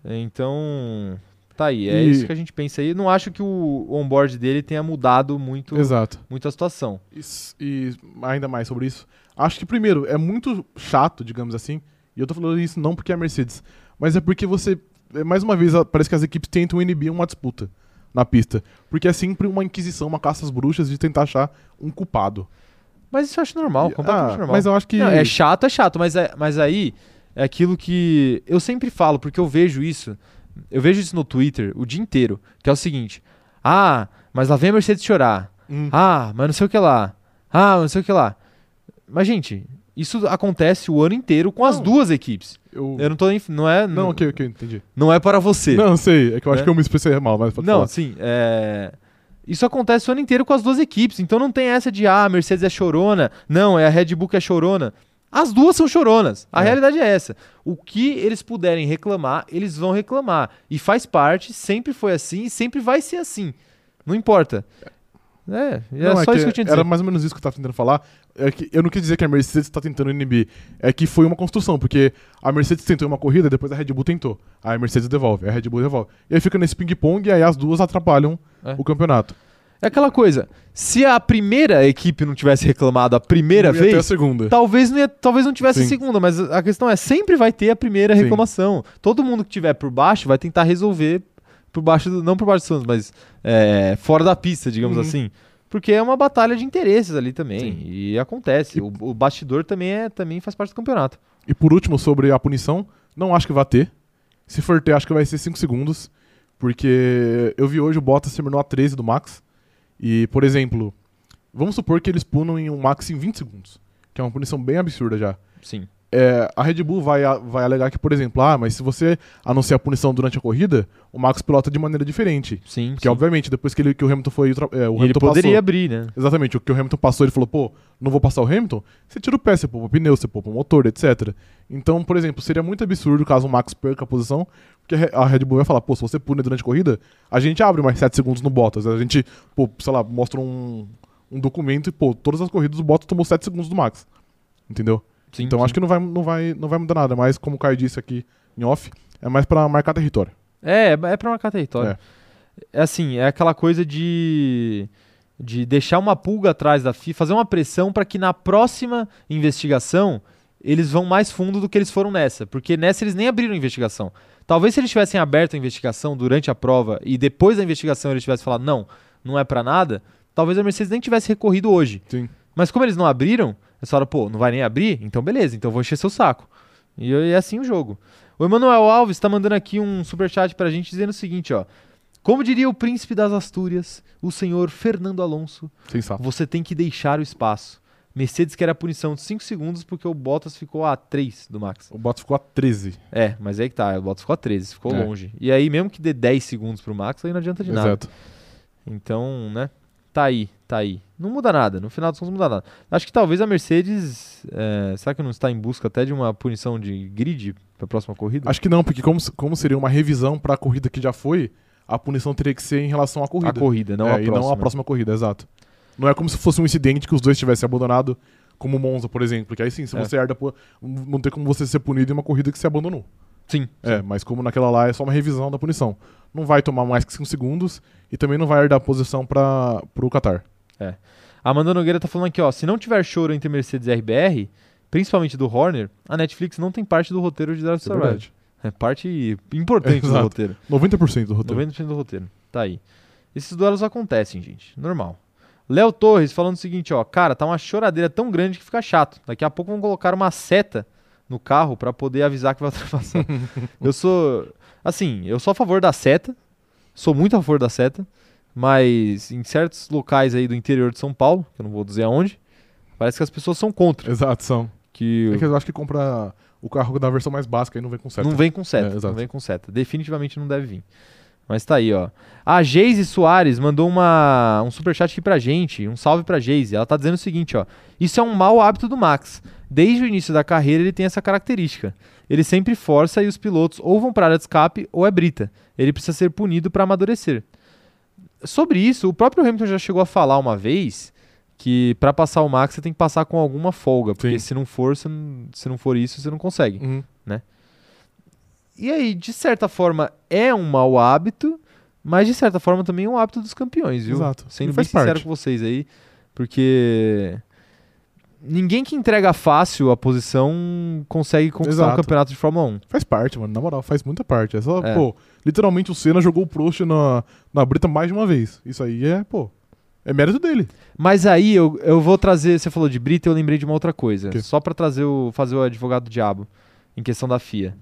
Speaker 1: Então, tá aí. É
Speaker 2: E-
Speaker 1: isso que a gente pensa aí. Não acho que o onboard dele tenha mudado muito,
Speaker 2: Exato.
Speaker 1: muito a situação.
Speaker 2: S- e ainda mais sobre isso. Acho que, primeiro, é muito chato, digamos assim. E eu tô falando isso não porque é a Mercedes, mas é porque você. é, Mais uma vez, parece que as equipes tentam inibir uma disputa na pista. Porque é sempre uma inquisição, uma caça às bruxas de tentar achar um culpado.
Speaker 1: Mas isso eu acho normal,
Speaker 2: E-
Speaker 1: completamente
Speaker 2: ah,
Speaker 1: normal.
Speaker 2: Mas eu acho que.
Speaker 1: Não, é chato, é chato, mas, é, mas aí é aquilo que eu sempre falo, porque eu vejo isso, eu vejo isso no Twitter o dia inteiro, que é o seguinte: ah, mas lá vem a Mercedes chorar.
Speaker 2: Hum,
Speaker 1: Ah, mas não sei o que lá. Ah, não sei o que lá. Mas, gente, isso acontece o ano inteiro com as
Speaker 2: Não.
Speaker 1: duas equipes.
Speaker 2: eu...
Speaker 1: Eu não tô. enf- Não é.
Speaker 2: Não, ok, ok, entendi.
Speaker 1: Não é para você.
Speaker 2: Não, sei. É que eu acho
Speaker 1: Né?
Speaker 2: que eu me expressei mal, mas pode
Speaker 1: Não,
Speaker 2: falar.
Speaker 1: sim. é, Isso acontece o ano inteiro com as duas equipes. Então não tem essa de, ah, a Mercedes é chorona. Não, é a Red Bull que é chorona. As duas são choronas. A
Speaker 2: É.
Speaker 1: realidade é essa. O que eles puderem reclamar, eles vão reclamar. E faz parte, sempre foi assim e sempre vai ser assim. Não importa. É, é
Speaker 2: Não,
Speaker 1: só isso que eu tinha dizer.
Speaker 2: Era mais ou menos isso que eu tava tentando falar. É que eu não quis dizer que a Mercedes tá tentando inibir. É que foi uma construção, porque a Mercedes tentou uma corrida, depois a Red Bull tentou. Aí a Mercedes devolve, a Red Bull devolve. E aí fica nesse ping-pong e aí as duas atrapalham
Speaker 1: É.
Speaker 2: o campeonato.
Speaker 1: É aquela coisa. Se a primeira equipe não tivesse reclamado a primeira
Speaker 2: Não ia ter a
Speaker 1: vez,
Speaker 2: segunda.
Speaker 1: Talvez não, ia- talvez não tivesse
Speaker 2: Sim.
Speaker 1: a segunda, mas a questão é, sempre vai ter a primeira
Speaker 2: Sim.
Speaker 1: reclamação. Todo mundo que tiver por baixo vai tentar resolver por baixo, do, não por baixo do Santos, mas é, fora da pista, digamos
Speaker 2: Uhum.
Speaker 1: assim. Porque é uma batalha de interesses ali também.
Speaker 2: Sim.
Speaker 1: E acontece. O, o bastidor também, é, também faz parte do campeonato.
Speaker 2: E por último, sobre a punição, não acho que vai ter. Se for ter, acho que vai ser 5 segundos. Porque eu vi hoje o Bottas terminou a 13 do Max. E, por exemplo, vamos supor que eles punam em um Max em 20 segundos. Que é uma punição bem absurda já.
Speaker 1: Sim.
Speaker 2: É, a Red Bull vai, vai alegar que, por exemplo, ah, mas se você anunciar a punição durante a corrida, o Max pilota de maneira diferente.
Speaker 1: Sim.
Speaker 2: Porque,
Speaker 1: sim.
Speaker 2: obviamente, depois que, ele, que o Hamilton foi. É, o
Speaker 1: E ele
Speaker 2: Hamilton
Speaker 1: poderia
Speaker 2: passou.
Speaker 1: abrir, né?
Speaker 2: Exatamente, o que o Hamilton passou, ele falou, pô, não vou passar o Hamilton, você tira o pé, você poupa o pneu, você poupa o motor, etc. Então, por exemplo, seria muito absurdo caso o Max perca a posição, porque a Red Bull vai falar, pô, se você pune durante a corrida, a gente abre mais 7 segundos no Bottas, a gente, pô, sei lá, mostra um, um documento e, pô, todas as corridas o Bottas tomou 7 segundos do Max. Entendeu?
Speaker 1: Sim,
Speaker 2: então
Speaker 1: sim.
Speaker 2: acho que não vai, não, vai, não vai mudar nada, mas como o Caio disse aqui em off, é mais pra marcar território.
Speaker 1: É, é pra marcar território. É. assim, é aquela coisa de de deixar uma pulga atrás da FIFA, fazer uma pressão para que na próxima investigação eles vão mais fundo do que eles foram nessa, porque nessa eles nem abriram a investigação. Talvez se eles tivessem aberto a investigação durante a prova e depois da investigação eles tivessem falado não, não é para nada, talvez a Mercedes nem tivesse recorrido hoje.
Speaker 2: Sim.
Speaker 1: Mas como eles não abriram, eles falaram, pô, não vai nem abrir? Então beleza, então eu vou encher seu saco. E é assim o jogo. O Emanuel Alves tá mandando aqui um superchat pra gente dizendo o seguinte, ó. Como diria o príncipe das Astúrias, o senhor Fernando Alonso,
Speaker 2: Sensato.
Speaker 1: você tem que deixar o espaço. Mercedes quer a punição de 5 segundos porque o Bottas ficou a 3 do Max.
Speaker 2: O Bottas ficou a 13.
Speaker 1: É, mas aí que tá, o Bottas ficou a 13, ficou
Speaker 2: É.
Speaker 1: longe. E aí mesmo que dê 10 segundos pro Max, aí não adianta de nada.
Speaker 2: Exato.
Speaker 1: Então, né? Tá aí, tá aí. Não muda nada, no final dos contos não muda nada. Acho que talvez a Mercedes. é, será que não está em busca até de uma punição de grid pra próxima corrida?
Speaker 2: Acho que não, porque como, como seria uma revisão pra corrida que já foi, a punição teria que ser em relação à corrida.
Speaker 1: a corrida, não
Speaker 2: É,
Speaker 1: a
Speaker 2: e
Speaker 1: próxima.
Speaker 2: não a próxima corrida, exato. Não é como se fosse um incidente que os dois tivessem abandonado, como o Monza, por exemplo. Que aí sim, se
Speaker 1: É.
Speaker 2: você herda, não tem como você ser punido em uma corrida que você abandonou.
Speaker 1: Sim.
Speaker 2: É, mas como naquela lá é só uma revisão da punição. Não vai tomar mais que 5 segundos e também não vai herdar a posição para pro Qatar.
Speaker 1: A Amanda Nogueira tá falando aqui, ó. Se não tiver choro entre Mercedes e RBR, principalmente do Horner, a Netflix não tem parte do roteiro de Drive to
Speaker 2: é
Speaker 1: Survive. É parte importante do
Speaker 2: Exato.
Speaker 1: roteiro.
Speaker 2: 90% do roteiro.
Speaker 1: 90% do roteiro. Tá aí. Esses duelos acontecem, gente. Normal. Léo Torres falando o seguinte, ó. Cara, tá uma choradeira tão grande que fica chato. Daqui a pouco vão colocar uma seta no carro pra poder avisar que vai ultrapassar. eu sou. Assim, eu sou a favor da seta. Sou muito a favor da seta. Mas em certos locais aí do interior de São Paulo, que eu não vou dizer aonde, parece que as pessoas são contra.
Speaker 2: Exato, são.
Speaker 1: Que
Speaker 2: É que eu acho que compra o carro da versão mais básica e não vem com seta.
Speaker 1: não vem com seta.
Speaker 2: É,
Speaker 1: não vem com seta. Definitivamente não deve vir. Mas tá aí, ó. A Geise Soares mandou uma, um superchat aqui pra gente. Um salve pra Geise. Ela tá dizendo o seguinte, ó. Isso é um mau hábito do Max. desde o início da carreira, ele tem essa característica. Ele sempre força e os pilotos ou vão para a área de escape ou é brita. Ele precisa ser punido para amadurecer. Sobre isso, o próprio Hamilton já chegou a falar uma vez que para passar o Max você tem que passar com alguma folga, porque
Speaker 2: Sim.
Speaker 1: se não for, você não- se não for isso, você não consegue.
Speaker 2: Uhum.
Speaker 1: E aí, de certa forma, é um mau hábito, mas de certa forma também é um hábito dos campeões, viu?
Speaker 2: Exato.
Speaker 1: Sendo bem sincero
Speaker 2: parte.
Speaker 1: com vocês aí, porque ninguém que entrega fácil a posição consegue conquistar um
Speaker 2: Exato.
Speaker 1: campeonato de Fórmula 1.
Speaker 2: Faz parte, mano. Na moral, faz muita parte. É só,
Speaker 1: É.
Speaker 2: pô, literalmente o Senna jogou o Prost na, na Brita mais de uma vez. Isso aí é, pô, é mérito dele.
Speaker 1: Mas aí eu, eu vou trazer, você falou de Brita, eu lembrei de uma outra coisa,
Speaker 2: quê?
Speaker 1: só pra trazer o fazer o advogado do diabo em questão da FIA.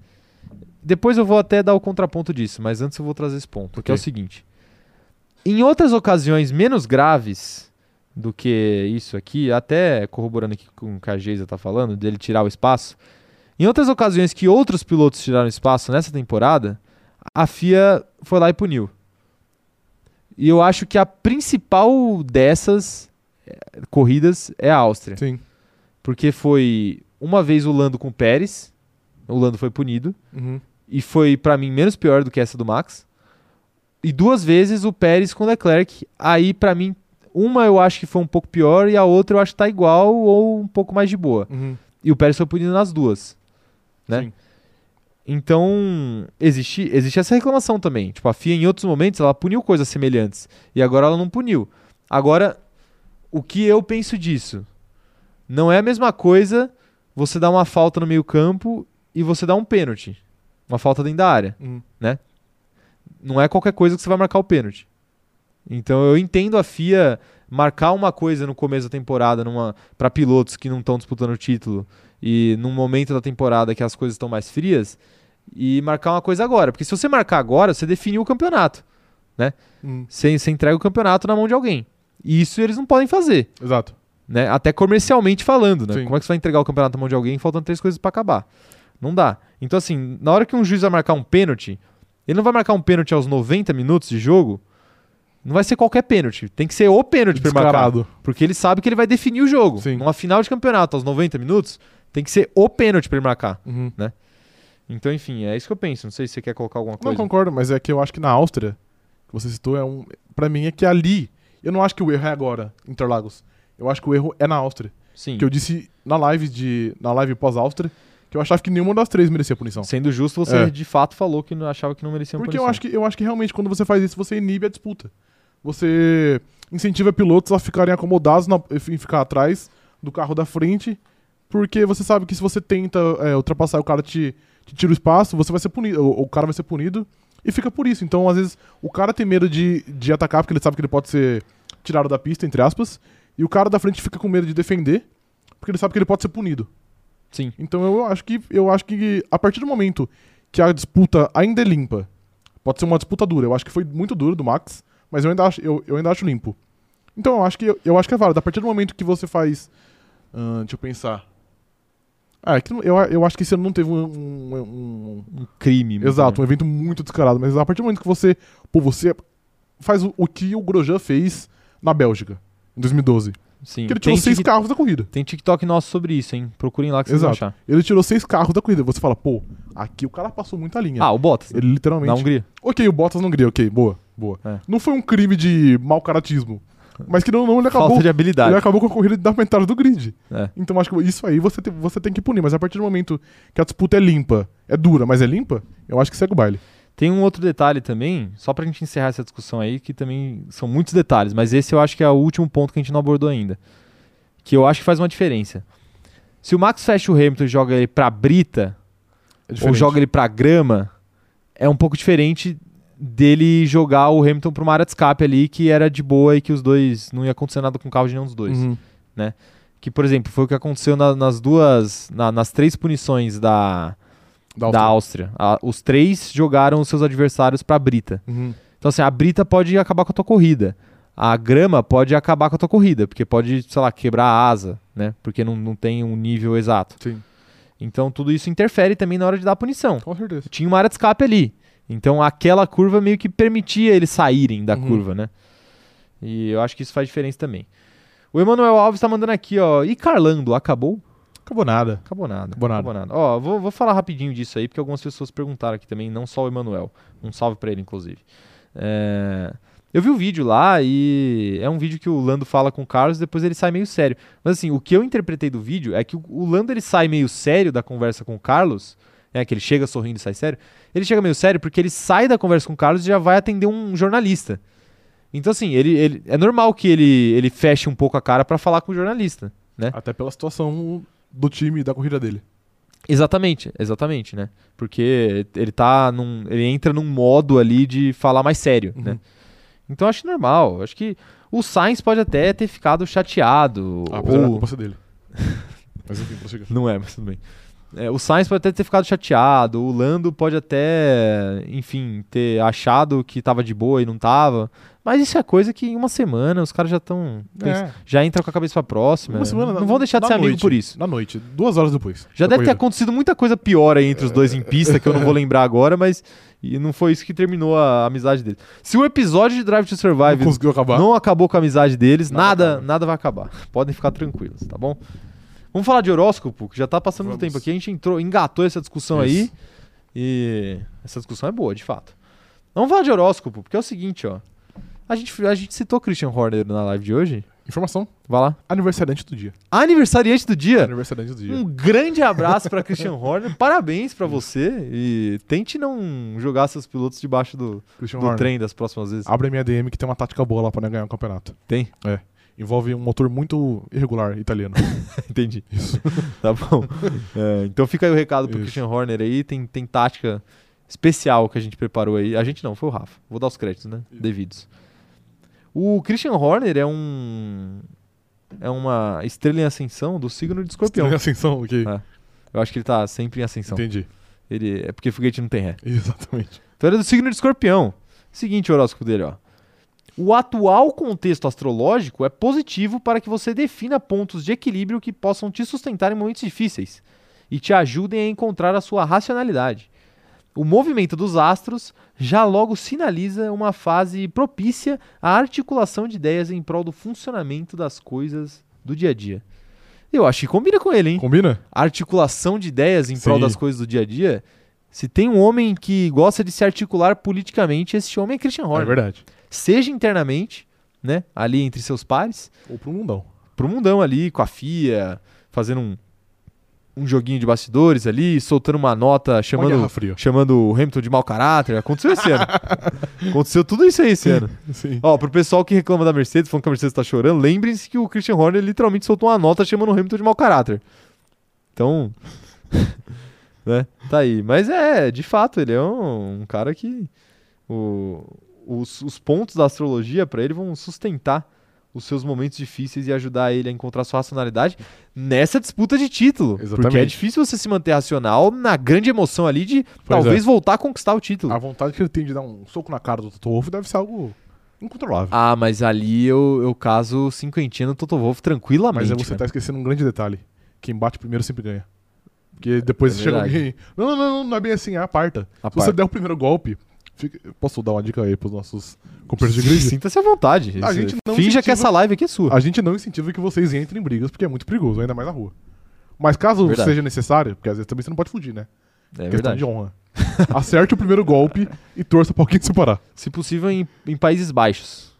Speaker 1: Depois eu vou até dar o contraponto disso, mas antes eu vou trazer esse ponto, que é o seguinte. Em outras ocasiões menos graves do que isso aqui, até corroborando aqui com o que a Geisa tá falando, dele tirar o espaço, em outras ocasiões que outros pilotos tiraram espaço nessa temporada, a FIA foi lá e puniu. E eu acho que a principal dessas eh, corridas é a Áustria.
Speaker 2: Sim.
Speaker 1: Porque foi uma vez o Lando com o Pérez, o Lando foi punido,
Speaker 2: Uhum.
Speaker 1: e foi pra mim menos pior do que essa do Max. E duas vezes o Pérez com o Leclerc, aí pra mim uma eu acho que foi um pouco pior e a outra eu acho que tá igual ou um pouco mais de boa.
Speaker 2: Uhum.
Speaker 1: E o Pérez foi punido nas duas, né?
Speaker 2: Sim.
Speaker 1: Então, existe, existe essa reclamação também. Tipo, a FIA em outros momentos ela puniu coisas semelhantes e agora ela não puniu. Agora, o que eu penso disso? Não é a mesma coisa você dar uma falta no meio-campo e você dar um pênalti. Uma falta dentro da área.
Speaker 2: Uhum.
Speaker 1: Não é qualquer coisa que você vai marcar o pênalti. Então eu entendo a FIA marcar uma coisa no começo da temporada para pilotos que não estão disputando o título e num momento da temporada que as coisas estão mais frias e marcar uma coisa agora, porque se você marcar agora, você definiu o campeonato.
Speaker 2: Uhum.
Speaker 1: Você, você entrega o campeonato na mão de alguém. E isso eles não podem fazer,
Speaker 2: Exato.
Speaker 1: né? Até comercialmente falando, né? Como é que você vai entregar o campeonato na mão de alguém faltando três coisas para acabar? Não dá. Então assim, na hora que um juiz vai marcar um pênalti, ele não vai marcar um pênalti aos 90 minutos de jogo, não vai ser qualquer pênalti. Tem que ser o pênalti.
Speaker 2: Descarado.
Speaker 1: Porque ele sabe que ele vai definir o jogo.
Speaker 2: Sim.
Speaker 1: Numa final de campeonato, aos 90 minutos, tem que ser o pênalti pra ele marcar.
Speaker 2: Uhum.
Speaker 1: Então, enfim, é isso que eu penso. Não sei se você quer colocar alguma
Speaker 2: Não
Speaker 1: coisa.
Speaker 2: concordo, mas é que eu acho que na Áustria, que você citou, é um. Pra mim é que ali. Eu não acho que o erro é agora, Interlagos. Eu acho que o erro é na Áustria.
Speaker 1: Sim.
Speaker 2: Que eu disse na live de. Na live pós-Áustria, que eu achava que nenhuma das três merecia punição.
Speaker 1: Sendo justo, você
Speaker 2: É.
Speaker 1: de fato falou que não achava que não merecia uma
Speaker 2: Porque eu
Speaker 1: punição.
Speaker 2: acho, que, eu acho que realmente quando você faz isso, você inibe a disputa. Você incentiva pilotos a ficarem acomodados na- em ficar atrás do carro da frente, porque você sabe que se você tenta é, ultrapassar e o cara te, te tira o espaço, você vai ser punido, o, o cara vai ser punido e fica por isso. Então, às vezes, o cara tem medo de, de atacar porque ele sabe que ele pode ser tirado da pista, entre aspas, e o cara da frente fica com medo de defender porque ele sabe que ele pode ser punido.
Speaker 1: Sim.
Speaker 2: Então eu acho que eu acho que a partir do momento que a disputa ainda é limpa, pode ser uma disputa dura. Eu acho que foi muito duro do Max, mas eu ainda acho, eu, eu ainda acho limpo. Então eu acho que eu, acho que é válido. A partir do momento que você faz, ahn, deixa eu pensar. Ah, é que eu, eu acho que esse ano não teve um, um- um-
Speaker 1: Um crime.
Speaker 2: exato, um evento muito descarado, mas a partir do momento que você, pô, você faz o, o que o Grosjean fez na Bélgica em 2012,
Speaker 1: Sim.
Speaker 2: que ele tirou seis carros da corrida.
Speaker 1: tem TikTok nosso sobre isso, hein? Procurem lá que vocês vão
Speaker 2: Exato.
Speaker 1: achar.
Speaker 2: Ele tirou seis carros da corrida. Você fala, pô, aqui o cara passou muita linha.
Speaker 1: Ah, o Bottas.
Speaker 2: Ele literalmente.
Speaker 1: Na Hungria.
Speaker 2: Ok, o Bottas não queria, ok, boa, boa.
Speaker 1: É.
Speaker 2: Não foi um crime de mau caratismo. Mas que não, não ele acabou.
Speaker 1: Falta de habilidade.
Speaker 2: Ele acabou com a corrida da metade do grid.
Speaker 1: É.
Speaker 2: Então acho que isso aí você tem, você tem que punir. Mas a partir do momento que a disputa é limpa, é dura, mas é limpa, eu acho que segue o baile.
Speaker 1: Tem um outro detalhe também, só pra gente encerrar essa discussão aí, que também são muitos detalhes, mas esse eu acho que é o último ponto que a gente não abordou ainda. Que eu acho que faz uma diferença. Se o Max fecha o Hamilton e joga ele pra brita,
Speaker 2: É
Speaker 1: ou joga ele pra grama, é um pouco diferente dele jogar o Hamilton pra uma área de escape ali que era de boa e que os dois não ia acontecer nada com o carro de nenhum dos dois.
Speaker 2: Uhum.
Speaker 1: Que, por exemplo, foi o que aconteceu na- nas duas, na- nas três punições da,
Speaker 2: Da
Speaker 1: da Áustria. A- os três jogaram os seus adversários pra brita.
Speaker 2: Uhum.
Speaker 1: Então, assim, a brita pode acabar com a tua corrida. A grama pode acabar com a tua corrida, porque pode, sei lá, quebrar a asa, né? Porque não, não tem um nível exato.
Speaker 2: Sim,
Speaker 1: Então, tudo isso interfere também na hora de dar a punição.
Speaker 2: com certeza.
Speaker 1: Tinha uma área de escape ali. Então, aquela curva meio que permitia eles saírem da
Speaker 2: Uhum.
Speaker 1: curva, né? E eu acho que isso faz diferença também. O Emanuel Alves tá mandando aqui, ó. E Carlando, acabou?
Speaker 2: Acabou nada.
Speaker 1: Acabou nada.
Speaker 2: Acabou nada.
Speaker 1: Ó, vou, vou falar rapidinho disso aí, porque algumas pessoas perguntaram aqui também, não só o Emanuel. Um salve pra ele, inclusive. É, Eu vi o vídeo lá e é um vídeo que o Lando fala com o Carlos e depois ele sai meio sério. Mas assim, o que eu interpretei do vídeo é que o- o Lando ele sai meio sério da conversa com o Carlos, é que ele chega sorrindo e sai sério. Ele chega meio sério porque ele sai da conversa com o Carlos e já vai atender um jornalista. Então assim, ele, ele é normal que ele, ele feche um pouco a cara pra falar com o jornalista.
Speaker 2: Até pela situação do time e da corrida dele.
Speaker 1: Exatamente, exatamente, né? Porque ele tá num. Ele entra num modo ali de falar mais sério,
Speaker 2: Uhum.
Speaker 1: né? Então eu acho normal. Acho que o Sainz pode até ter ficado chateado.
Speaker 2: Ah, apesar da
Speaker 1: ou...
Speaker 2: culpa ser dele. Mas enfim, prossiga.
Speaker 1: Não é, mas tudo bem. É, o Sainz pode até ter ficado chateado, o Lando pode até, enfim, ter achado que tava de boa e não tava. Mas isso é coisa que em uma semana os caras já estão.
Speaker 2: É.
Speaker 1: Já entram com a cabeça pra próxima.
Speaker 2: Uma semana,
Speaker 1: não vão deixar de ser amigo
Speaker 2: noite,
Speaker 1: por isso.
Speaker 2: Na noite, duas horas depois.
Speaker 1: Já deve ter
Speaker 2: corrida.
Speaker 1: acontecido muita coisa pior aí entre os dois em pista, que eu não vou lembrar agora, mas e não foi isso que terminou a amizade deles. Se o episódio de Drive to
Speaker 2: Não
Speaker 1: Survive
Speaker 2: acabar.
Speaker 1: não acabou com a amizade deles,
Speaker 2: Nada
Speaker 1: nada, nada vai acabar. Podem ficar tranquilos, tá bom? Vamos falar de horóscopo, que já tá passando
Speaker 2: Vamos.
Speaker 1: do tempo aqui. A gente entrou, engatou essa discussão aí.
Speaker 2: Isso.
Speaker 1: E essa discussão é boa, de fato. Vamos falar de horóscopo, porque é o seguinte, ó. A gente, a gente citou Christian Horner na live de hoje.
Speaker 2: Informação.
Speaker 1: Vai lá.
Speaker 2: Aniversariante do dia.
Speaker 1: Aniversariante do dia.
Speaker 2: Aniversariante do dia.
Speaker 1: Um grande abraço para Christian Horner. Parabéns para você. E tente não jogar seus pilotos debaixo do,
Speaker 2: Christian
Speaker 1: do
Speaker 2: Horner.
Speaker 1: trem das próximas vezes.
Speaker 2: Abre a minha DM que tem uma tática boa lá pra ganhar um campeonato.
Speaker 1: Tem?
Speaker 2: Envolve um motor muito irregular italiano.
Speaker 1: Entendi.
Speaker 2: Isso.
Speaker 1: Tá bom. É, então fica aí o recado pro
Speaker 2: Isso.
Speaker 1: Christian Horner aí. Tem, tem tática especial que a gente preparou aí. A gente não, foi o Rafa. Vou dar os créditos, né?
Speaker 2: Isso.
Speaker 1: Devidos. O Christian Horner é um. É uma estrela em ascensão do signo de escorpião.
Speaker 2: Tem ascensão aqui.
Speaker 1: Ah, Eu acho que ele tá sempre em ascensão.
Speaker 2: Entendi.
Speaker 1: Ele, é porque foguete não tem ré.
Speaker 2: Exatamente.
Speaker 1: Então ele é do signo de escorpião. Seguinte o horóscopo dele, ó. O atual contexto astrológico é positivo para que você defina pontos de equilíbrio que possam te sustentar em momentos difíceis e te ajudem a encontrar a sua racionalidade. O movimento dos astros já logo sinaliza uma fase propícia à articulação de ideias em prol do funcionamento das coisas do dia a dia. Eu acho que combina com ele, hein?
Speaker 2: Combina?
Speaker 1: articulação de ideias em prol
Speaker 2: Sim.
Speaker 1: das coisas do dia a dia, se tem um homem que gosta de se articular politicamente, esse homem é Christian
Speaker 2: É
Speaker 1: Horner.
Speaker 2: verdade.
Speaker 1: Seja internamente, né, ali entre seus pares,
Speaker 2: Ou pro mundão.
Speaker 1: pro mundão ali, com a FIA, fazendo um, um joguinho de bastidores ali, soltando uma nota chamando, chamando o Hamilton de mau caráter. Aconteceu esse ano. Aconteceu tudo isso aí esse ano.
Speaker 2: Sim.
Speaker 1: Ó, pro pessoal que reclama da Mercedes, falando que a Mercedes tá chorando, lembrem-se que o Christian Horner literalmente soltou uma nota chamando o Hamilton de mau caráter. Então, né, tá aí. Mas é, de fato, ele é um, um cara que o- os, os pontos da astrologia pra ele vão sustentar os seus momentos difíceis e ajudar ele a encontrar sua racionalidade nessa disputa de título. Porque é
Speaker 2: Exatamente.
Speaker 1: difícil você se manter racional na grande emoção ali de
Speaker 2: Pois
Speaker 1: talvez voltar a conquistar o título.
Speaker 2: A vontade que ele tem de dar um soco na cara do Toto Wolff deve ser algo incontrolável.
Speaker 1: Ah, mas ali eu, eu caso cinquentinha no Toto Wolff tranquilamente.
Speaker 2: Mas aí você
Speaker 1: cara.
Speaker 2: tá esquecendo um grande detalhe. Quem bate primeiro sempre ganha. Porque depois
Speaker 1: É
Speaker 2: chega alguém. Não, não, não, não é bem assim, é a parta.
Speaker 1: A
Speaker 2: Se você der o primeiro golpe. Fica- Posso dar uma dica aí pros nossos companheiros de grid?
Speaker 1: Sinta-se à vontade.
Speaker 2: A gente não
Speaker 1: Finja que essa live aqui é sua.
Speaker 2: A gente não incentiva que vocês entrem em brigas, porque é muito perigoso, ainda mais na rua. Mas caso
Speaker 1: Verdade.
Speaker 2: seja necessário, porque às vezes também você não pode fugir, né?
Speaker 1: É
Speaker 2: Questão
Speaker 1: verdade.
Speaker 2: de honra. Acerte o primeiro golpe e torça pra alguém te separar.
Speaker 1: Se possível, em, em Países Baixos.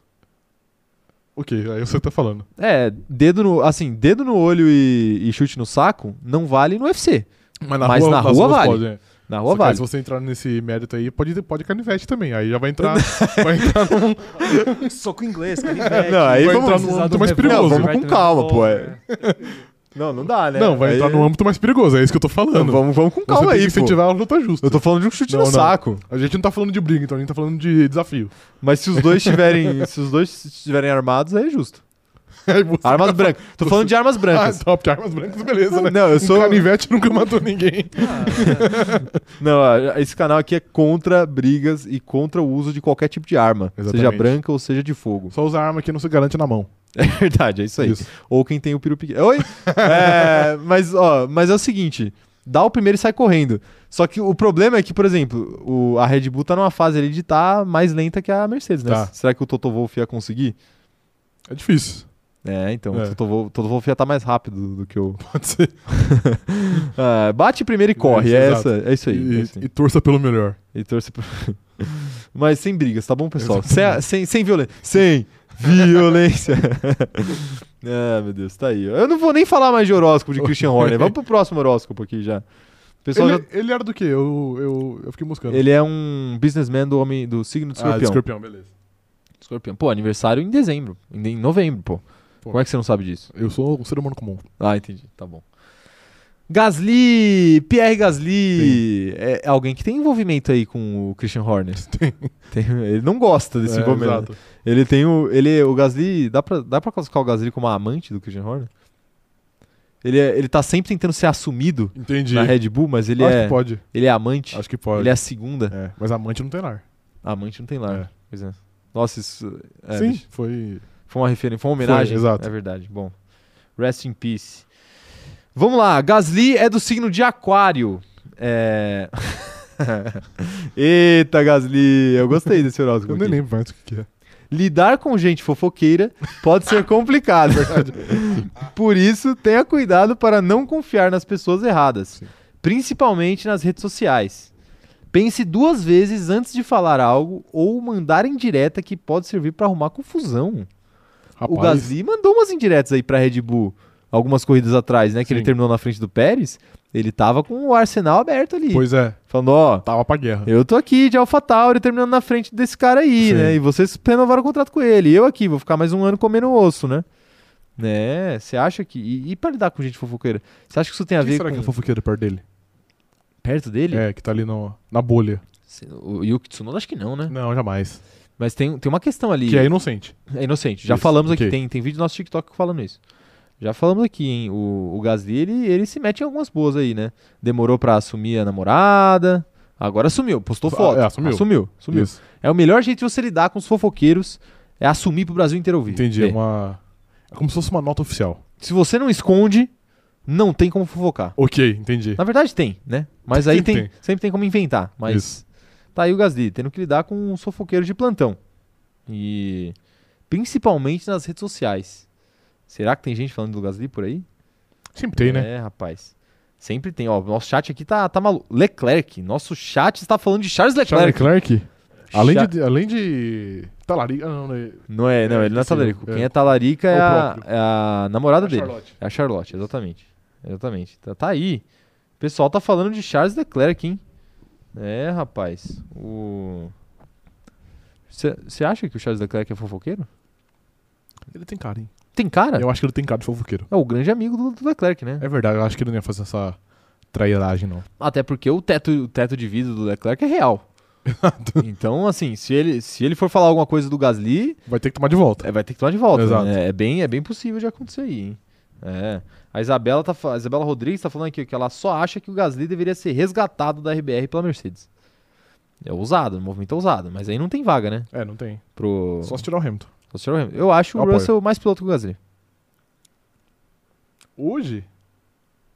Speaker 2: Ok, aí você tá falando.
Speaker 1: É, dedo no, assim, dedo no olho e, e chute no saco não vale no UFC.
Speaker 2: Mas na
Speaker 1: Mas
Speaker 2: rua,
Speaker 1: na rua vale.
Speaker 2: pode, né?
Speaker 1: Na
Speaker 2: Só
Speaker 1: rua
Speaker 2: que aí,
Speaker 1: vale.
Speaker 2: se você entrar nesse mérito aí, pode, pode canivete também. Aí já vai entrar. vai entrar num.
Speaker 3: Soco inglês, canivete.
Speaker 1: Não, aí
Speaker 2: vai
Speaker 1: vamos-
Speaker 2: entrar num âmbito
Speaker 3: do
Speaker 2: mais perigoso.
Speaker 1: Não, vamos com calma, pô,
Speaker 3: revólver.
Speaker 1: Não, não dá, né?
Speaker 2: Não, vai
Speaker 1: Aí-
Speaker 2: entrar num âmbito mais perigoso, é isso que eu tô falando.
Speaker 1: Não, vamos, vamos com
Speaker 2: Você
Speaker 1: calma
Speaker 2: tem
Speaker 1: aí,
Speaker 2: que
Speaker 1: pô.
Speaker 2: incentivar a luta justa.
Speaker 1: Eu tô falando de um chute
Speaker 2: Não,
Speaker 1: no
Speaker 2: não.
Speaker 1: saco.
Speaker 2: A gente não tá falando de briga, então a gente tá falando de desafio.
Speaker 1: Mas se os dois estiverem, se os dois estiverem armados, aí é justo. Armas
Speaker 2: tá
Speaker 1: brancas. Tô falando de armas
Speaker 2: Ah,
Speaker 1: brancas.
Speaker 2: top, armas brancas, beleza, né?
Speaker 1: Não, eu sou-
Speaker 2: Um canivete nunca matou ninguém.
Speaker 1: Não, esse canal aqui é contra brigas e contra o uso de qualquer tipo de arma, seja
Speaker 2: Exatamente.
Speaker 1: branca ou seja de fogo.
Speaker 2: Só usar arma que não se garante na mão.
Speaker 1: É verdade, é isso aí.
Speaker 2: Isso.
Speaker 1: Ou quem tem o peru pequeno. Oi? É, mas, ó, mas é o seguinte: dá o primeiro e sai correndo. Só que o problema é que, por exemplo, o- a Red Bull tá numa fase ali de estar mais lenta que a Mercedes, né?
Speaker 2: Tá.
Speaker 1: Será que o Toto Wolff ia conseguir?
Speaker 2: É difícil.
Speaker 1: É, então,
Speaker 2: É.
Speaker 1: o Toto Wolff- Toto Wolff já tá mais rápido do que o.
Speaker 2: Pode ser.
Speaker 1: Ah, bate primeiro e corre, é,
Speaker 2: exato.
Speaker 1: essa, é isso aí. é
Speaker 2: E,
Speaker 1: isso aí.
Speaker 2: e torça pelo melhor.
Speaker 1: E torce pro... Mas sem brigas, tá bom, pessoal? Sem, sem, sem violência. Sem violência. ah, meu Deus, tá aí. Eu não vou nem falar mais de horóscopo de Christian Horner. Vamos pro próximo horóscopo aqui já. Pessoal
Speaker 2: Ele,
Speaker 1: já-
Speaker 2: ele era do quê? Eu, eu, eu fiquei buscando.
Speaker 1: Ele é um businessman do homem do signo de
Speaker 2: Ah,
Speaker 1: escorpião.
Speaker 2: de escorpião, beleza.
Speaker 1: Escorpião. Pô, aniversário em dezembro. Em, em novembro, pô.
Speaker 2: Pô.
Speaker 1: Como é que você não sabe disso?
Speaker 2: Eu sou um ser humano comum.
Speaker 1: Ah, entendi. Tá bom. Gasly, Pierre Gasly, é é alguém que tem envolvimento aí com o Christian Horner.
Speaker 2: Tem.
Speaker 1: ele não gosta desse
Speaker 2: É,
Speaker 1: envolvimento.
Speaker 2: exato.
Speaker 1: Ele tem o. Ele, o Gasly. Dá pra, dá pra classificar o Gasly como amante do Christian Horner? Ele, é, ele tá sempre tentando ser assumido
Speaker 2: Entendi.
Speaker 1: na Red Bull, mas ele
Speaker 2: Acho
Speaker 1: é.
Speaker 2: que pode.
Speaker 1: Ele é amante.
Speaker 2: Acho que pode.
Speaker 1: Ele é a segunda.
Speaker 2: É, mas amante não tem lar.
Speaker 1: Amante não tem lá.
Speaker 2: É.
Speaker 1: Pois é. Nossa, isso. é,
Speaker 2: Sim,
Speaker 1: bicho,
Speaker 2: foi.
Speaker 1: Foi uma referência, foi uma homenagem.
Speaker 2: Foi, exato.
Speaker 1: É verdade. Bom. Rest in peace. Vamos lá. Gasly é do signo de Aquário. É. Eita, Gasly. Eu gostei desse horóscopo.
Speaker 2: Eu nem
Speaker 1: aqui.
Speaker 2: lembro mais o que é.
Speaker 1: Lidar com gente fofoqueira pode ser complicado. Por isso, tenha cuidado para não confiar nas pessoas erradas,
Speaker 2: Sim.
Speaker 1: principalmente nas redes sociais. Pense duas vezes antes de falar algo ou mandar indireta que pode servir para arrumar confusão. O
Speaker 2: Rapaz,
Speaker 1: Gasly mandou umas indiretas aí para Red Bull algumas corridas atrás, né? Que ele
Speaker 2: Sim.
Speaker 1: terminou na frente do Pérez. Ele tava com o arsenal aberto ali.
Speaker 2: Pois é,
Speaker 1: Falando, ó,
Speaker 2: tava pra guerra.
Speaker 1: eu tô aqui de AlphaTauri terminando na frente desse cara aí,
Speaker 2: Sim.
Speaker 1: né? E vocês renovaram o contrato com ele. Eu aqui, vou ficar mais um ano comendo osso, né? Né? Você acha que. E, e pra lidar com gente fofoqueira? Você acha que isso tem a
Speaker 2: Quem
Speaker 1: ver
Speaker 2: será
Speaker 1: com.
Speaker 2: que é fofoqueiro perto dele?
Speaker 1: Perto dele?
Speaker 2: É, que tá ali no, na bolha.
Speaker 1: O Yuki Tsunoda, acho que não, né?
Speaker 2: Não, jamais.
Speaker 1: Mas tem, tem uma questão ali.
Speaker 2: Que é inocente.
Speaker 1: É inocente. Já
Speaker 2: Isso,
Speaker 1: falamos aqui,
Speaker 2: ok.
Speaker 1: tem, tem vídeo no nosso TikTok falando isso. Já falamos aqui, hein? O, o Gasly, ele, ele se mete em algumas boas aí, né? Demorou pra assumir a namorada. Agora assumiu, postou
Speaker 2: Ah,
Speaker 1: foto.
Speaker 2: é, assumiu.
Speaker 1: Assumiu, assumiu.
Speaker 2: Isso.
Speaker 1: É o melhor jeito de você lidar com os fofoqueiros, é assumir pro Brasil inteiro ouvir.
Speaker 2: Entendi.
Speaker 1: É.
Speaker 2: É uma. É como se fosse uma nota oficial.
Speaker 1: Se você não esconde, não tem como fofocar.
Speaker 2: Ok, entendi.
Speaker 1: Na verdade tem, né? Mas aí
Speaker 2: Sempre
Speaker 1: tem,
Speaker 2: tem.
Speaker 1: sempre tem como inventar. Mas
Speaker 2: Isso.
Speaker 1: Tá aí o Gasly, tendo que lidar com os fofoqueiros de plantão. E principalmente nas redes sociais. Será que tem gente falando do Gasly por aí?
Speaker 2: Sempre tem, né?
Speaker 1: É, rapaz. Sempre tem, ó. Nosso chat aqui tá, tá maluco. Leclerc. Nosso chat está falando de Charles Leclerc.
Speaker 2: Charles Leclerc. Além
Speaker 1: Cha-
Speaker 2: de, além de. Talarica. Não, não é.
Speaker 1: Não é, não,
Speaker 2: É,
Speaker 1: ele não é talarico.
Speaker 2: é.
Speaker 1: Quem é talarica é,
Speaker 2: É
Speaker 1: a, é a namorada
Speaker 2: A
Speaker 1: dele.
Speaker 2: Charlotte.
Speaker 1: É a Charlotte, exatamente. Exatamente. Tá, tá aí. O pessoal tá falando de Charles Leclerc, hein? É, rapaz. O. Você acha que o Charles Leclerc é fofoqueiro?
Speaker 2: Ele tem cara, hein?
Speaker 1: Tem cara?
Speaker 2: Eu acho que ele tem cara de fofoqueiro.
Speaker 1: É o grande amigo do, do Leclerc, né?
Speaker 2: É verdade, eu acho que ele não ia fazer essa trairagem, não.
Speaker 1: Até porque o teto, o teto de vida do Leclerc é real. então, assim, se ele, se ele for falar alguma coisa do Gasly,
Speaker 2: Vai ter que tomar de volta.
Speaker 1: é, vai ter que tomar de volta.
Speaker 2: Exato.
Speaker 1: né? É, bem, é bem possível de acontecer aí, hein? É. A Isabela, tá, a Isabela Rodrigues tá falando aqui que ela só acha que o Gasly deveria ser resgatado da RBR pela Mercedes. É ousado, o movimento é ousado, mas aí não tem vaga, né?
Speaker 2: É, não tem.
Speaker 1: Pro.
Speaker 2: Só se tirar o Hamilton.
Speaker 1: Só se tirar o Hamilton. Eu acho
Speaker 2: Eu
Speaker 1: o
Speaker 2: apoio.
Speaker 1: Russell mais piloto que o Gasly.
Speaker 2: Hoje?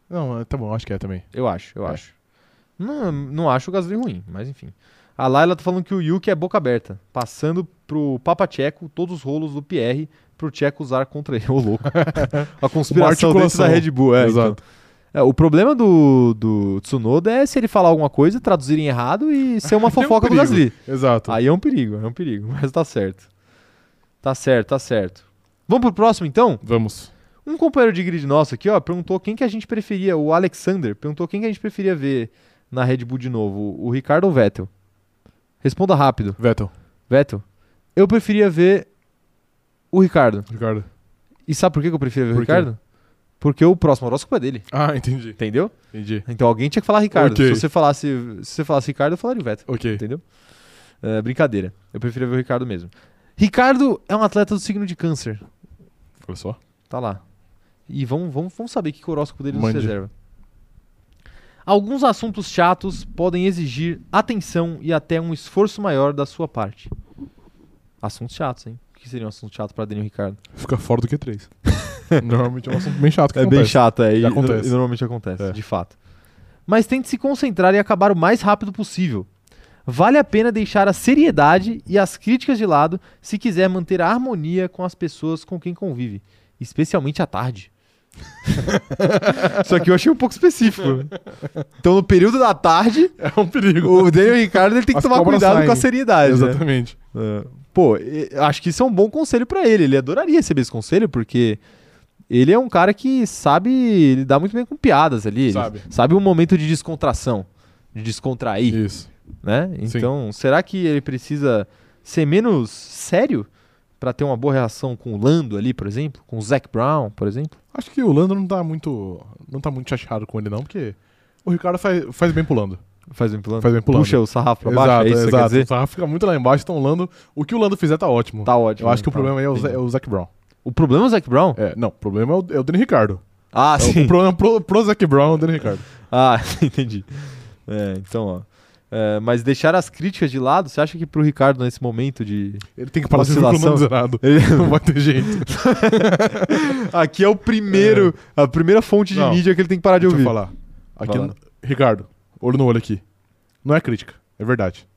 Speaker 2: Não, é, tá bom, acho que é também.
Speaker 1: Eu acho, eu
Speaker 2: É.
Speaker 1: acho. Não, não acho o Gasly ruim, mas enfim. A Laila tá falando que o Yuki é boca aberta, passando pro Papa Tcheco todos os rolos do Pierre pro Tcheco usar contra ele. Ô, louco. A conspiração dentro da Red Bull, é.
Speaker 2: Exato.
Speaker 1: então. É, o problema do, do Tsunoda é se ele falar alguma coisa, traduzirem errado e ser uma
Speaker 2: Tem um
Speaker 1: fofoca do. Gasly.
Speaker 2: Exato.
Speaker 1: Aí é um perigo, é um perigo, mas tá certo. Tá certo, tá certo. Vamos pro próximo então?
Speaker 2: Vamos.
Speaker 1: Um companheiro de grid nosso aqui, ó, perguntou quem que a gente preferia, o Alexander, perguntou quem que a gente preferia ver na Red Bull de novo, o Ricardo ou o Vettel? Responda rápido.
Speaker 2: Vettel,
Speaker 1: Vettel, eu preferia ver o Ricardo.
Speaker 2: Ricardo.
Speaker 1: E sabe por que eu preferia ver o
Speaker 2: Por quê?
Speaker 1: Ricardo? Porque o próximo horóscopo é dele,
Speaker 2: Ah, entendi.
Speaker 1: entendeu?
Speaker 2: Entendi.
Speaker 1: Então alguém tinha que falar Ricardo.
Speaker 2: Ok.
Speaker 1: Se você falasse, se você falasse Ricardo, eu falaria o Vettel,
Speaker 2: Ok.
Speaker 1: entendeu? É, brincadeira. Eu preferia ver o Ricardo mesmo. Ricardo é um atleta do signo de câncer.
Speaker 2: Olha só.
Speaker 1: Tá lá. E vamos, vamos, vamos saber o que o horóscopo dele nos reserva. Alguns assuntos chatos podem exigir atenção e até um esforço maior da sua parte. Assuntos chatos, hein? Que seria um assunto chato para Daniel Ricardo?
Speaker 2: Fica fora do Q3. Normalmente é um assunto bem chato que
Speaker 1: É bem
Speaker 2: acontece.
Speaker 1: chato, é. E,
Speaker 2: acontece.
Speaker 1: e normalmente acontece,
Speaker 2: É.
Speaker 1: de fato. Mas tente se concentrar e acabar o mais rápido possível. Vale a pena deixar a seriedade e as críticas de lado se quiser manter a harmonia com as pessoas com quem convive. especialmente à tarde. Isso aqui eu achei um pouco específico. Então, no período da tarde,
Speaker 2: É um perigo.
Speaker 1: o Daniel Ricardo ele tem que
Speaker 2: As
Speaker 1: tomar cuidado
Speaker 2: saem.
Speaker 1: com a seriedade. né?
Speaker 2: Exatamente.
Speaker 1: É. Pô, acho que isso é um bom conselho pra ele. Ele adoraria receber esse conselho, porque ele é um cara que sabe lidar muito bem com piadas ali. Ele
Speaker 2: Sabe.
Speaker 1: sabe um momento de descontração, de descontrair,
Speaker 2: Isso.
Speaker 1: né? Então, será que ele precisa ser menos sério pra ter uma boa relação com o Lando ali, por exemplo? Com o Zac Brown, por exemplo?
Speaker 2: Acho que o Lando não tá muito. não tá muito chateado com ele, não, porque o Ricardo faz, faz bem pro Lando.
Speaker 1: Faz bem pro Lando?
Speaker 2: Faz bem pro Lando.
Speaker 1: Puxa o sarrafo pra baixo,
Speaker 2: exato,
Speaker 1: é isso que você quer
Speaker 2: exato.
Speaker 1: dizer?
Speaker 2: O sarrafo fica muito lá embaixo, então o Lando. O que o Lando fizer tá ótimo.
Speaker 1: Tá ótimo.
Speaker 2: Eu acho que o
Speaker 1: tá.
Speaker 2: problema aí é o, é o Zac Brown.
Speaker 1: O problema é o Zac Brown?
Speaker 2: É, não, o problema é o, é o Danny Ricardo.
Speaker 1: Ah,
Speaker 2: É,
Speaker 1: sim.
Speaker 2: O problema pro, pro Zac Brown é o Danny Ricardo.
Speaker 1: Ah, entendi. É, então, ó. É, mas deixar as críticas de lado, você acha que pro Ricardo, nesse momento de.
Speaker 2: Ele tem que parar de o
Speaker 1: Oscilação.
Speaker 2: zerado.
Speaker 1: Ele-
Speaker 2: Não vai ter jeito.
Speaker 1: Aqui é o primeiro, a primeira fonte de
Speaker 2: Não.
Speaker 1: mídia que ele tem que parar de
Speaker 2: Deixa eu
Speaker 1: ouvir.
Speaker 2: falar. Aqui,
Speaker 1: lá.
Speaker 2: Ricardo, olho no olho aqui. Não é crítica, é verdade.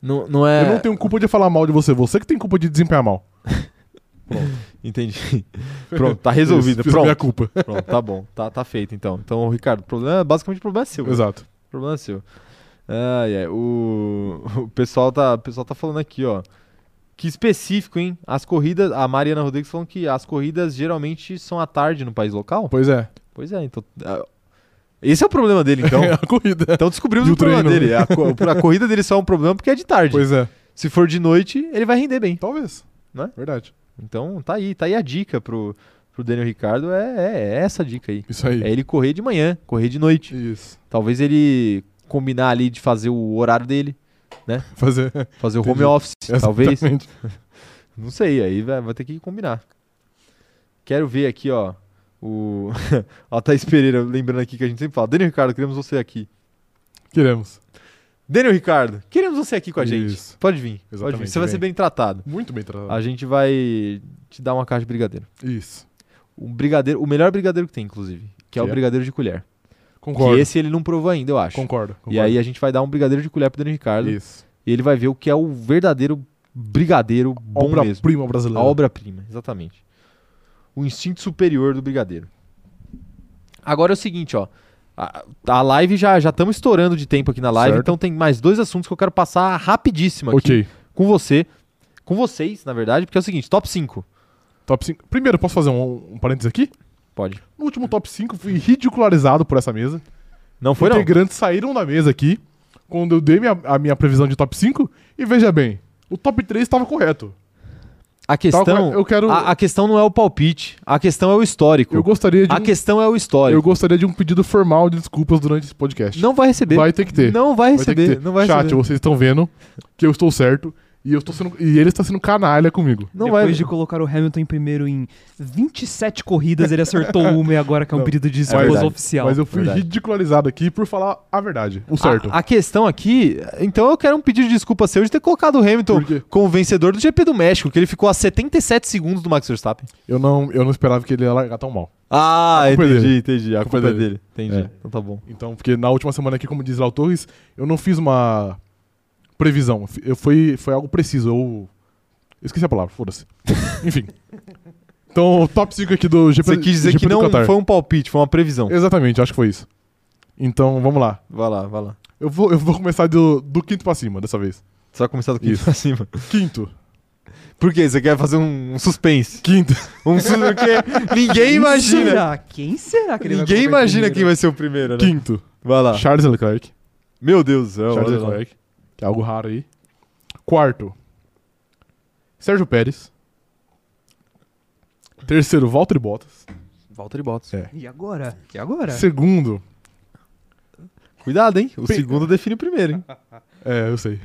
Speaker 1: Não, não é.
Speaker 2: Eu não tenho culpa de falar mal de você, você que tem culpa de desempenhar mal.
Speaker 1: Entendi. Pronto, tá resolvido.
Speaker 2: Isso, a minha
Speaker 1: Pronto,
Speaker 2: culpa.
Speaker 1: pronto, tá bom. Tá, tá feito então. Então, Ricardo, o problema, basicamente o problema é seu.
Speaker 2: Exato.
Speaker 1: O problema é seu. Ai, ai, o, o, pessoal tá, o pessoal tá falando aqui, ó. Que específico, hein? As corridas. A Mariana Rodrigues falando que as corridas geralmente são à tarde no país local.
Speaker 2: Pois é.
Speaker 1: Pois é, então. Esse é o problema dele, então.
Speaker 2: É a corrida.
Speaker 1: Então descobrimos o,
Speaker 2: o
Speaker 1: problema dele. A, co- a corrida dele só é um problema porque é de tarde.
Speaker 2: Pois é.
Speaker 1: Se for de noite, ele vai render bem.
Speaker 2: Talvez.
Speaker 1: Né?
Speaker 2: Verdade.
Speaker 1: Então tá aí, tá aí a dica pro, pro Daniel Ricardo. É, é- é essa dica aí.
Speaker 2: Isso aí.
Speaker 1: É ele correr de manhã, correr de noite.
Speaker 2: Isso.
Speaker 1: Talvez ele combinar ali de fazer o horário dele,
Speaker 2: Fazer.
Speaker 1: fazer o home office, talvez.
Speaker 2: Exatamente.
Speaker 1: Não sei, aí vai, vai ter que combinar. Quero ver aqui, ó. O. ó, Thaís Pereira, lembrando aqui que a gente sempre fala. Daniel Ricardo, queremos você aqui.
Speaker 2: Queremos.
Speaker 1: Daniel Ricardo, queremos você aqui com a gente.
Speaker 2: Isso.
Speaker 1: Pode vir. Pode vir.
Speaker 2: Exatamente,
Speaker 1: Você vai ser bem tratado.
Speaker 2: Muito bem tratado.
Speaker 1: A gente vai te dar uma caixa de brigadeiro.
Speaker 2: Isso.
Speaker 1: Um brigadeiro, o melhor brigadeiro que tem, inclusive. Que é o
Speaker 2: Que é?
Speaker 1: brigadeiro de colher.
Speaker 2: Concordo.
Speaker 1: Que esse ele não provou ainda, eu acho.
Speaker 2: Concordo.
Speaker 1: E aí a gente vai dar um brigadeiro de colher pro Daniel Ricardo.
Speaker 2: Isso.
Speaker 1: E ele vai ver o que é o verdadeiro brigadeiro bom mesmo.
Speaker 2: Obra-prima
Speaker 1: A
Speaker 2: brasileira.
Speaker 1: obra-prima, exatamente. O instinto superior do brigadeiro. Agora é o seguinte, ó. A, a live já já estamos estourando de tempo aqui na live,
Speaker 2: Certo.
Speaker 1: então tem mais dois assuntos que eu quero passar rapidíssimo aqui
Speaker 2: Ok.
Speaker 1: com você. Com vocês, na verdade, porque é o seguinte, top 5.
Speaker 2: Top 5. Primeiro, posso fazer um, um parênteses aqui?
Speaker 1: Pode.
Speaker 2: No último top 5, fui ridicularizado por essa mesa.
Speaker 1: Não foi não?
Speaker 2: Integrantes saíram da mesa aqui quando eu dei minha- a minha previsão de top 5 e veja bem, o top 3 estava correto.
Speaker 1: A questão,
Speaker 2: eu quero
Speaker 1: a, a questão não é o palpite, a questão é o histórico.
Speaker 2: eu gostaria de
Speaker 1: A
Speaker 2: um,
Speaker 1: questão é o histórico.
Speaker 2: eu gostaria de um pedido formal de desculpas durante esse podcast.
Speaker 1: Não vai receber.
Speaker 2: Vai ter que ter.
Speaker 1: Não vai
Speaker 2: Vai ter
Speaker 1: receber.
Speaker 2: ter.
Speaker 1: Não vai
Speaker 2: Chat,
Speaker 1: receber.
Speaker 2: vocês estão vendo que eu estou certo e eu estou sendo e ele está sendo canalha comigo.
Speaker 1: Não
Speaker 3: Depois
Speaker 1: vai.
Speaker 3: de colocar o Hamilton em primeiro em 27 corridas, ele acertou uma e agora que é um pedido de
Speaker 1: verdade.
Speaker 3: desculpas oficial.
Speaker 2: Mas eu fui
Speaker 1: Verdade.
Speaker 2: ridicularizado aqui por falar a verdade, o certo.
Speaker 1: A, a questão aqui, então eu quero um pedido de desculpa seu de ter colocado o Hamilton como vencedor do GP do México, que ele ficou a 77 segundos do Max Verstappen.
Speaker 2: Eu não eu não esperava que ele ia largar tão mal.
Speaker 1: Ah,
Speaker 2: é
Speaker 1: entendi,
Speaker 2: dele.
Speaker 1: entendi. A culpa,
Speaker 2: culpa
Speaker 1: é
Speaker 2: é
Speaker 1: dele. Entendi.
Speaker 2: É.
Speaker 1: Então tá bom.
Speaker 2: Então, porque na última semana aqui, como diz Léo Torres, eu não fiz uma previsão. Eu foi, foi algo preciso. Eu, esqueci a palavra, foda-se. Enfim. Então, o top 5 aqui do GP
Speaker 1: Você quis dizer
Speaker 2: GP
Speaker 1: que não
Speaker 2: Qatar.
Speaker 1: foi um palpite, foi uma previsão.
Speaker 2: Exatamente, acho que foi isso. Então, vamos lá.
Speaker 1: Vai lá, vai lá.
Speaker 2: Eu vou, eu vou começar do, do quinto pra cima, dessa vez.
Speaker 1: Você vai começar do quinto
Speaker 2: Isso.
Speaker 1: pra cima.
Speaker 2: Quinto.
Speaker 1: Por quê? Você quer fazer um, um suspense?
Speaker 2: Quinto.
Speaker 1: Um porque ninguém
Speaker 3: Quem
Speaker 1: imagina.
Speaker 3: será? Quem será que ele vai
Speaker 1: Ninguém imagina quem
Speaker 3: primeiro?
Speaker 1: vai ser o primeiro, né?
Speaker 2: Quinto.
Speaker 1: Vai lá.
Speaker 2: Charles Leclerc.
Speaker 1: Meu Deus do céu.
Speaker 2: Charles. Leclerc. É algo raro aí. Quarto. Sérgio Pérez. Terceiro, Valtteri Bottas.
Speaker 1: Valtteri Bottas.
Speaker 2: É.
Speaker 3: E agora? E agora?
Speaker 2: Segundo,
Speaker 1: Cuidado, hein? O
Speaker 2: Pe-
Speaker 1: segundo define o primeiro, hein?
Speaker 2: É, eu sei.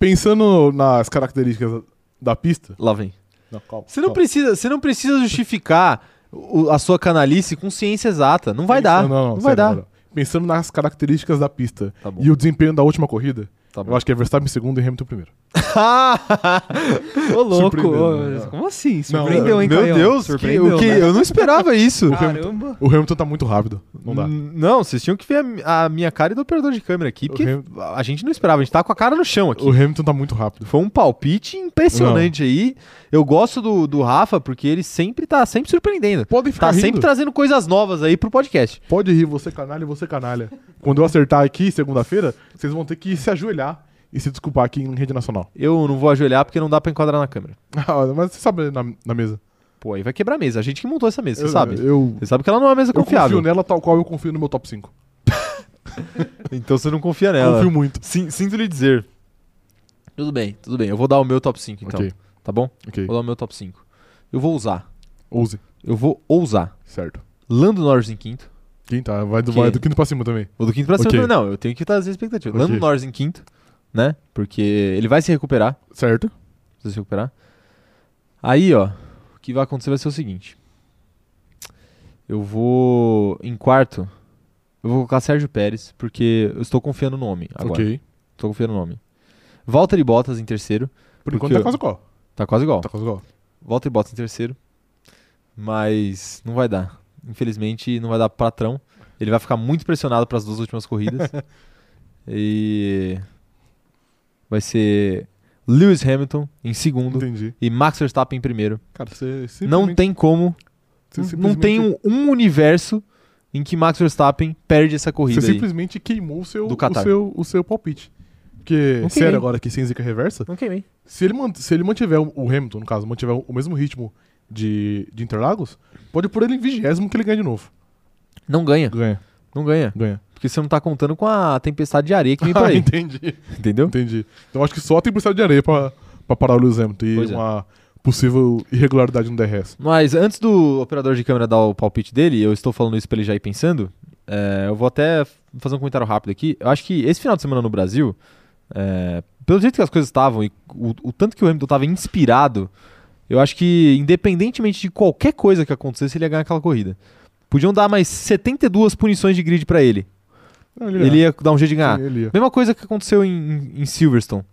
Speaker 2: Pensando nas características da pista.
Speaker 1: Lá vem.
Speaker 2: Não, calma.
Speaker 1: Você não
Speaker 2: calma.
Speaker 1: precisa, você não precisa justificar o- a sua canalice com ciência exata. Não vai dar.
Speaker 2: Não, não,
Speaker 1: Não, vai
Speaker 2: sério,
Speaker 1: dar.
Speaker 2: não, não. Pensando nas características da pista
Speaker 1: Tá
Speaker 2: e o desempenho da última corrida,
Speaker 1: Tá
Speaker 2: eu acho que é Verstappen em segundo e Hamilton em primeiro.
Speaker 3: Ô, louco. Ô,
Speaker 2: né?
Speaker 3: Como assim?
Speaker 2: Não,
Speaker 3: Surpreendeu, hein,
Speaker 1: Meu
Speaker 3: Caio?
Speaker 1: Deus, que,
Speaker 3: Surpreendeu,
Speaker 1: o que,
Speaker 3: né?
Speaker 1: eu não esperava isso.
Speaker 3: Caramba.
Speaker 2: O Hamilton tá muito rápido. Não dá.
Speaker 1: N- Não, vocês tinham que ver a mi- a, minha cara e do operador de câmera aqui, porque
Speaker 2: Ham-
Speaker 1: a gente não esperava, a gente tá com a cara no chão aqui.
Speaker 2: O Hamilton tá muito rápido.
Speaker 1: Foi um palpite impressionante aí. Eu gosto do, do Rafa porque ele sempre tá sempre surpreendendo.
Speaker 2: Podem ficar
Speaker 1: Tá
Speaker 2: rindo.
Speaker 1: sempre trazendo coisas novas aí pro podcast.
Speaker 2: Pode rir, você canalha você canalha. Quando eu acertar aqui, segunda-feira, vocês vão ter que se ajoelhar e se desculpar aqui em rede nacional.
Speaker 1: Eu não vou ajoelhar porque não dá pra enquadrar na câmera.
Speaker 2: Ah, Mas você sabe na, na mesa.
Speaker 1: Pô, aí vai quebrar a mesa. A gente que montou essa mesa, você
Speaker 2: eu,
Speaker 1: sabe.
Speaker 2: Eu,
Speaker 1: Você sabe que ela não é uma mesa
Speaker 2: eu
Speaker 1: confiável.
Speaker 2: confio nela tal qual eu confio no meu top 5.
Speaker 1: Então você não confia nela.
Speaker 2: Confio muito.
Speaker 1: Sim- Sinto lhe dizer. Tudo bem, tudo bem. Eu vou dar o meu top 5 então.
Speaker 2: Ok,
Speaker 1: Tá bom?
Speaker 2: ok.
Speaker 1: Vou dar o meu top 5. Eu vou usar.
Speaker 2: Ouse.
Speaker 1: Eu vou ousar.
Speaker 2: Certo.
Speaker 1: Lando Norris em quinto.
Speaker 2: Quem tá? Vai do, vai do quinto pra cima também.
Speaker 1: O do quinto pra cima
Speaker 2: Ok.
Speaker 1: também. Não, eu tenho que trazer expectativa.
Speaker 2: Ok.
Speaker 1: Lando Norris em quinto, né? Porque ele vai se recuperar.
Speaker 2: Certo.
Speaker 1: Precisa se recuperar. Aí, ó, o que vai acontecer vai ser o seguinte. Eu vou. Em quarto, eu vou colocar Sérgio Pérez, porque eu estou confiando no homem agora.
Speaker 2: Ok.
Speaker 1: Estou confiando no homem. Valtteri Bottas em terceiro.
Speaker 2: Por enquanto tá quase igual.
Speaker 1: Tá quase igual.
Speaker 2: Tá quase igual.
Speaker 1: Valtteri Bottas em terceiro. Mas não vai dar. Infelizmente, não vai dar pro patrão. Ele vai ficar muito pressionado para as duas últimas corridas. e. Vai ser Lewis Hamilton em segundo
Speaker 2: Entendi.
Speaker 1: e Max Verstappen em primeiro.
Speaker 2: Cara, você
Speaker 1: Não
Speaker 2: simplesmente-
Speaker 1: tem como.
Speaker 2: você
Speaker 1: Não
Speaker 2: simplesmente-
Speaker 1: tem um, um universo em que Max Verstappen perde essa corrida
Speaker 2: Você
Speaker 1: aí.
Speaker 2: simplesmente queimou o seu, o seu, o seu palpite. Porque,
Speaker 1: Não
Speaker 2: sério agora aqui, sem zica reversa,
Speaker 1: queimei.
Speaker 2: se ele, se ele mantiver o o Hamilton, no caso, mantiver o mesmo ritmo de, de Interlagos, pode pôr ele em vigésimo que ele ganha de novo.
Speaker 1: Não ganha.
Speaker 2: Ganha,
Speaker 1: Não ganha.
Speaker 2: ganha.
Speaker 1: Porque você não tá contando com a tempestade de areia que vem por
Speaker 2: Ah,
Speaker 1: aí.
Speaker 2: entendi,
Speaker 1: entendeu?
Speaker 2: entendi. Então acho que só tem tempestade de areia pra, pra parar o Lewis Hamilton e
Speaker 1: Pois é.
Speaker 2: uma possível irregularidade no DRS.
Speaker 1: Mas antes do operador de câmera dar o palpite dele, eu estou falando isso pra ele já ir pensando. é, eu vou até fazer um comentário rápido aqui. Eu acho que esse final de semana no Brasil, é, pelo jeito que as coisas estavam e o, o tanto que o Hamilton estava inspirado, eu acho que independentemente de qualquer coisa que acontecesse, ele ia ganhar aquela corrida. Podiam dar mais 72 punições de grid pra ele.
Speaker 2: Não,
Speaker 1: Ele ia dar um jeito de ganhar.
Speaker 2: Sim, ele.
Speaker 1: Mesma coisa que aconteceu em- em Silverstone.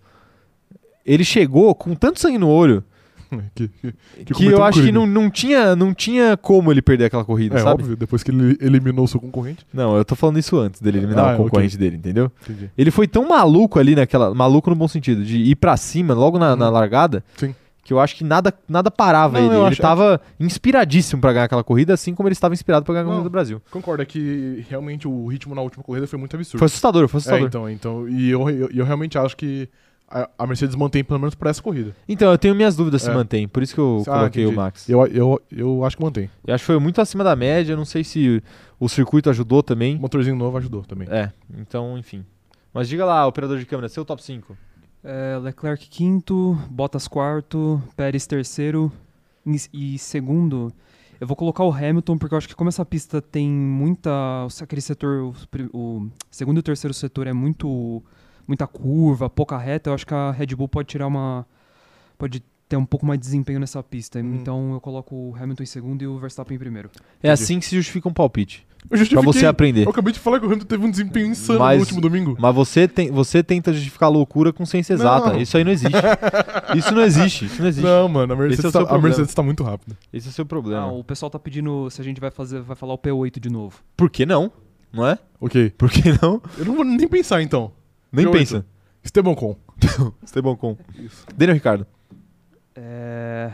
Speaker 1: Ele chegou com tanto sangue no olho
Speaker 2: que, que-
Speaker 1: que, eu acho que não, não, tinha, não tinha como ele perder aquela corrida,
Speaker 2: É
Speaker 1: sabe?
Speaker 2: óbvio, depois que ele eliminou o seu concorrente.
Speaker 1: Não, eu tô falando isso antes dele eliminar
Speaker 2: Ah,
Speaker 1: o concorrente dele, entendeu?
Speaker 2: Entendi.
Speaker 1: Ele foi tão maluco ali naquela. Maluco no bom sentido, de ir pra cima logo na, na
Speaker 2: Hum.
Speaker 1: largada.
Speaker 2: Sim.
Speaker 1: Que eu acho que nada, nada parava
Speaker 2: Não,
Speaker 1: ele. Ele
Speaker 2: acho-
Speaker 1: tava inspiradíssimo pra ganhar aquela corrida, assim como ele estava inspirado pra ganhar a corrida do Brasil.
Speaker 2: Concordo, é que realmente o ritmo na última corrida foi muito absurdo.
Speaker 1: Foi assustador, foi
Speaker 2: É,
Speaker 1: assustador.
Speaker 2: então, então. E eu, eu, eu realmente acho que a, Mercedes mantém pelo menos pra essa corrida.
Speaker 1: então, eu tenho minhas dúvidas se
Speaker 2: É.
Speaker 1: mantém, por isso que eu
Speaker 2: Ah,
Speaker 1: coloquei o
Speaker 2: entendi.
Speaker 1: Max.
Speaker 2: Eu, eu, eu acho que mantém.
Speaker 1: Eu acho que foi muito acima da média, não sei se o circuito ajudou também.
Speaker 2: O motorzinho novo ajudou também.
Speaker 1: É, então, enfim. Mas diga lá, operador de câmera, seu top 5.
Speaker 3: É, Leclerc quinto, Bottas quarto, Pérez terceiro e, segundo. Eu vou colocar o Hamilton porque eu acho que como essa pista tem muita, aquele setor, o, o segundo e o terceiro setor é muito, muita curva, pouca reta. Eu acho que a Red Bull pode tirar uma, pode ter um pouco mais de desempenho nessa pista.
Speaker 2: Hum.
Speaker 3: Então eu coloco o Hamilton em segundo e o Verstappen em primeiro.
Speaker 1: É
Speaker 2: Entendi.
Speaker 1: assim que se justifica um palpite. Pra você aprender.
Speaker 2: Eu acabei de falar que o Hamilton teve um desempenho insano
Speaker 1: Mas-
Speaker 2: no último domingo.
Speaker 1: Mas você, tem, você tenta justificar loucura com ciência
Speaker 2: Não.
Speaker 1: exata. Isso aí não existe. Isso não existe. Isso não existe.
Speaker 2: Não, mano, a
Speaker 1: Esse é
Speaker 2: Mercedes,
Speaker 1: o seu
Speaker 2: tá, a. Mercedes tá muito rápida.
Speaker 1: Esse é o seu
Speaker 3: Ah,
Speaker 1: problema.
Speaker 3: o pessoal tá pedindo se a gente vai fazer, vai falar o P8 de novo.
Speaker 1: Por que não? Não é?
Speaker 2: Ok.
Speaker 1: Por que não?
Speaker 2: Eu não vou nem pensar então.
Speaker 1: Nem
Speaker 2: P8.
Speaker 1: pensa.
Speaker 2: Esteban Com.
Speaker 1: Esteban com.
Speaker 2: Isso.
Speaker 1: Daniel Ricardo.
Speaker 3: É...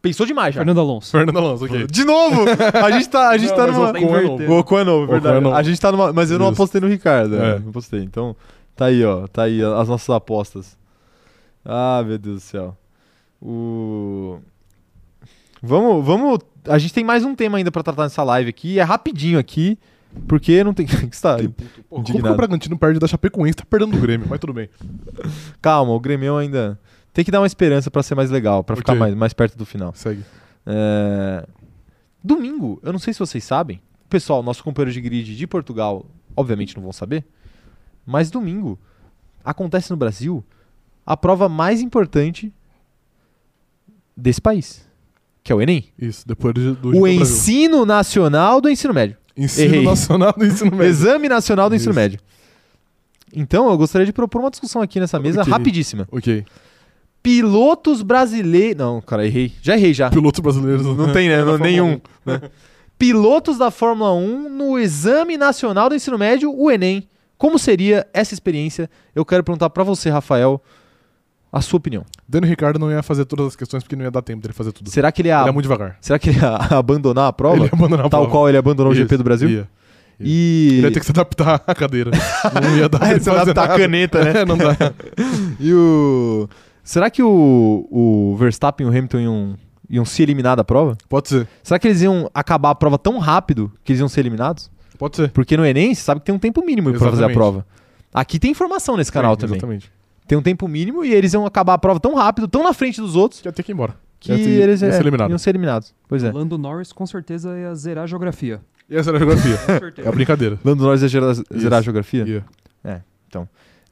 Speaker 1: Pensou demais já.
Speaker 3: Fernando Alonso.
Speaker 2: Fernando Alonso, ok.
Speaker 1: De novo! A gente tá, a gente
Speaker 2: Não,
Speaker 1: tá numa.
Speaker 2: é novo.
Speaker 1: O Ocon é novo,
Speaker 2: Ocon
Speaker 1: verdade.
Speaker 2: é novo.
Speaker 1: A gente tá numa. Mas eu não
Speaker 2: Isso.
Speaker 1: apostei no Ricardo.
Speaker 2: É.
Speaker 1: É. Não apostei. Então, tá aí, ó. Tá aí as nossas apostas. Ah, meu Deus do céu. O. Vamos, vamos. A gente tem mais um tema ainda pra tratar nessa live aqui. É rapidinho aqui, porque não tem. que está
Speaker 2: Que puto. Pô, como que
Speaker 1: Indignado.
Speaker 2: o Bragantino perde da Chapecoense tá perdendo do Grêmio, mas tudo bem.
Speaker 1: Calma, o Grêmio ainda tem que dar uma esperança pra ser mais legal, pra ficar
Speaker 2: Ok.
Speaker 1: mais, mais perto do final.
Speaker 2: Segue.
Speaker 1: É, Domingo, eu não sei se vocês sabem, pessoal, nosso companheiro de grid de Portugal, obviamente não vão saber, mas domingo acontece no Brasil a prova mais importante desse país, que é o Enem.
Speaker 2: Isso, depois do, do
Speaker 1: o ensino nacional do ensino médio.
Speaker 2: Ensino
Speaker 1: Errei.
Speaker 2: Nacional do Ensino Médio.
Speaker 1: Exame nacional do ensino
Speaker 2: Isso.
Speaker 1: médio. Então, eu gostaria de propor uma discussão aqui nessa mesa
Speaker 2: Ok.
Speaker 1: rapidíssima.
Speaker 2: Ok.
Speaker 1: Pilotos brasileiros. Não, cara, errei. Já errei já.
Speaker 2: Pilotos brasileiros.
Speaker 1: Não tem, né? Não,
Speaker 2: Fórmula
Speaker 1: nenhum.
Speaker 2: 1.
Speaker 1: né? pilotos da Fórmula 1 no Exame Nacional do Ensino Médio, o Enem. Como seria essa experiência? Eu quero perguntar pra você, Rafael, a sua opinião.
Speaker 2: Dani Ricardo não ia fazer todas as questões porque não ia dar tempo dele fazer tudo.
Speaker 1: Será que ele ia,
Speaker 2: Ele é muito devagar.
Speaker 1: será que ele ia abandonar a prova?
Speaker 2: Ele ia abandonar a
Speaker 1: tal
Speaker 2: prova.
Speaker 1: qual ele abandonou o
Speaker 2: Isso,
Speaker 1: GP do Brasil?
Speaker 2: Ia.
Speaker 1: E
Speaker 2: Ele ia ter que se adaptar à cadeira. Não ia dar
Speaker 1: se
Speaker 2: fazer
Speaker 1: adaptar a
Speaker 2: nada.
Speaker 1: caneta, né?
Speaker 2: É, não dá.
Speaker 1: E o Será que o, o Verstappen e o Hamilton iam, iam se eliminar da prova?
Speaker 2: Pode ser.
Speaker 1: Será que eles iam acabar a prova tão rápido que eles iam ser eliminados?
Speaker 2: Pode ser.
Speaker 1: Porque no Enem, você sabe que tem um tempo mínimo pra fazer a prova. Aqui tem informação nesse canal
Speaker 2: Sim,
Speaker 1: também.
Speaker 2: Exatamente.
Speaker 1: Tem um tempo mínimo e eles iam acabar a prova tão rápido, tão na frente dos outros,
Speaker 2: Ia ter que ir embora.
Speaker 1: que
Speaker 2: Ia ter-
Speaker 1: eles
Speaker 2: ia
Speaker 1: é,
Speaker 2: ser eliminado.
Speaker 1: iam ser eliminados. Pois é.
Speaker 3: Lando Norris com certeza ia zerar a geografia.
Speaker 2: Essa era a geografia.
Speaker 3: Com
Speaker 2: É a brincadeira.
Speaker 1: Lando Norris ia gerar, zerar a geografia?
Speaker 2: Ia.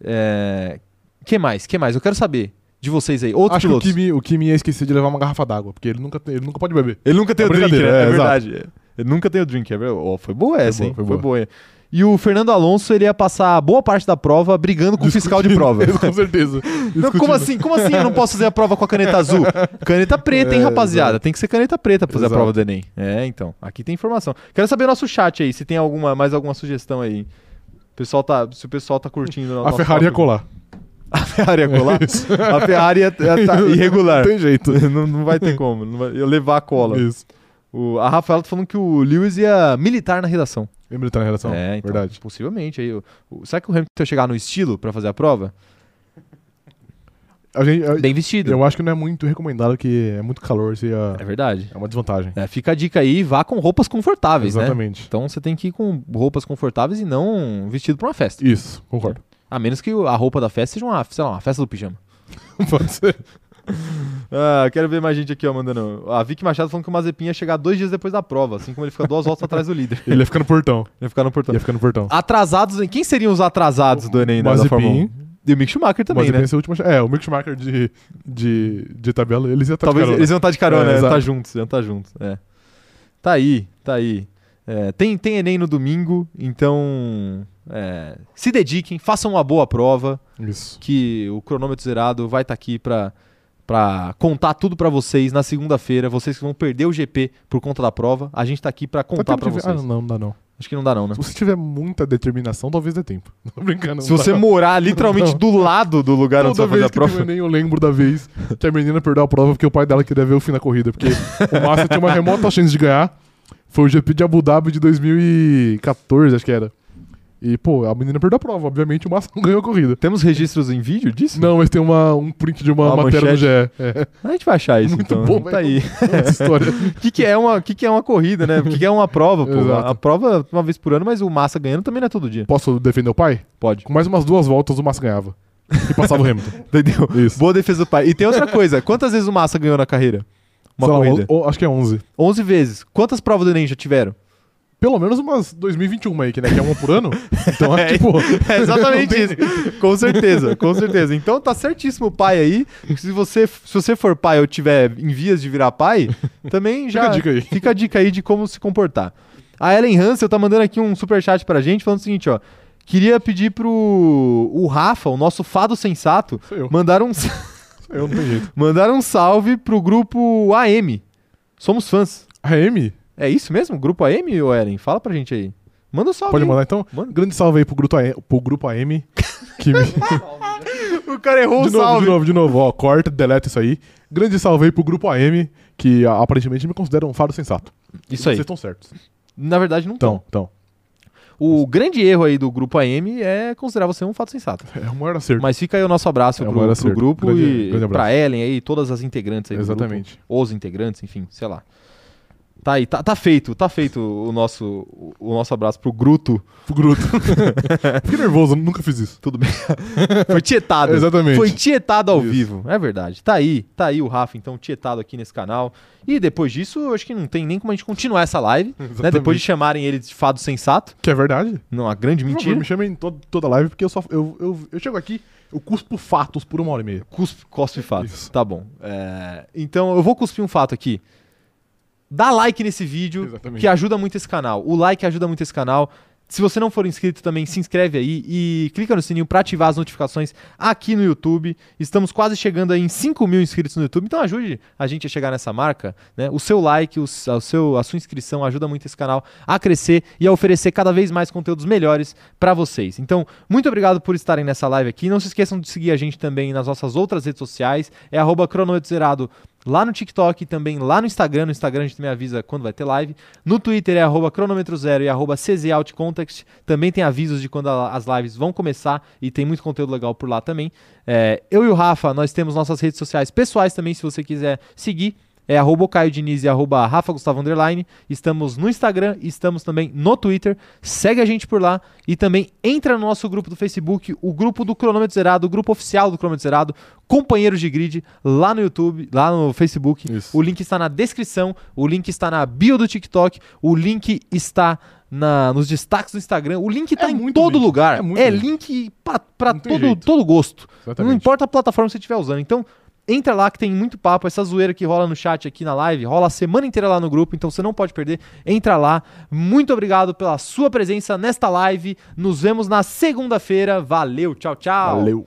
Speaker 1: É... que mais? que mais? Eu quero saber de vocês aí. Outros
Speaker 2: Acho
Speaker 1: pilotos.
Speaker 2: que o Kimi, o Kimi ia esquecer de levar uma garrafa d'água, porque ele nunca, tem- ele nunca pode beber.
Speaker 1: Ele nunca tem
Speaker 2: É
Speaker 1: o drink, né? É,
Speaker 2: é,
Speaker 1: verdade. Ele nunca tem o drink. É. Ó, foi boa essa,
Speaker 2: boa,
Speaker 1: hein?
Speaker 2: foi
Speaker 1: Foi
Speaker 2: boa.
Speaker 1: E o Fernando Alonso, ele ia passar boa parte da prova brigando com o fiscal de prova.
Speaker 2: Com certeza.
Speaker 1: Não, como assim? Como assim eu não posso fazer a prova com a caneta azul? Caneta preta, hein,
Speaker 2: É,
Speaker 1: rapaziada?
Speaker 2: exato.
Speaker 1: Tem que ser caneta preta pra fazer
Speaker 2: Exato.
Speaker 1: a prova do Enem. É, então. Aqui tem informação. Quero saber nosso chat aí, se tem alguma, mais alguma sugestão aí. O pessoal tá, se o pessoal tá curtindo.
Speaker 2: A Ferrari ia colar.
Speaker 1: A Ferrari ia colar?
Speaker 2: Isso.
Speaker 1: A Ferrari ia, ia tá irregular.
Speaker 2: Não tem jeito.
Speaker 1: não, não vai ter como. Vai, ia levar a cola.
Speaker 2: Isso.
Speaker 1: O, a Rafaela tá falando que o Lewis ia militar na redação.
Speaker 2: De estar na redação?
Speaker 1: é, então,
Speaker 2: Verdade.
Speaker 1: Possivelmente. Aí, o, o- será que o Hamilton ia chegar no estilo pra fazer a prova?
Speaker 2: A gente, a-
Speaker 1: Bem vestido.
Speaker 2: eu acho que não é muito recomendado, que é muito calor, se ia-
Speaker 1: É verdade.
Speaker 2: é uma desvantagem.
Speaker 1: É, fica a dica aí, vá com roupas confortáveis, né?
Speaker 2: Exatamente.
Speaker 1: Então você tem que ir com roupas confortáveis e não vestido pra uma festa.
Speaker 2: Isso, concordo.
Speaker 1: A menos que a roupa da festa seja uma, sei lá, uma festa do pijama.
Speaker 2: Pode ser.
Speaker 1: Ah, quero ver mais gente aqui, ó, mandando. A Vicky Machado falando que o Mazepin ia chegar dois dias depois da prova, assim como ele fica duas voltas atrás do líder.
Speaker 2: Ele ia ficar no portão.
Speaker 1: Ia ficar no portão.
Speaker 2: Ia ficar no portão.
Speaker 1: Atrasados, em- quem seriam os atrasados do Enem né, da
Speaker 2: Mazepin.
Speaker 1: Fórmula 1? E o Mick Schumacher também,
Speaker 2: Mas
Speaker 1: né?
Speaker 2: a última... É, o Mick Schumacher de, de, de tabela, eles iam estar
Speaker 1: Talvez
Speaker 2: de carona.
Speaker 1: eles iam estar de carona,
Speaker 2: É,
Speaker 1: né?
Speaker 2: exato.
Speaker 1: Tá juntos, iam estar juntos. É. Tá aí, tá aí. É, tem, tem Enem no domingo, então é, se dediquem, façam uma boa prova,
Speaker 2: Isso.
Speaker 1: que o cronômetro zerado vai estar aqui pra, pra contar tudo pra vocês na segunda-feira. Vocês que vão perder o GP por conta da prova, a gente tá aqui pra
Speaker 2: Dá
Speaker 1: contar
Speaker 2: ver-
Speaker 1: vocês.
Speaker 2: Ah, não, não dá não.
Speaker 1: Acho que não dá não, né?
Speaker 2: Se você tiver muita determinação, talvez dê tempo. Não tô brincando.
Speaker 1: Se você
Speaker 2: dá.
Speaker 1: morar literalmente
Speaker 2: Não.
Speaker 1: do lado do lugar onde você
Speaker 2: Toda
Speaker 1: vai fazer a prova.
Speaker 2: tem o Enem, eu lembro da vez que a menina perdeu a prova porque o pai dela queria ver o fim da corrida. Porque o Massa tinha uma remota chance de ganhar. Foi o GP de Abu Dhabi de 2014, acho que era. E, pô, a menina perdeu a prova. Obviamente o Massa não ganhou a corrida.
Speaker 1: Temos registros em vídeo disso?
Speaker 2: Não, mas tem uma, um print de uma
Speaker 1: Uma
Speaker 2: matéria no GE. É,
Speaker 1: A gente vai achar isso.
Speaker 2: Muito
Speaker 1: então.
Speaker 2: bom,
Speaker 1: Tá aí.
Speaker 2: essa história.
Speaker 1: O que, que é uma, que, que é uma corrida, né? O que, que é uma prova, pô? A, a prova uma vez por ano, mas o Massa ganhando também não é todo dia.
Speaker 2: Posso defender o pai?
Speaker 1: Pode.
Speaker 2: Com mais umas duas voltas o Massa ganhava. E passava o Hamilton.
Speaker 1: Entendeu?
Speaker 2: Isso.
Speaker 1: Boa defesa do pai. E tem outra coisa. Quantas vezes o Massa ganhou na carreira? Uma
Speaker 2: Sei lá,
Speaker 1: corrida.
Speaker 2: o- o- acho que é 11.
Speaker 1: 11 vezes. Quantas provas do Enem já tiveram?
Speaker 2: Pelo menos umas 2021 aí, que, né, que é uma por ano. Então,
Speaker 1: É,
Speaker 2: tipo...
Speaker 1: É exatamente isso. Com certeza, com certeza. Então tá certíssimo o pai aí. Se você, se você for pai ou tiver em vias de virar pai, também já
Speaker 2: Fica a dica aí.
Speaker 1: fica a dica aí de como se comportar. A Ellen Hansel tá mandando aqui um superchat pra gente falando o seguinte, ó. Queria pedir pro o Rafa, o nosso fado sensato, mandar um,
Speaker 2: eu, não tem jeito.
Speaker 1: mandar um salve pro grupo AM. Somos fãs.
Speaker 2: A Amy,
Speaker 1: É isso mesmo? Grupo AM, ô Ellen? Fala pra gente aí. Manda um salve.
Speaker 2: pode
Speaker 1: aí.
Speaker 2: mandar então?
Speaker 1: Manda.
Speaker 2: Grande salve aí pro grupo, AM, pro grupo AM. Que me...
Speaker 1: O cara errou
Speaker 2: de
Speaker 1: o
Speaker 2: novo,
Speaker 1: salve.
Speaker 2: de novo, de novo. Ó, corta, deleta isso aí. Grande salve aí pro grupo AM, que aparentemente me considera um faro sensato.
Speaker 1: Isso aí.
Speaker 2: Vocês estão certos.
Speaker 1: Na verdade, não
Speaker 2: Então, então.
Speaker 1: O grande erro aí do grupo AM é considerar você um fato sensato.
Speaker 2: É o maior acerto.
Speaker 1: Mas fica aí o nosso abraço
Speaker 2: É
Speaker 1: pro, pro grupo
Speaker 2: Grande-
Speaker 1: e
Speaker 2: grande abraço.
Speaker 1: pra Ellen aí, todas as integrantes aí do
Speaker 2: Exatamente.
Speaker 1: grupo. Os integrantes, enfim, sei lá. Tá aí, tá, tá feito, tá feito o nosso, o, nosso abraço pro Gruto.
Speaker 2: Pro Gruto. Fiquei nervoso, nunca fiz isso.
Speaker 1: Tudo bem. Foi tietado.
Speaker 2: Exatamente.
Speaker 1: Foi tietado ao
Speaker 2: Isso.
Speaker 1: vivo. É verdade. Tá aí, tá aí o Rafa, então, tietado aqui nesse canal. E depois disso, eu acho que não tem nem como a gente continuar essa live. Né? Depois de chamarem ele de fado sensato.
Speaker 2: Que é verdade.
Speaker 1: Não, uma grande mentira.
Speaker 2: me chamem em to- toda live, porque eu só. Eu, eu, eu chego aqui, eu cuspo fatos por uma hora e meia.
Speaker 1: Cuspe, cospe fato.
Speaker 2: Isso.
Speaker 1: Tá bom. É, então eu vou cuspir um fato aqui. Dá like nesse vídeo,
Speaker 2: Exatamente.
Speaker 1: que ajuda muito esse canal. O like ajuda muito esse canal. Se você não for inscrito também, se inscreve aí e clica no sininho para ativar as notificações aqui no YouTube. Estamos quase chegando aí em 5 mil inscritos no YouTube, então ajude a gente a chegar nessa marca. Né? O seu like, o, o seu, a sua inscrição ajuda muito esse canal a crescer e a oferecer cada vez mais conteúdos melhores para vocês. Então, muito obrigado por estarem nessa live aqui. Não se esqueçam de seguir a gente também nas nossas outras redes sociais. É arroba cronômetro zerado lá no TikTok e também lá no Instagram. No Instagram a gente me avisa quando vai ter live. No Twitter é arroba cronômetro zero e arroba CZOutContext. Também tem avisos de quando a, as lives vão começar e tem muito conteúdo legal por lá também. É, eu e o Rafa, nós temos nossas redes sociais pessoais também, se você quiser seguir é arroba Caio Diniz e arroba Rafa Gustavo Underline. Estamos no Instagram e estamos também no Twitter. Segue a gente por lá e também entra no nosso grupo do Facebook, o grupo do Cronômetro Zerado, o grupo oficial do Cronômetro Zerado, Companheiros de Grid, lá no YouTube, lá no Facebook.
Speaker 2: Isso.
Speaker 1: O link está na descrição, o link está na bio do TikTok, o link está na, nos destaques do Instagram. O link está
Speaker 2: É
Speaker 1: em
Speaker 2: muito
Speaker 1: todo lugar.
Speaker 2: é
Speaker 1: É,
Speaker 2: link.
Speaker 1: link para todo,
Speaker 2: jeito.
Speaker 1: todo gosto.
Speaker 2: Exatamente.
Speaker 1: Não importa a plataforma que você estiver usando. Então, entra lá que tem muito papo. Essa zoeira que rola no chat aqui na live, rola a semana inteira lá no grupo, então você não pode perder. Entra lá. Muito obrigado pela sua presença nesta live. Nos vemos na segunda-feira. Valeu, tchau, tchau.
Speaker 2: Valeu.